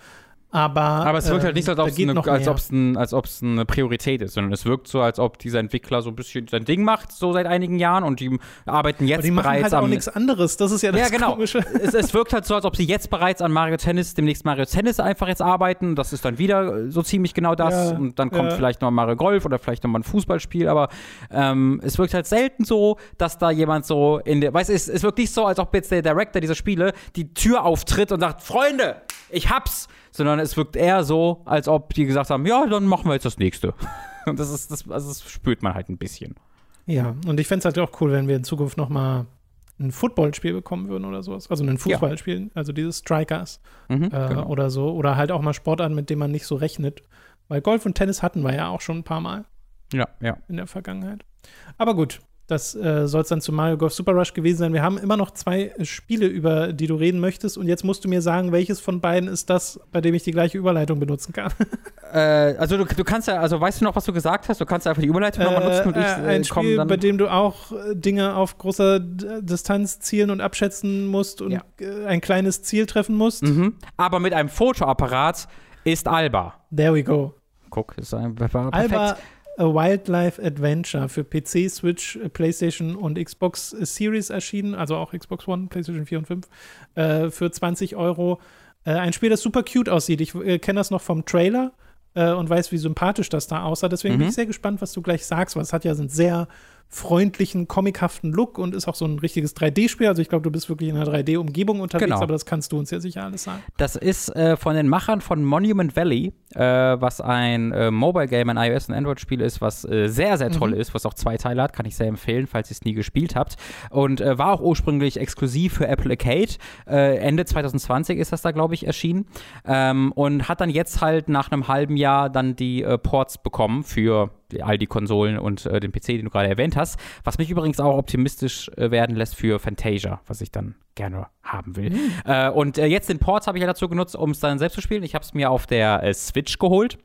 Aber, aber es wirkt halt nicht so, als ob es ein, als eine Priorität ist, sondern es wirkt so, als ob dieser Entwickler so ein bisschen sein Ding macht, so seit einigen Jahren und die arbeiten jetzt aber die machen bereits halt am. auch nichts anderes, das ist ja das ja, genau. Komische. Es, es, wirkt halt so, als ob sie jetzt bereits an Mario Tennis, demnächst Mario Tennis einfach jetzt arbeiten. Das ist dann wieder so ziemlich genau das. Ja, und dann kommt ja. vielleicht noch Mario Golf oder vielleicht noch mal ein Fußballspiel, aber ähm, es wirkt halt selten so, dass da jemand so in der. Weißt du, es, es wirkt nicht so, als ob jetzt der Director dieser Spiele die Tür auftritt und sagt: Freunde, ich hab's sondern es wirkt eher so, als ob die gesagt haben, ja, dann machen wir jetzt das nächste. Und das ist, das, also das spürt man halt ein bisschen. Ja, und ich fände es halt auch cool, wenn wir in Zukunft noch mal ein Footballspiel bekommen würden oder sowas. Also ein Fußballspiel, ja. also dieses Strikers mhm, äh, genau. oder so. Oder halt auch mal Sportarten, mit denen man nicht so rechnet. Weil Golf und Tennis hatten wir ja auch schon ein paar Mal. Ja, ja. In der Vergangenheit. Aber gut, das äh, soll es dann zu Mario Golf Super Rush gewesen sein. Wir haben immer noch zwei Spiele, über die du reden möchtest. Und jetzt musst du mir sagen, welches von beiden ist das, bei dem ich die gleiche Überleitung benutzen kann. äh, also du, du, kannst ja, also weißt du noch, was du gesagt hast? Du kannst einfach die Überleitung äh, nochmal nutzen und ich äh, Ein Spiel, dann bei dem du auch äh, Dinge auf großer Distanz zielen und abschätzen musst und ja. Äh, ein kleines Ziel treffen musst. Mhm. Aber mit einem Fotoapparat ist Alba. There we go. Guck, ist ein perfekt. Alba A Wildlife Adventure für PC, Switch, PlayStation und Xbox Series erschienen, also auch Xbox One, PlayStation 4 und 5, äh, für 20 Euro. Äh, ein Spiel, das super cute aussieht. Ich äh, kenne das noch vom Trailer äh, und weiß, wie sympathisch das da aussah. Deswegen mhm. bin ich sehr gespannt, was du gleich sagst, weil es hat ja einen sehr freundlichen, comichaften Look und ist auch so ein richtiges 3D-Spiel. Also ich glaube, du bist wirklich in einer 3D-Umgebung unterwegs, genau. aber das kannst du uns ja sicher alles sagen. Das ist äh, von den Machern von Monument Valley, äh, was ein äh, Mobile-Game, ein iOS- und Android-Spiel ist, was äh, sehr, sehr toll mhm. ist, was auch zwei Teile hat, kann ich sehr empfehlen, falls ihr es nie gespielt habt. Und äh, war auch ursprünglich exklusiv für Apple Arcade. Äh, Ende 2020 ist das da, glaube ich, erschienen. Ähm, und hat dann jetzt halt nach einem halben Jahr dann die Ports bekommen für all die Konsolen und äh, den PC, den du gerade erwähnt hast. Was mich übrigens auch optimistisch äh, werden lässt für Fantasia, was ich dann gerne haben will. Mhm. Und äh, jetzt den Ports habe ich ja dazu genutzt, um es dann selbst zu spielen. Ich habe es mir auf der äh, Switch geholt.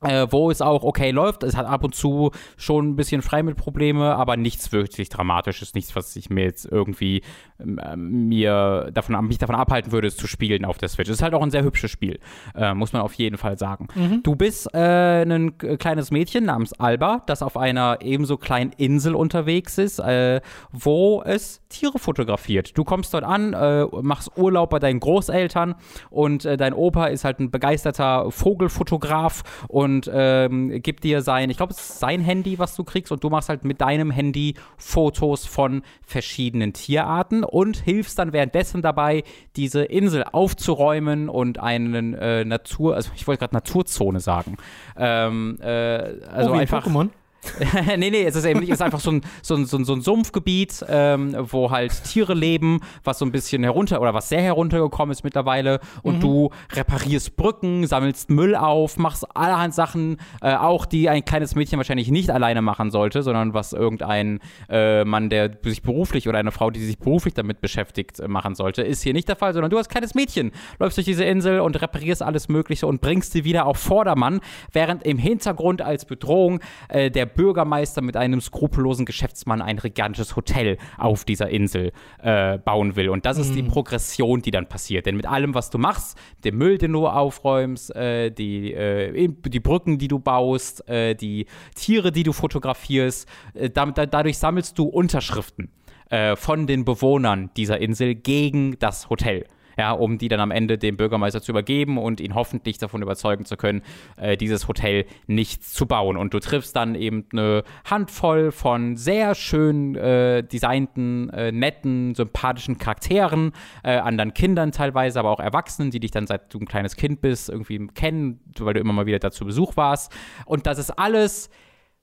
Äh, wo es auch okay läuft. Es hat ab und zu schon ein bisschen frei mit Probleme, aber nichts wirklich Dramatisches, nichts, was ich mir jetzt irgendwie äh, mir davon, mich davon abhalten würde, es zu spielen auf der Switch. Es ist halt auch ein sehr hübsches Spiel, äh, muss man auf jeden Fall sagen. Mhm. Du bist äh, ein kleines Mädchen namens Alba, das auf einer ebenso kleinen Insel unterwegs ist, äh, wo es Tiere fotografiert. Du kommst dort an, äh, machst Urlaub bei deinen Großeltern und dein Opa ist halt ein begeisterter Vogelfotograf und und ähm, gibt dir sein, ich glaube, es ist sein Handy, was du kriegst, und du machst halt mit deinem Handy Fotos von verschiedenen Tierarten und hilfst dann währenddessen dabei, diese Insel aufzuräumen und einen äh, Natur, also ich wollte gerade Naturzone sagen. Ähm, äh, also oh, einfach. Pokémon? nee, nee, es ist eben nicht, es ist einfach so ein, so ein, so ein, so ein Sumpfgebiet, ähm, wo halt Tiere leben, was so ein bisschen herunter oder was sehr heruntergekommen ist mittlerweile. Und mhm. du reparierst Brücken, sammelst Müll auf, machst allerhand Sachen, äh, auch die ein kleines Mädchen wahrscheinlich nicht alleine machen sollte, sondern was irgendein äh, Mann, der sich beruflich oder eine Frau, die sich beruflich damit beschäftigt, äh, machen sollte. Ist hier nicht der Fall, sondern du als kleines Mädchen läufst durch diese Insel und reparierst alles Mögliche und bringst sie wieder auf Vordermann, während im Hintergrund als Bedrohung äh, der Bürgermeister mit einem skrupellosen Geschäftsmann ein gigantisches Hotel auf dieser Insel äh, bauen will. Und das ist die mhm. Progression, die dann passiert. Denn mit allem, was du machst, dem Müll, den du aufräumst, äh, die, äh, die Brücken, die du baust, äh, die Tiere, die du fotografierst, äh, damit, dadurch sammelst du Unterschriften äh, von den Bewohnern dieser Insel gegen das Hotel ja, um die dann am Ende dem Bürgermeister zu übergeben und ihn hoffentlich davon überzeugen zu können, äh, dieses Hotel nicht zu bauen. Und du triffst dann eben eine Handvoll von sehr schön äh, designten, äh, netten, sympathischen Charakteren, äh, anderen Kindern teilweise, aber auch Erwachsenen, die dich dann seit du ein kleines Kind bist irgendwie kennen, weil du immer mal wieder dazu Besuch warst. Und das ist alles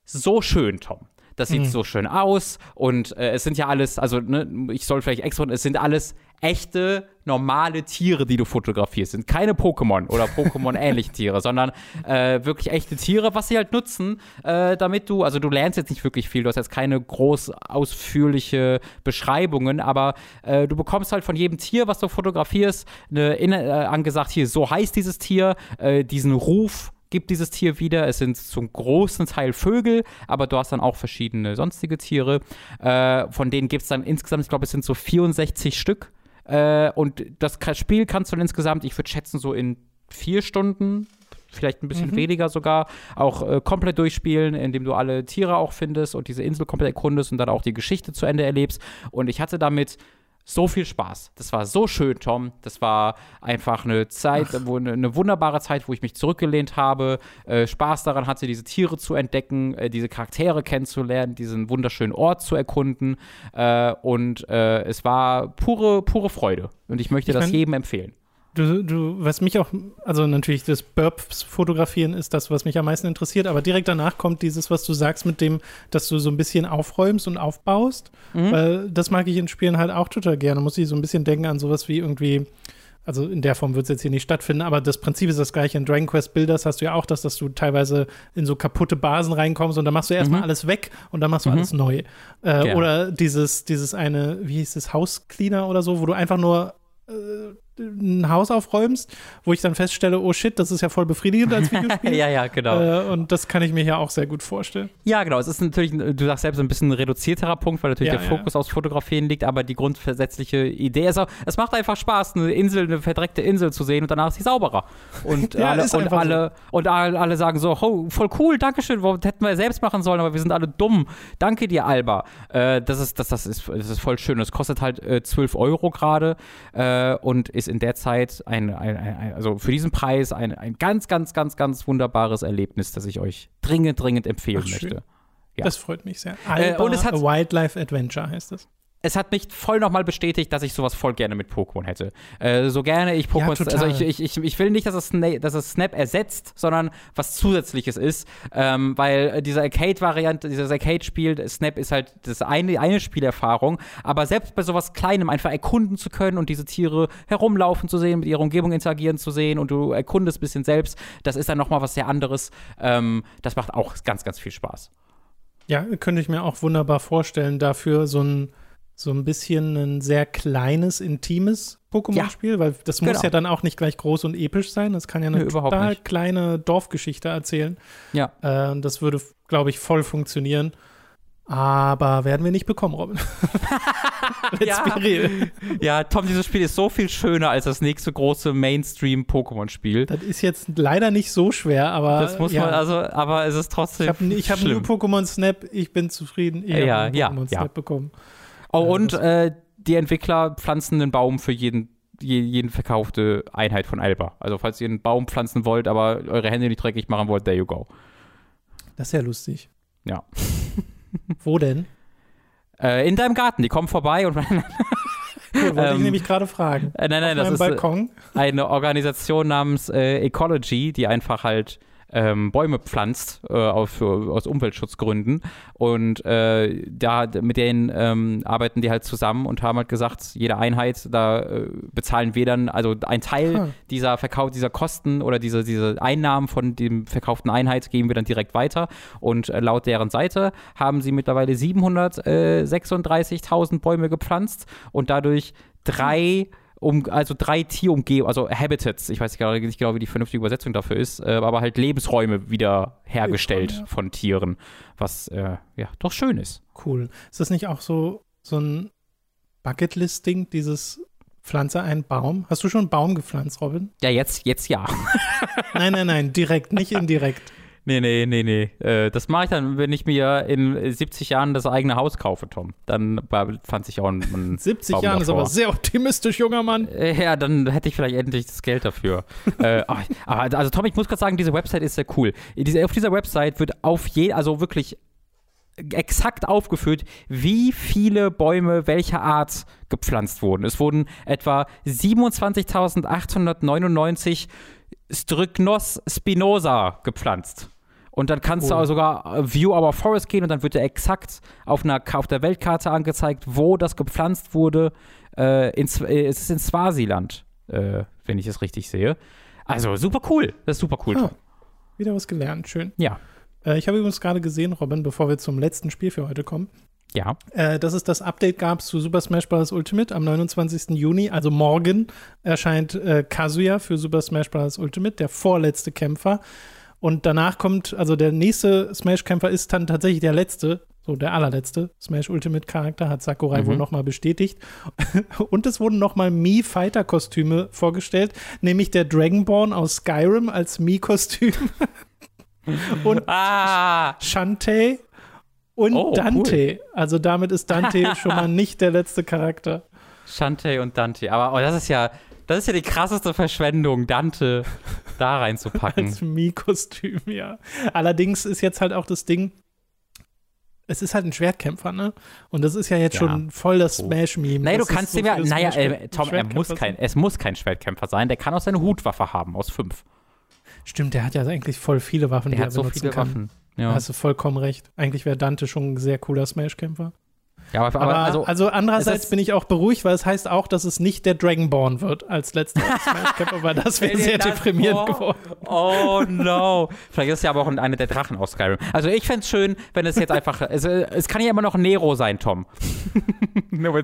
so schön, Tom das sieht mhm. so schön aus und äh, es sind ja alles, also ne, ich soll vielleicht extra, es sind alles echte, normale Tiere, die du fotografierst. Sind keine Pokémon oder Pokémon-ähnliche Tiere, sondern äh, wirklich echte Tiere, was sie halt nutzen, äh, damit du, also du lernst jetzt nicht wirklich viel, du hast jetzt keine groß ausführliche Beschreibungen, aber äh, du bekommst halt von jedem Tier, was du fotografierst, eine, äh, angesagt, hier, so heißt dieses Tier, äh, diesen Ruf gibt dieses Tier wieder. Es sind zum großen Teil Vögel, aber du hast dann auch verschiedene sonstige Tiere. Äh, von denen gibt es dann insgesamt, ich glaube, es sind so 64 Stück. Äh, und das Spiel kannst du dann insgesamt, ich würde schätzen, so in vier Stunden vielleicht ein bisschen mhm. weniger sogar, auch äh, komplett durchspielen, indem du alle Tiere auch findest und diese Insel komplett erkundest und dann auch die Geschichte zu Ende erlebst. Und ich hatte damit so viel Spaß. Das war so schön, Tom. Das war einfach eine Zeit, wo eine, eine, wunderbare Zeit, wo ich mich zurückgelehnt habe, äh, Spaß daran hatte, diese Tiere zu entdecken, äh, diese Charaktere kennenzulernen, diesen wunderschönen Ort zu erkunden. Äh, und äh, es war pure, pure Freude. Und ich möchte ich das jedem empfehlen. Du, du, was mich auch, also natürlich das Burps fotografieren ist das, was mich am meisten interessiert, aber direkt danach kommt dieses, was du sagst, mit dem, dass du so ein bisschen aufräumst und aufbaust. Mhm. Weil das mag ich in Spielen halt auch total gerne. Muss ich so ein bisschen denken an sowas wie irgendwie, also in der Form wird es jetzt hier nicht stattfinden, aber das Prinzip ist das gleiche. In Dragon Quest Builders hast du ja auch das, dass du teilweise in so kaputte Basen reinkommst und dann machst du erstmal mhm. alles weg und dann machst du mhm. alles neu. Äh, ja. Oder dieses, dieses eine, wie hieß es, House Cleaner oder so, wo du einfach nur äh, ein Haus aufräumst, wo ich dann feststelle, oh shit, das ist ja voll befriedigend als Videospiel. ja, ja, genau. Äh, und das kann ich mir ja auch sehr gut vorstellen. Ja, genau. Es ist natürlich, du sagst selbst, ein bisschen ein reduzierterer Punkt, weil natürlich ja, der Fokus ja. aufs Fotografieren liegt, aber die grundsätzliche Idee ist auch, es macht einfach Spaß, eine Insel, eine verdreckte Insel zu sehen und danach ist sie sauberer. Und, ja, alle, und, alle, so. und alle sagen so, oh, voll cool, Dankeschön, hätten wir selbst machen sollen, aber wir sind alle dumm. Danke dir, Alba. Äh, das, ist, das, das, ist, das ist voll schön. Es kostet halt äh, 12 Euro gerade äh, und ist in der Zeit ein, ein, ein, also für diesen Preis ein, ein ganz, ganz, ganz, ganz wunderbares Erlebnis, das ich euch dringend, dringend empfehlen Ach, möchte. Ja. Das freut mich sehr. Alba äh, und es hat, Wildlife Adventure heißt es es hat mich voll nochmal bestätigt, dass ich sowas voll gerne mit Pokémon hätte. Äh, so gerne ich Pokémon, ja, also ich, ich, ich, ich, will nicht, dass es, Snap, dass es Snap ersetzt, sondern was Zusätzliches ist, ähm, weil diese Arcade-Variante, dieses Arcade-Spiel, Snap ist halt das eine, eine Spielerfahrung, aber selbst bei sowas Kleinem einfach erkunden zu können und diese Tiere herumlaufen zu sehen, mit ihrer Umgebung interagieren zu sehen und du erkundest ein bisschen selbst, das ist dann nochmal was sehr anderes. Ähm, das macht auch ganz, ganz viel Spaß. Ja, könnte ich mir auch wunderbar vorstellen, dafür so ein so ein bisschen ein sehr kleines, intimes Pokémon-Spiel, ja, weil das muss genau. ja dann auch nicht gleich groß und episch sein. Das kann ja eine nee, total nicht. kleine Dorfgeschichte erzählen. Ja. Äh, das würde, glaube ich, voll funktionieren. Aber werden wir nicht bekommen, Robin. Let's ja. be real. Ja, Tom, dieses Spiel ist so viel schöner als das nächste große Mainstream-Pokémon-Spiel. Das ist jetzt leider nicht so schwer, aber. Das muss ja. man, also, aber es ist trotzdem. Ich habe hab nur Pokémon Snap, ich bin zufrieden. Ich ja, habe Pokémon Snap bekommen. Oh, und äh, die Entwickler pflanzen einen Baum für jeden jeden verkaufte Einheit von Alba. Also falls ihr einen Baum pflanzen wollt, aber eure Hände nicht dreckig machen wollt, there you go. Das ist ja lustig. Ja. Wo denn? Äh, in deinem Garten. Die kommen vorbei und cool, wollte ähm, ich nämlich gerade fragen. Äh, nein, nein, das ist Balkon? eine Organisation namens äh, Ecology, die einfach halt ähm, Bäume pflanzt äh, auf, aus Umweltschutzgründen. Und äh, da mit denen ähm, arbeiten die halt zusammen und haben halt gesagt, jede Einheit, da äh, bezahlen wir dann, also ein Teil hm. dieser Verkauf, dieser Kosten oder diese, diese Einnahmen von dem verkauften Einheit geben wir dann direkt weiter. Und äh, laut deren Seite haben sie mittlerweile 736.000 Bäume gepflanzt und dadurch drei hm um, also drei Tierumgebungen, also Habitats, ich weiß nicht genau, nicht genau, wie die vernünftige Übersetzung dafür ist, äh, aber halt Lebensräume wieder hergestellt ja. von Tieren, was äh, ja doch schön ist. Cool. Ist das nicht auch so, so ein Bucketlist-Ding, dieses Pflanze einen Baum? Hast du schon einen Baum gepflanzt, Robin? Ja, jetzt, jetzt ja. nein, nein, nein, direkt, nicht indirekt. Nee, nee, nee, nee. Äh, das mache ich dann, wenn ich mir in 70 Jahren das eigene Haus kaufe, Tom. Dann fand ich auch ein, ein 70 Baum Jahren davor. ist aber sehr optimistisch, junger Mann. Äh, ja, dann hätte ich vielleicht endlich das Geld dafür. äh, also Tom, ich muss gerade sagen, diese Website ist sehr cool. Auf dieser Website wird auf je, also wirklich exakt aufgeführt, wie viele Bäume welcher Art gepflanzt wurden. Es wurden etwa 27.899 Strygnos spinosa gepflanzt. Und dann kannst Cool. du auch sogar äh, View Our Forest gehen und dann wird dir exakt auf, einer, auf der Weltkarte angezeigt, wo das gepflanzt wurde. Äh, in, äh, es ist in Swasiland, äh, wenn ich es richtig sehe. Also super cool. Das ist super cool. Ah. Wieder was gelernt, schön. Ja. Äh, ich habe übrigens gerade gesehen, Robin, bevor wir zum letzten Spiel für heute kommen, Ja. äh, dass es das Update gab zu Super Smash Bros. Ultimate am 29. Juni, also morgen, erscheint äh, Kazuya für Super Smash Bros. Ultimate, der vorletzte Kämpfer. Und danach kommt, also der nächste Smash-Kämpfer ist dann tatsächlich der letzte, so der allerletzte Smash Ultimate-Charakter, hat Sakurai Mhm. wohl nochmal bestätigt. Und es wurden nochmal Mii-Fighter-Kostüme vorgestellt, nämlich der Dragonborn aus Skyrim als Mii-Kostüm. Und Ah! Shantae und Oh, Dante. Also damit ist Dante schon mal nicht der letzte Charakter. Shantae und Dante. Aber oh, das ist ja, das ist ja die krasseste Verschwendung, Dante da reinzupacken. Als Mii-Kostüm, ja. Allerdings ist jetzt halt auch das Ding, es ist halt ein Schwertkämpfer, ne? Und das ist ja jetzt Ja. schon voll das Oh. Smash-Meme. Naja, du dass es kannst so dem ja, naja, äh, Tom, er muss kein, es muss kein Schwertkämpfer sein, der kann auch seine Hutwaffe haben aus fünf. Stimmt, der hat ja eigentlich voll viele Waffen, Der die hat er so benutzen viele kann. Waffen. Da Ja, hast du vollkommen recht. Eigentlich wäre Dante schon ein sehr cooler Smash-Kämpfer. Ja aber, Aber, aber also, also, andererseits bin ich auch beruhigt, weil es heißt auch, dass es nicht der Dragonborn wird als letzter Smash-Kämpfer, weil das wäre sehr das deprimierend vor. geworden. Oh no. Vielleicht ist es ja aber auch eine der Drachen aus Skyrim. Also ich fände es schön, wenn es jetzt einfach. Es, äh, es kann ja immer noch Nero sein, Tom.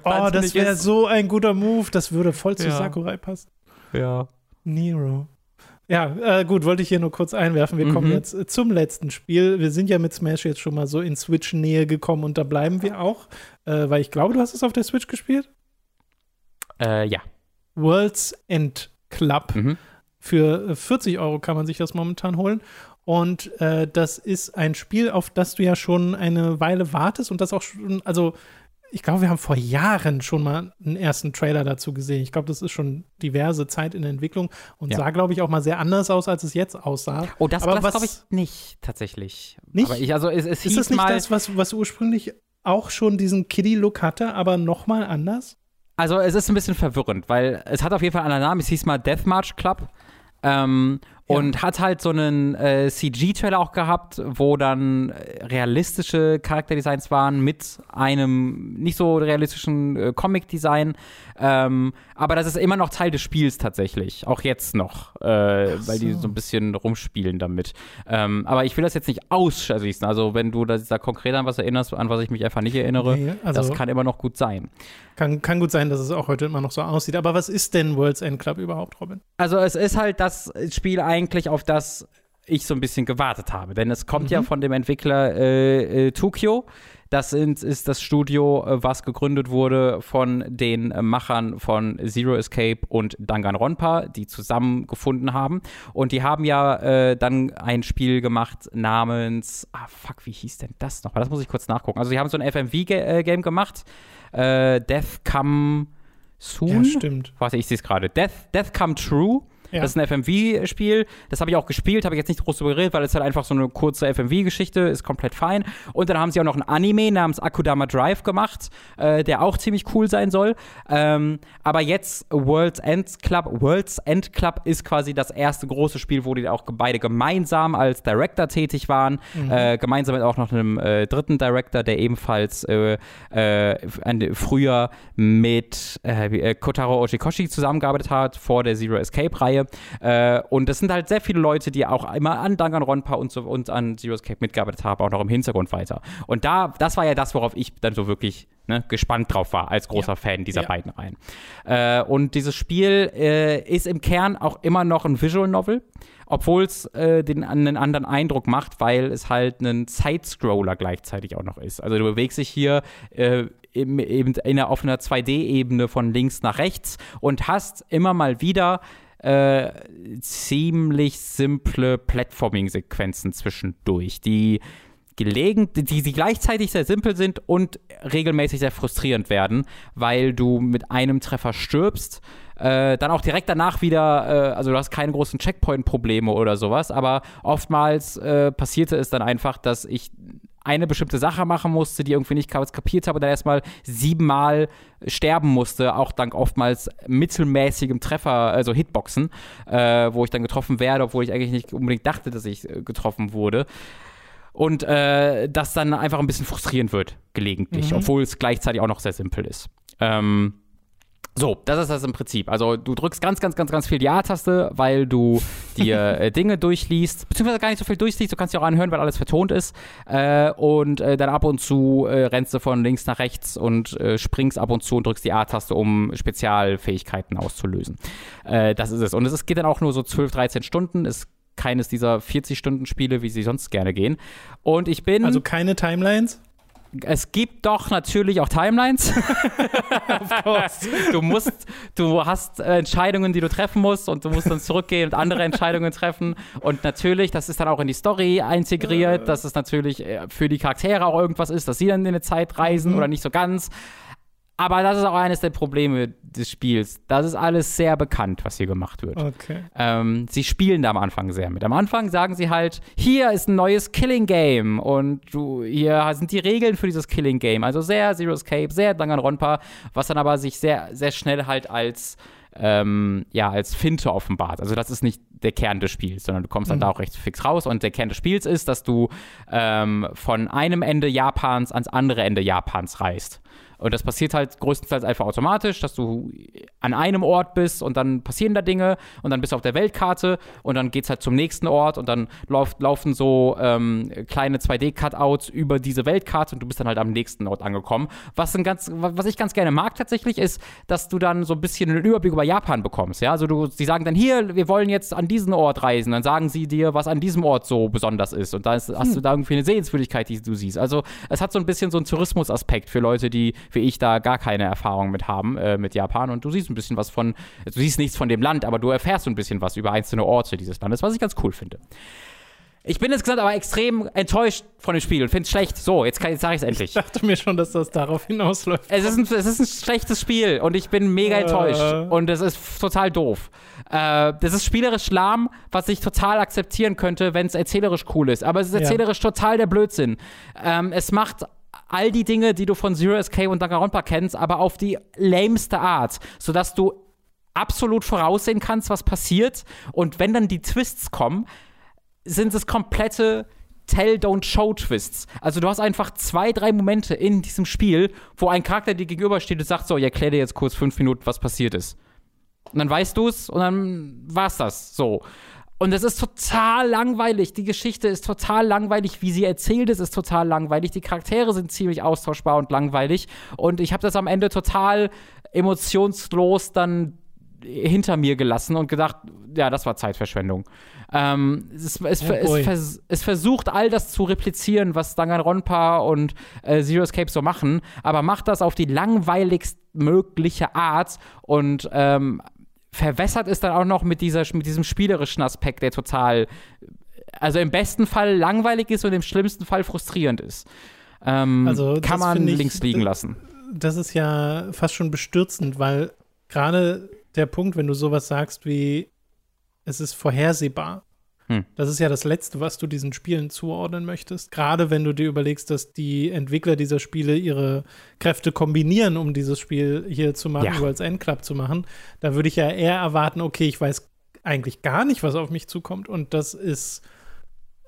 Oh, das wäre so ein guter Move. Das würde voll zu Ja. Sakurai passen. Ja. Nero. Ja, äh, gut, wollte ich hier nur kurz einwerfen. Wir kommen Mhm. jetzt äh, zum letzten Spiel. Wir sind ja mit Smash jetzt schon mal so in Switch-Nähe gekommen und da bleiben wir auch, äh, weil ich glaube, du hast es auf der Switch gespielt. Äh, ja. World's End Club. Mhm. Für äh, 40 Euro kann man sich das momentan holen. Und äh, das ist ein Spiel, auf das du ja schon eine Weile wartest und das auch schon, also ich glaube, wir haben vor Jahren schon mal einen ersten Trailer dazu gesehen. Ich glaube, das ist schon diverse Zeit in der Entwicklung und Ja. sah, glaube ich, auch mal sehr anders aus, als es jetzt aussah. Oh, das, das glaube ich nicht, tatsächlich. Nicht? Aber ich, also es, es Ist das nicht mal, das, was, was ursprünglich auch schon diesen Kiddie-Look hatte, aber noch mal anders? Also es ist ein bisschen verwirrend, weil es hat auf jeden Fall einen anderen Namen. Es hieß mal Death March Club. Ähm. Und hat halt so einen äh, CG-Trailer auch gehabt, wo dann äh, realistische Charakterdesigns waren mit einem nicht so realistischen äh, Comic-Design. Ähm, aber das ist immer noch Teil des Spiels tatsächlich. Auch jetzt noch, äh, weil die so. so ein bisschen rumspielen damit. Ähm, aber ich will das jetzt nicht ausschließen. Also wenn du da, da konkret an was erinnerst, an was ich mich einfach nicht erinnere, Nee, also- das kann immer noch gut sein. Kann, kann gut sein, dass es auch heute immer noch so aussieht. Aber was ist denn World's End Club überhaupt, Robin? Also es ist halt das Spiel eigentlich, auf das ich so ein bisschen gewartet habe. Denn es kommt ja von dem Entwickler äh, äh, Tokyo. Das ist das Studio, äh, was gegründet wurde von den äh, Machern von Zero Escape und Danganronpa, die zusammengefunden haben. Und die haben ja äh, dann ein Spiel gemacht namens, ah fuck, wie hieß denn das noch? Das muss ich kurz nachgucken. Also die haben so ein FMV-Game gemacht, Death Come Soon. Ja, stimmt. Warte, ich sehe es gerade. Death, Death Come True. Ja. Das ist ein FMV-Spiel. Das habe ich auch gespielt, habe ich jetzt nicht groß darüber geredet, weil es halt einfach so eine kurze FMV-Geschichte ist, komplett fein. Und dann haben sie auch noch ein Anime namens Akudama Drive gemacht, äh, der auch ziemlich cool sein soll. Ähm, aber jetzt World's End Club. World's End Club ist quasi das erste große Spiel, wo die auch beide gemeinsam als Director tätig waren. Äh, gemeinsam mit auch noch einem äh, dritten Director, der ebenfalls äh, äh, früher mit äh, Kotaro Oshikoshi zusammengearbeitet hat, vor der Zero Escape-Reihe. Äh, und das sind halt sehr viele Leute, die auch immer an Danganronpa und, so, und an Zero Escape mitgearbeitet haben, auch noch im Hintergrund weiter. Und da, das war ja das, worauf ich dann so wirklich ne, gespannt drauf war, als großer Ja. Fan dieser Ja. beiden Reihen. Äh, und dieses Spiel äh, ist im Kern auch immer noch ein Visual Novel, obwohl es äh, den einen anderen Eindruck macht, weil es halt ein Side-Scroller gleichzeitig auch noch ist. Also du bewegst dich hier äh, im, eben in einer, auf einer 2D-Ebene von links nach rechts und hast immer mal wieder äh, ziemlich simple Platforming-Sequenzen zwischendurch, die gelegen, die, die gleichzeitig sehr simpel sind und regelmäßig sehr frustrierend werden, weil du mit einem Treffer stirbst, äh, dann auch direkt danach wieder, äh, also du hast keine großen Checkpoint-Probleme oder sowas, aber oftmals äh, passierte es dann einfach, dass ich eine bestimmte Sache machen musste, die irgendwie nicht kapiert habe, dann erstmal siebenmal sterben musste, auch dank oftmals mittelmäßigem Treffer, also Hitboxen, äh, wo ich dann getroffen werde, obwohl ich eigentlich nicht unbedingt dachte, dass ich äh, getroffen wurde. Und äh, das dann einfach ein bisschen frustrierend wird, gelegentlich, mhm. obwohl es gleichzeitig auch noch sehr simpel ist. Ähm, so, das ist das im Prinzip. Also du drückst ganz, ganz, ganz, ganz viel die A-Taste, weil du dir äh, Dinge durchliest, beziehungsweise gar nicht so viel durchliest, du kannst dir auch anhören, weil alles vertont ist. Äh, und äh, dann ab und zu äh, rennst du von links nach rechts und äh, springst ab und zu und drückst die A-Taste, um Spezialfähigkeiten auszulösen. Äh, das ist es. Und es ist, geht dann auch nur so 12, 13 Stunden. Es keines dieser 40-Stunden-Spiele, wie sie sonst gerne gehen. Und ich bin. Also keine Timelines? Es gibt doch natürlich auch Timelines. du musst, du hast äh, Entscheidungen, die du treffen musst und du musst dann zurückgehen und andere Entscheidungen treffen. Und natürlich, das ist dann auch in die Story integriert, dass es natürlich äh, für die Charaktere auch irgendwas ist, dass sie dann in eine Zeit reisen mhm. oder nicht so ganz. Aber das ist auch eines der Probleme des Spiels. Das ist alles sehr bekannt, was hier gemacht wird. Okay. Ähm, sie spielen da am Anfang sehr mit. Am Anfang sagen sie halt, hier ist ein neues Killing Game und du, hier sind die Regeln für dieses Killing Game. Also sehr Zero Escape, sehr Danganronpa, was dann aber sich sehr, sehr schnell halt als ähm, ja, als Finte offenbart. Also das ist nicht der Kern des Spiels, sondern du kommst mhm. dann da auch recht fix raus. Und der Kern des Spiels ist, dass du ähm, von einem Ende Japans ans andere Ende Japans reist. Und das passiert halt größtenteils einfach automatisch, dass du an einem Ort bist und dann passieren da Dinge und dann bist du auf der Weltkarte und dann geht es halt zum nächsten Ort und dann lauf, laufen so ähm, kleine 2D-Cutouts über diese Weltkarte und du bist dann halt am nächsten Ort angekommen. Was, ein ganz, was ich ganz gerne mag tatsächlich ist, dass du dann so ein bisschen einen Überblick über Japan bekommst. Ja? Also du, sie sagen dann hier, wir wollen jetzt an diesen Ort reisen. Dann sagen sie dir, was an diesem Ort so besonders ist. Und da ist, hast hm. du da irgendwie eine Sehenswürdigkeit, die du siehst. Also es hat so ein bisschen so einen Tourismusaspekt für Leute, die wie ich da gar keine Erfahrung mit haben, äh, mit Japan. Und du siehst ein bisschen was von, du siehst nichts von dem Land, aber du erfährst ein bisschen was über einzelne Orte dieses Landes, was ich ganz cool finde. Ich bin insgesamt aber extrem enttäuscht von dem Spiel und finde es schlecht. So, jetzt, jetzt sage ich es endlich. Ich dachte mir schon, dass das darauf hinausläuft. Es ist, ein, es ist ein schlechtes Spiel und ich bin mega äh. enttäuscht. Und es ist total doof. Äh, das ist spielerisch lahm, was ich total akzeptieren könnte, wenn es erzählerisch cool ist. Aber es ist erzählerisch ja. total der Blödsinn. Ähm, es macht all die Dinge, die du von Zero Escape und Danganronpa kennst, aber auf die lameste Art, sodass du absolut voraussehen kannst, was passiert. Und wenn dann die Twists kommen, sind es komplette Tell, Don't Show Twists. Also du hast einfach zwei, drei Momente in diesem Spiel, wo ein Charakter dir gegenübersteht und sagt so, ich erkläre dir jetzt kurz fünf Minuten, was passiert ist. Und dann weißt du es und dann war's das. So. Und es ist total langweilig. Die Geschichte ist total langweilig. Wie sie erzählt ist, ist total langweilig. Die Charaktere sind ziemlich austauschbar und langweilig. Und ich habe das am Ende total emotionslos dann hinter mir gelassen und gedacht, ja, das war Zeitverschwendung. Ähm, es, es, oh es, vers es, versucht all das zu replizieren, was Danganronpa und äh, Zero Escape so machen, aber macht das auf die langweiligst mögliche Art und ähm, verwässert ist dann auch noch mit, dieser, mit diesem spielerischen Aspekt, der total, also im besten Fall langweilig ist und im schlimmsten Fall frustrierend ist. Ähm, also, kann man ich, links liegen lassen. Das ist ja fast schon bestürzend, weil gerade der Punkt, wenn du sowas sagst wie, es ist vorhersehbar, hm. Das ist ja das Letzte, was du diesen Spielen zuordnen möchtest. Gerade wenn du dir überlegst, dass die Entwickler dieser Spiele ihre Kräfte kombinieren, um dieses Spiel hier zu machen, ja. als Endclub zu machen. Da würde ich ja eher erwarten, okay, ich weiß eigentlich gar nicht, was auf mich zukommt. Und das ist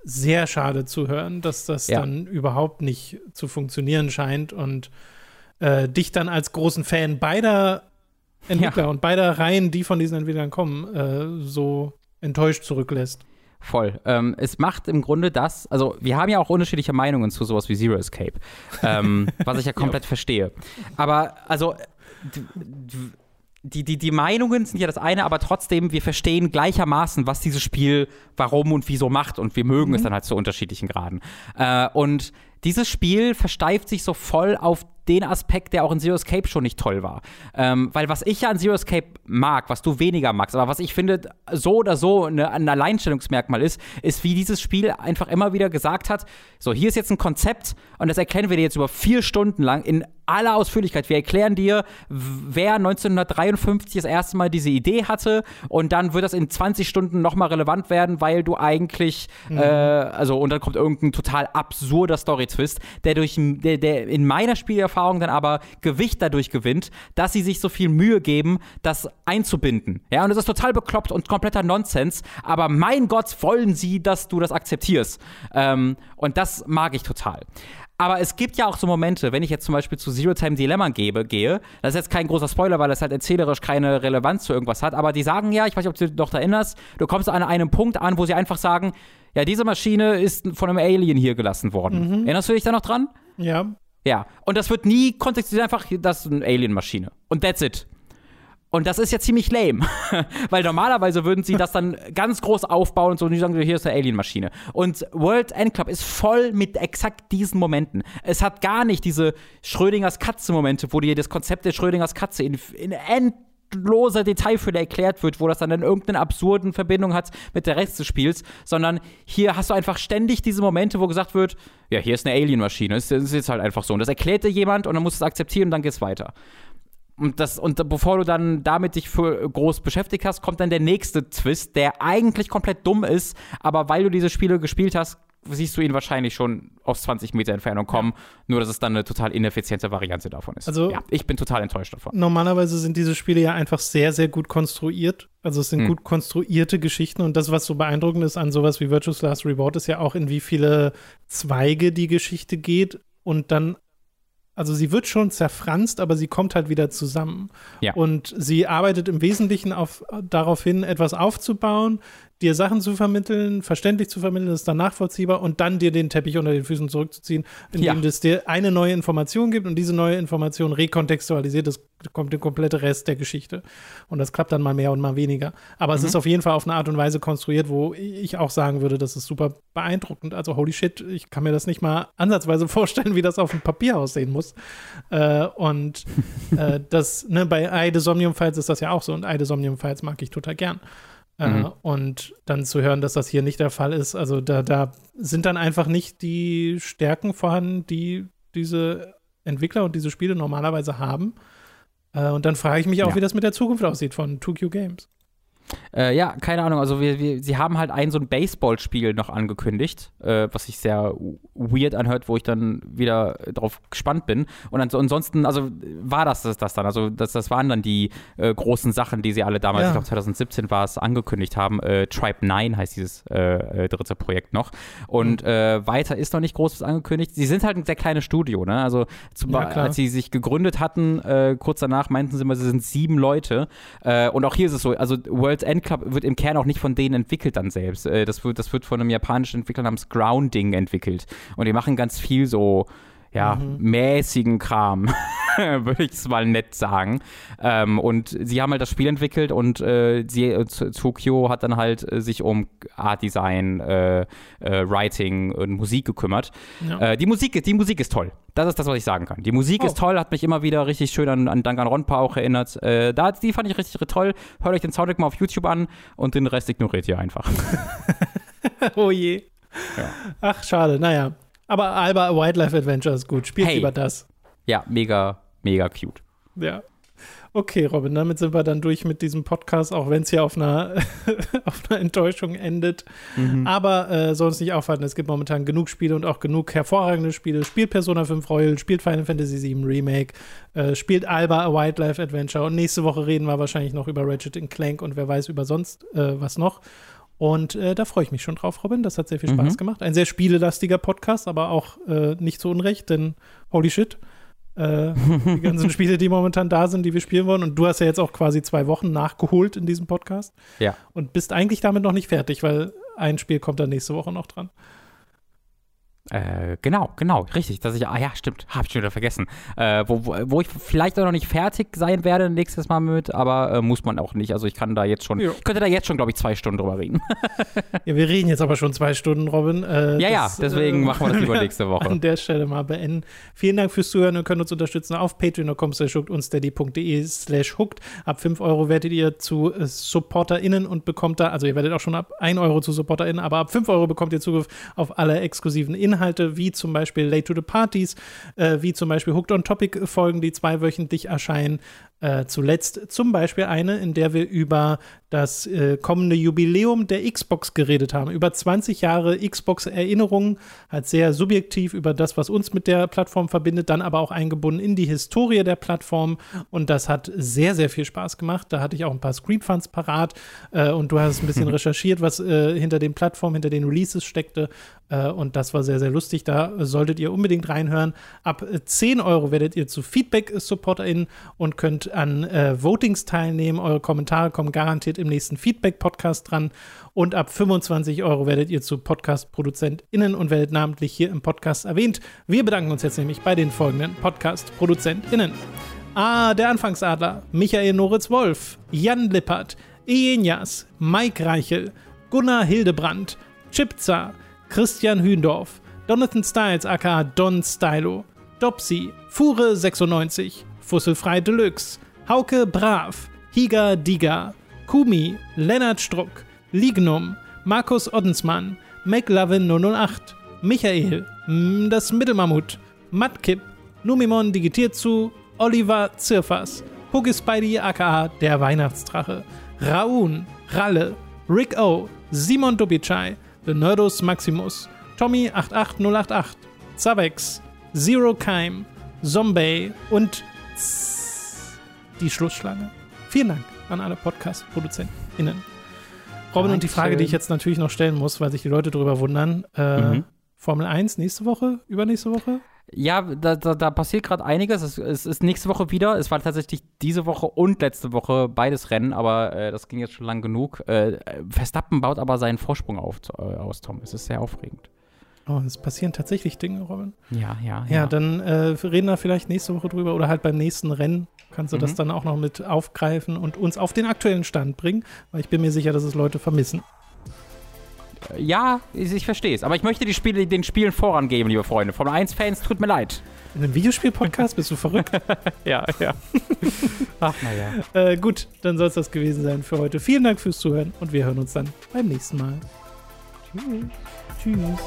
sehr schade zu hören, dass das ja. dann überhaupt nicht zu funktionieren scheint und äh, dich dann als großen Fan beider Entwickler ja. und beider Reihen, die von diesen Entwicklern kommen, äh, so enttäuscht zurücklässt. Voll. Ähm, es macht im Grunde das, also wir haben ja auch unterschiedliche Meinungen zu sowas wie Zero Escape, ähm, was ich ja komplett ja. verstehe. Aber also die, die, die Meinungen sind ja das eine, aber trotzdem, wir verstehen gleichermaßen, was dieses Spiel warum und wieso macht und wir mögen mhm. es dann halt zu unterschiedlichen Graden. Äh, und dieses Spiel versteift sich so voll auf den Aspekt, der auch in Zero Escape schon nicht toll war. Ähm, weil was ich ja an Zero Escape mag, was du weniger magst, aber was ich finde, so oder so eine, ein Alleinstellungsmerkmal ist, ist, wie dieses Spiel einfach immer wieder gesagt hat: So, hier ist jetzt ein Konzept und das erkennen wir dir jetzt über vier Stunden lang in aller Ausführlichkeit. Wir erklären dir, wer 1953 das erste Mal diese Idee hatte und dann wird das in 20 Stunden nochmal relevant werden, weil du eigentlich, mhm. äh, also und dann kommt irgendein total absurder Story-Twist, der durch, der, der in meiner Spielerfahrung dann aber Gewicht dadurch gewinnt, dass sie sich so viel Mühe geben, das einzubinden. Ja, und das ist total bekloppt und kompletter Nonsens, aber mein Gott, wollen sie, dass du das akzeptierst. Ähm, und das mag ich total. Aber es gibt ja auch so Momente, wenn ich jetzt zum Beispiel zu Zero Time Dilemma gebe, gehe, das ist jetzt kein großer Spoiler, weil das halt erzählerisch keine Relevanz zu irgendwas hat, aber die sagen ja, ich weiß nicht, ob du dich noch erinnerst, du kommst an einem Punkt an, wo sie einfach sagen, ja, diese Maschine ist von einem Alien hier gelassen worden. Mhm. Erinnerst du dich da noch dran? Ja. Ja, und das wird nie kontextualisiert, einfach, das ist eine Alien-Maschine. Und that's it. Und das ist ja ziemlich lame, weil normalerweise würden sie das dann ganz groß aufbauen und so und die sagen, hier ist eine Alien-Maschine. Und World End Club ist voll mit exakt diesen Momenten. Es hat gar nicht diese Schrödingers Katze-Momente, wo dir das Konzept der Schrödingers Katze in, in endloser Detailfülle erklärt wird, wo das dann in irgendeiner absurden Verbindung hat mit der Rest des Spiels, sondern hier hast du einfach ständig diese Momente, wo gesagt wird, ja, hier ist eine Alien-Maschine. Es ist jetzt halt einfach so. Und das erklärt dir jemand und dann musst du es akzeptieren und dann geht's weiter. Und, das, und bevor du dann damit dich für groß beschäftigt hast, kommt dann der nächste Twist, der eigentlich komplett dumm ist, aber weil du diese Spiele gespielt hast, siehst du ihn wahrscheinlich schon aus 20 Meter Entfernung kommen, ja. nur dass es dann eine total ineffiziente Variante davon ist. Also, ja, ich bin total enttäuscht davon. Normalerweise sind diese Spiele ja einfach sehr, sehr gut konstruiert. Also es sind hm. gut konstruierte Geschichten und das, was so beeindruckend ist an sowas wie Virtuous Last Reward, ist ja auch, in wie viele Zweige die Geschichte geht und dann also sie wird schon zerfranst, aber sie kommt halt wieder zusammen. Ja. Und sie arbeitet im Wesentlichen auf, darauf hin, etwas aufzubauen, dir Sachen zu vermitteln, verständlich zu vermitteln, das ist dann nachvollziehbar und dann dir den Teppich unter den Füßen zurückzuziehen, indem ja. es dir eine neue Information gibt und diese neue Information rekontextualisiert, das kommt der komplette Rest der Geschichte. Und das klappt dann mal mehr und mal weniger. Aber mhm. es ist auf jeden Fall auf eine Art und Weise konstruiert, wo ich auch sagen würde, das ist super beeindruckend. Also holy shit, ich kann mir das nicht mal ansatzweise vorstellen, wie das auf dem Papier aussehen muss. Äh, und äh, das, ne, bei Eye Somnium Files ist das ja auch so und Eye Somnium Files mag ich total gern. Äh, mhm. und dann zu hören, dass das hier nicht der Fall ist, also da, da sind dann einfach nicht die Stärken vorhanden, die diese Entwickler und diese Spiele normalerweise haben. Äh, und dann frage ich mich auch, ja. wie das mit der Zukunft aussieht von 2Q Games. Äh, ja, keine Ahnung. Also wir, wir, sie haben halt ein so ein Baseballspiel noch angekündigt, äh, was sich sehr weird anhört, wo ich dann wieder drauf gespannt bin. Und ansonsten, also war das das, das dann. Also das, das waren dann die äh, großen Sachen, die sie alle damals, ja. ich glaube 2017 war es, angekündigt haben. Äh, Tribe 9 heißt dieses äh, äh, dritte Projekt noch. Und mhm. weiter ist noch nicht groß was angekündigt. Sie sind halt ein sehr kleines Studio, ne? Also zum, ja, als sie sich gegründet hatten, kurz danach meinten sie immer, sie sind sieben Leute. und auch hier ist es so, also World World's End Club wird im Kern auch nicht von denen entwickelt dann selbst. Äh, das, wird, das wird von einem japanischen Entwickler namens Grounding entwickelt. Und die machen ganz viel so ja, mhm. mäßigen Kram, würde ich es mal nett sagen. Ähm, und sie haben halt das Spiel entwickelt und äh, sie, äh, Tokyo hat dann halt äh, sich um Art Design, äh, äh, Writing und Musik gekümmert. Ja. Äh, die, Musik, die Musik ist toll. Das ist das, was ich sagen kann. Die Musik oh. ist toll, hat mich immer wieder richtig schön an, an Danganronpa auch erinnert. da, die fand ich richtig toll. Hört euch den Soundtrack mal auf YouTube an und den Rest ignoriert ihr einfach. oh je. Ja. Ach, schade. Naja, aber Alba Wildlife Adventure ist gut. Spielt hey. lieber das. Ja, mega, mega cute. Ja. Okay, Robin, damit sind wir dann durch mit diesem Podcast, auch wenn es hier auf einer, auf einer Enttäuschung endet. Mhm. Aber äh, soll uns nicht aufhalten, es gibt momentan genug Spiele und auch genug hervorragende Spiele. Spielt Persona 5 Royal, spielt Final Fantasy VII Remake, äh, spielt Alba A Wildlife Adventure und nächste Woche reden wir wahrscheinlich noch über Ratchet Clank und wer weiß über sonst äh, was noch. Und äh, da freue ich mich schon drauf, Robin. Das hat sehr viel Spaß mhm. gemacht. Ein sehr spielelastiger Podcast, aber auch äh, nicht so unrecht, denn holy shit. Äh, die ganzen Spiele, die momentan da sind, die wir spielen wollen. Und du hast ja jetzt auch quasi zwei Wochen nachgeholt in diesem Podcast. Ja. Und bist eigentlich damit noch nicht fertig, weil ein Spiel kommt dann nächste Woche noch dran. Äh, genau, genau, richtig. Dass ich, ah ja, stimmt, hab ich schon wieder vergessen. Äh, wo, wo, wo ich vielleicht auch noch nicht fertig sein werde nächstes Mal mit, aber äh, muss man auch nicht. Also ich kann da jetzt schon, ich könnte da jetzt schon, glaube ich, zwei Stunden drüber reden. ja, wir reden jetzt aber schon zwei Stunden, Robin. Äh, ja, das, ja, deswegen äh, machen wir das lieber nächste Woche. An der Stelle mal beenden. Vielen Dank fürs Zuhören. Ihr könnt uns unterstützen auf patreon.com slash hooked und steady.de slash hooked. Ab 5 Euro werdet ihr zu äh, SupporterInnen und bekommt da, also ihr werdet auch schon ab 1 Euro zu SupporterInnen, aber ab 5 Euro bekommt ihr Zugriff auf alle exklusiven Inhalte, wie zum Beispiel Late to the Parties, äh, wie zum Beispiel Hooked on Topic Folgen, die zweiwöchentlich erscheinen. Äh, zuletzt zum Beispiel eine, in der wir über das äh, kommende Jubiläum der Xbox geredet haben. Über 20 Jahre Xbox-Erinnerungen, halt sehr subjektiv über das, was uns mit der Plattform verbindet, dann aber auch eingebunden in die Historie der Plattform. Und das hat sehr, sehr viel Spaß gemacht. Da hatte ich auch ein paar Screenfunds parat äh, und du hast ein bisschen recherchiert, was äh, hinter den Plattformen, hinter den Releases steckte. Äh, und das war sehr, sehr lustig. Da solltet ihr unbedingt reinhören. Ab 10 Euro werdet ihr zu Feedback-SupporterInnen und könnt an äh, Votings teilnehmen. Eure Kommentare kommen garantiert im nächsten Feedback-Podcast dran. Und ab 25 Euro werdet ihr zu Podcast-ProduzentInnen und werdet namentlich hier im Podcast erwähnt. Wir bedanken uns jetzt nämlich bei den folgenden Podcast-ProduzentInnen. Ah, der Anfangsadler, Michael Noritz Wolf, Jan Lippert, Ienias, Mike Reichel, Gunnar Hildebrand, Chipza, Christian Hühndorf, Donathan Styles aka Don Stylo, Dopsy, Fure96, Fusselfrei Deluxe, Hauke Brav, Higa Diga, Kumi, Lennart Struck, Lignum, Markus Oddensmann, McLovin 008, Michael, das Mittelmammut, Matkip, Numimon digitiert zu, Oliver Zirfas, Huggy Spidey aka der Weihnachtsdrache, Raun, Ralle, Rick O, Simon Dubicai, The Nerdus Maximus, Tommy 88088, Zavex, Zero Keim, Zombie und die Schlussschlange. Vielen Dank an alle Podcast-ProduzentInnen. Robin, ja, und die Frage, die ich jetzt natürlich noch stellen muss, weil sich die Leute darüber wundern: äh, mhm. Formel 1 nächste Woche, übernächste Woche? Ja, da, da, da passiert gerade einiges. Es, es, ist nächste Woche wieder. Es war tatsächlich diese Woche und letzte Woche beides Rennen, aber äh, das ging jetzt schon lang genug. Äh, Verstappen baut aber seinen Vorsprung auf, äh, aus, Tom. Es ist sehr aufregend. Oh, es passieren tatsächlich Dinge, Robin. Ja, ja, ja. Ja, dann äh, reden wir vielleicht nächste Woche drüber oder halt beim nächsten Rennen kannst du mhm. das dann auch noch mit aufgreifen und uns auf den aktuellen Stand bringen, weil ich bin mir sicher, dass es Leute vermissen. Ja, ich, verstehe es. Aber ich möchte die Spiele, den Spielen vorangeben, liebe Freunde. Formel 1-Fans, tut mir leid. In einem Videospiel-Podcast bist du verrückt? ja, ja. Ach, naja. Äh, gut, dann soll es das gewesen sein für heute. Vielen Dank fürs Zuhören und wir hören uns dann beim nächsten Mal. Tschüss. Tschüss.